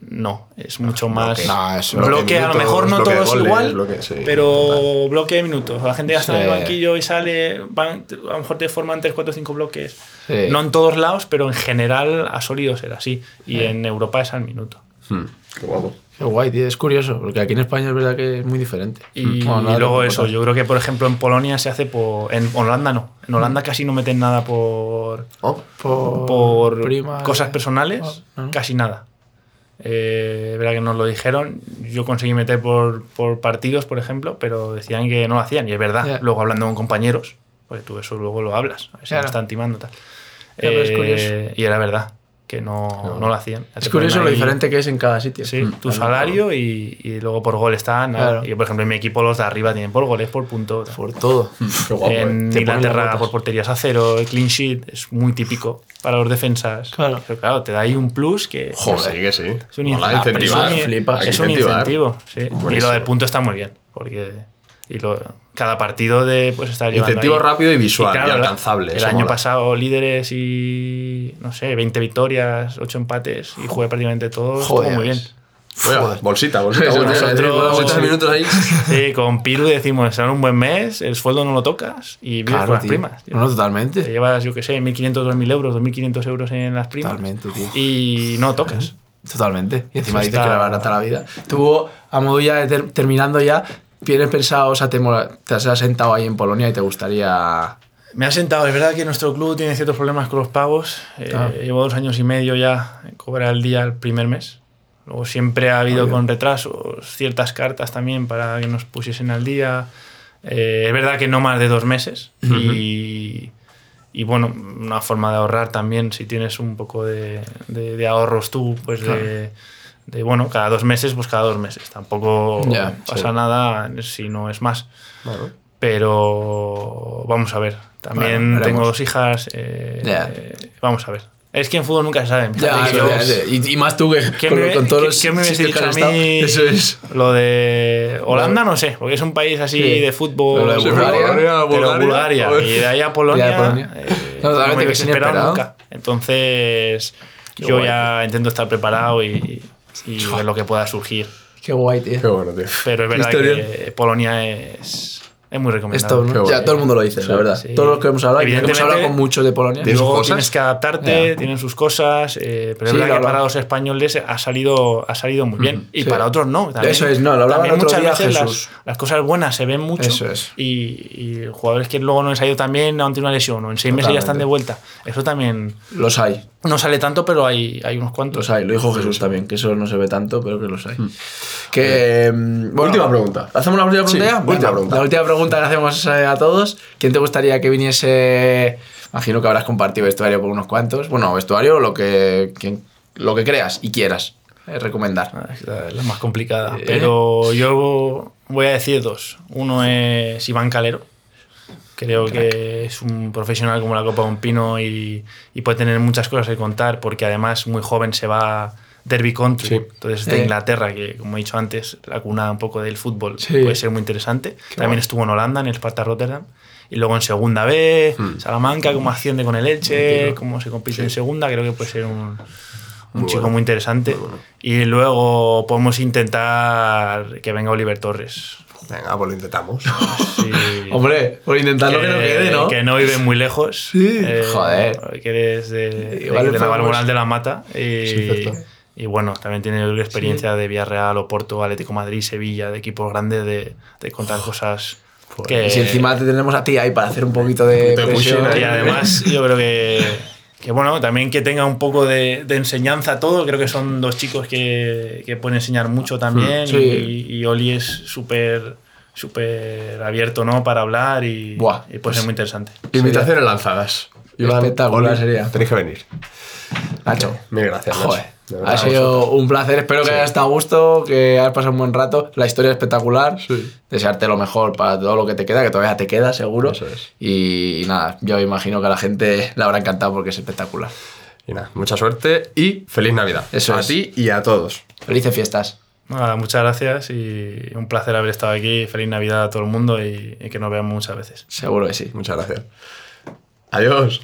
no, es mucho más. No, es bloque, bloque, a lo mejor no todo es igual, bloque, sí, pero bloque de minutos. La gente ya está en el Sí. banquillo y sale, van- a lo mejor te forman 3, 4, 5 bloques. Sí. No en todos lados, pero en general ha solido ser así. Y en Europa es al minuto. Hmm, qué guapo. Qué guay, tío. Es curioso, porque aquí en España es verdad que es muy diferente. Y, Bueno, nada, y luego eso, tal. yo creo que por ejemplo en Polonia se hace por. En Holanda no. En Holanda casi no meten nada por. Oh, Por, por prima, cosas personales, ¿no? casi nada. Eh, es verdad que nos lo dijeron. Yo conseguí meter por, por partidos, por ejemplo, pero decían que no lo hacían. Y es verdad. Ya. Luego hablando con compañeros, porque tú eso luego lo hablas. A ver si Claro. me están timando tal. Es Eh, curioso. y era verdad que no, no lo hacían. Ya Es curioso lo diferente que es en cada sitio. Sí, tu salario y, y luego por gol están. Claro. Y por ejemplo, en mi equipo los de arriba tienen por goles, por punto. Por todo. [LAUGHS] qué guapo, eh. en las Inglaterra por porterías a cero, el clean sheet es muy típico para los defensas. Claro. Pero claro, te da ahí un plus que Joder, sí que sí. es un, incentivo. incentivar. Es un- flipas. Es un incentivar. incentivo. sí. Y lo del punto está muy bien. Porque y lo- cada partido de pues estar llevando Incentivo ahí. rápido y visual, y claro, alcanzable, El año mola. pasado líderes y no sé, 20 victorias, 8 empates y jugué prácticamente todo. estuvo Joder. muy bien. Oiga, bolsita, bolsita. Nosotros- Nosotros 80 minutos ahí. [LAUGHS] Sí, con Piru decimos, será un buen mes, el sueldo no lo tocas y vives Claro, con las tío. primas. tío. No, no, Te totalmente. llevas, yo qué sé, 1.500, 2.000 euros, 2.500 euros en las primas. Totalmente, tío. Y no tocas. [LAUGHS] Totalmente. Y encima dices que la barata la vida. Tú, a modo ya de ter- terminando ya, tienes pensado, o sea, te, mola- te has sentado ahí en Polonia y te gustaría. Me ha sentado, es verdad que nuestro club tiene ciertos problemas con los pagos. Eh, Ah. Llevo dos años y medio ya en cobrar el día el primer mes. Luego siempre ha habido con retrasos ciertas cartas también para que nos pusiesen al día. Eh, es verdad que no más de dos meses. y, y bueno, una forma de ahorrar también, si tienes un poco de, de- de ahorros tú, pues de, de, bueno, cada dos meses, pues cada dos meses. Tampoco pasa sí. nada si no es más. Pero vamos a ver. También Bueno, tengo dos hijas. eh, eh, vamos a ver. Es que en fútbol nunca se sabe. Ya, Fíjate, eso, yo- ya, y, y más tú que ¿Qué con, me, con todos qué- los qué me dicho a estado. mí? [LAUGHS] Eso es. Lo de Holanda no sé, porque es un país así Sí. de fútbol. Lo de Bulgaria. pero Bulgaria, Bulgaria. joder. Y de ahí a Polonia. Y de Polonia. eh, No, no me hubiese esperado nunca. Entonces, yo guay, ya intento estar preparado y, y ver lo que pueda surgir. Qué guay, tío. qué bueno, tío. Pero es verdad que Polonia es, es muy recomendable. Ya todo el mundo lo dice, la verdad. sí. Todos los que hemos hablado, y hemos Evidentemente- hablado con muchos de Polonia. ¿Tienes Luego cosas? tienes que adaptarte, tienen sus cosas, eh, pero Sí, es verdad que para los españoles ha salido, ha salido muy bien. Y Sí. para otros no. También, Eso es, no, lo hablaba otro muchas día veces las, Jesús. las cosas buenas se ven mucho. Eso es. Y, y jugadores que luego no les ha ido tan bien ante una lesión o en seis meses ya están de vuelta. Eso también Los hay. No sale tanto, pero hay, hay unos cuantos. Los hay. Lo dijo Jesús también, que eso no se ve tanto, pero que los hay. Que, mm, bueno, Última pregunta. ¿Hacemos la última pregunta Sí, ya? última pregunta. La última pregunta que hacemos eh, a todos. ¿Quién te gustaría que viniese? Imagino que habrás compartido vestuario por unos cuantos. Bueno, vestuario, lo que, lo que creas y quieras eh, recomendar. Ah, Es la, la más complicada. Eh. Pero yo voy a decir dos. Uno es Iván Calero. Creo que es un profesional como la Copa de un Pino y, y puede tener muchas cosas que contar porque además muy joven se va Derby Country. Sí. Entonces de Eh. Inglaterra, que como he dicho antes, la cuna un poco del fútbol Sí. puede ser muy interesante. También guay. estuvo en Holanda, en el Sparta Rotterdam. Y luego en segunda B, Hmm. Salamanca, cómo asciende con el Elche, cómo se compite en segunda, creo que puede ser un, un chico muy interesante. Y luego podemos intentar que venga Oliver Torres. Venga, pues lo intentamos. [LAUGHS] Sí. [LAUGHS] Hombre, por intentarlo que, no quede, ¿no? que no vive muy lejos. Sí. Joder. Que es de, de, Igual de le podemos- Navalmoral de la Mata. Y, Sí, cierto. y bueno, también tiene experiencia de Villarreal, Oporto, Atlético Madrid, Sevilla, de equipos grandes, de, de contar cosas que... Y si encima te tenemos a ti ahí para hacer un poquito de poquito de presión. pushing ahí. Y además, yo creo que, [LAUGHS] que bueno, también que tenga un poco de, de enseñanza todo. Creo que son dos chicos que, que pueden enseñar mucho también. Sí. Y, y Oli es súper súper abierto ¿no? para hablar y, Buah, y puede ser muy interesante. Invitaciones lanzadas. Iván, Espectacular Oli, sería. Tenéis que venir. Nacho. Mil gracias, Nacho. Joder. De verdad, Ha sido un placer. Espero que Sí. hayas estado a gusto, que hayas pasado un buen rato. La historia es espectacular. Sí. Desearte lo mejor para todo lo que te queda, que todavía te queda, seguro. Eso es. Y, nada, yo imagino que a la gente le habrá encantado porque es espectacular. Y nada, mucha suerte y feliz Navidad. Eso a es. ti y a todos. Felices fiestas. Nada, muchas gracias y un placer haber estado aquí. Feliz Navidad a todo el mundo y, y que nos veamos muchas veces. Seguro que sí. Muchas gracias. Adiós.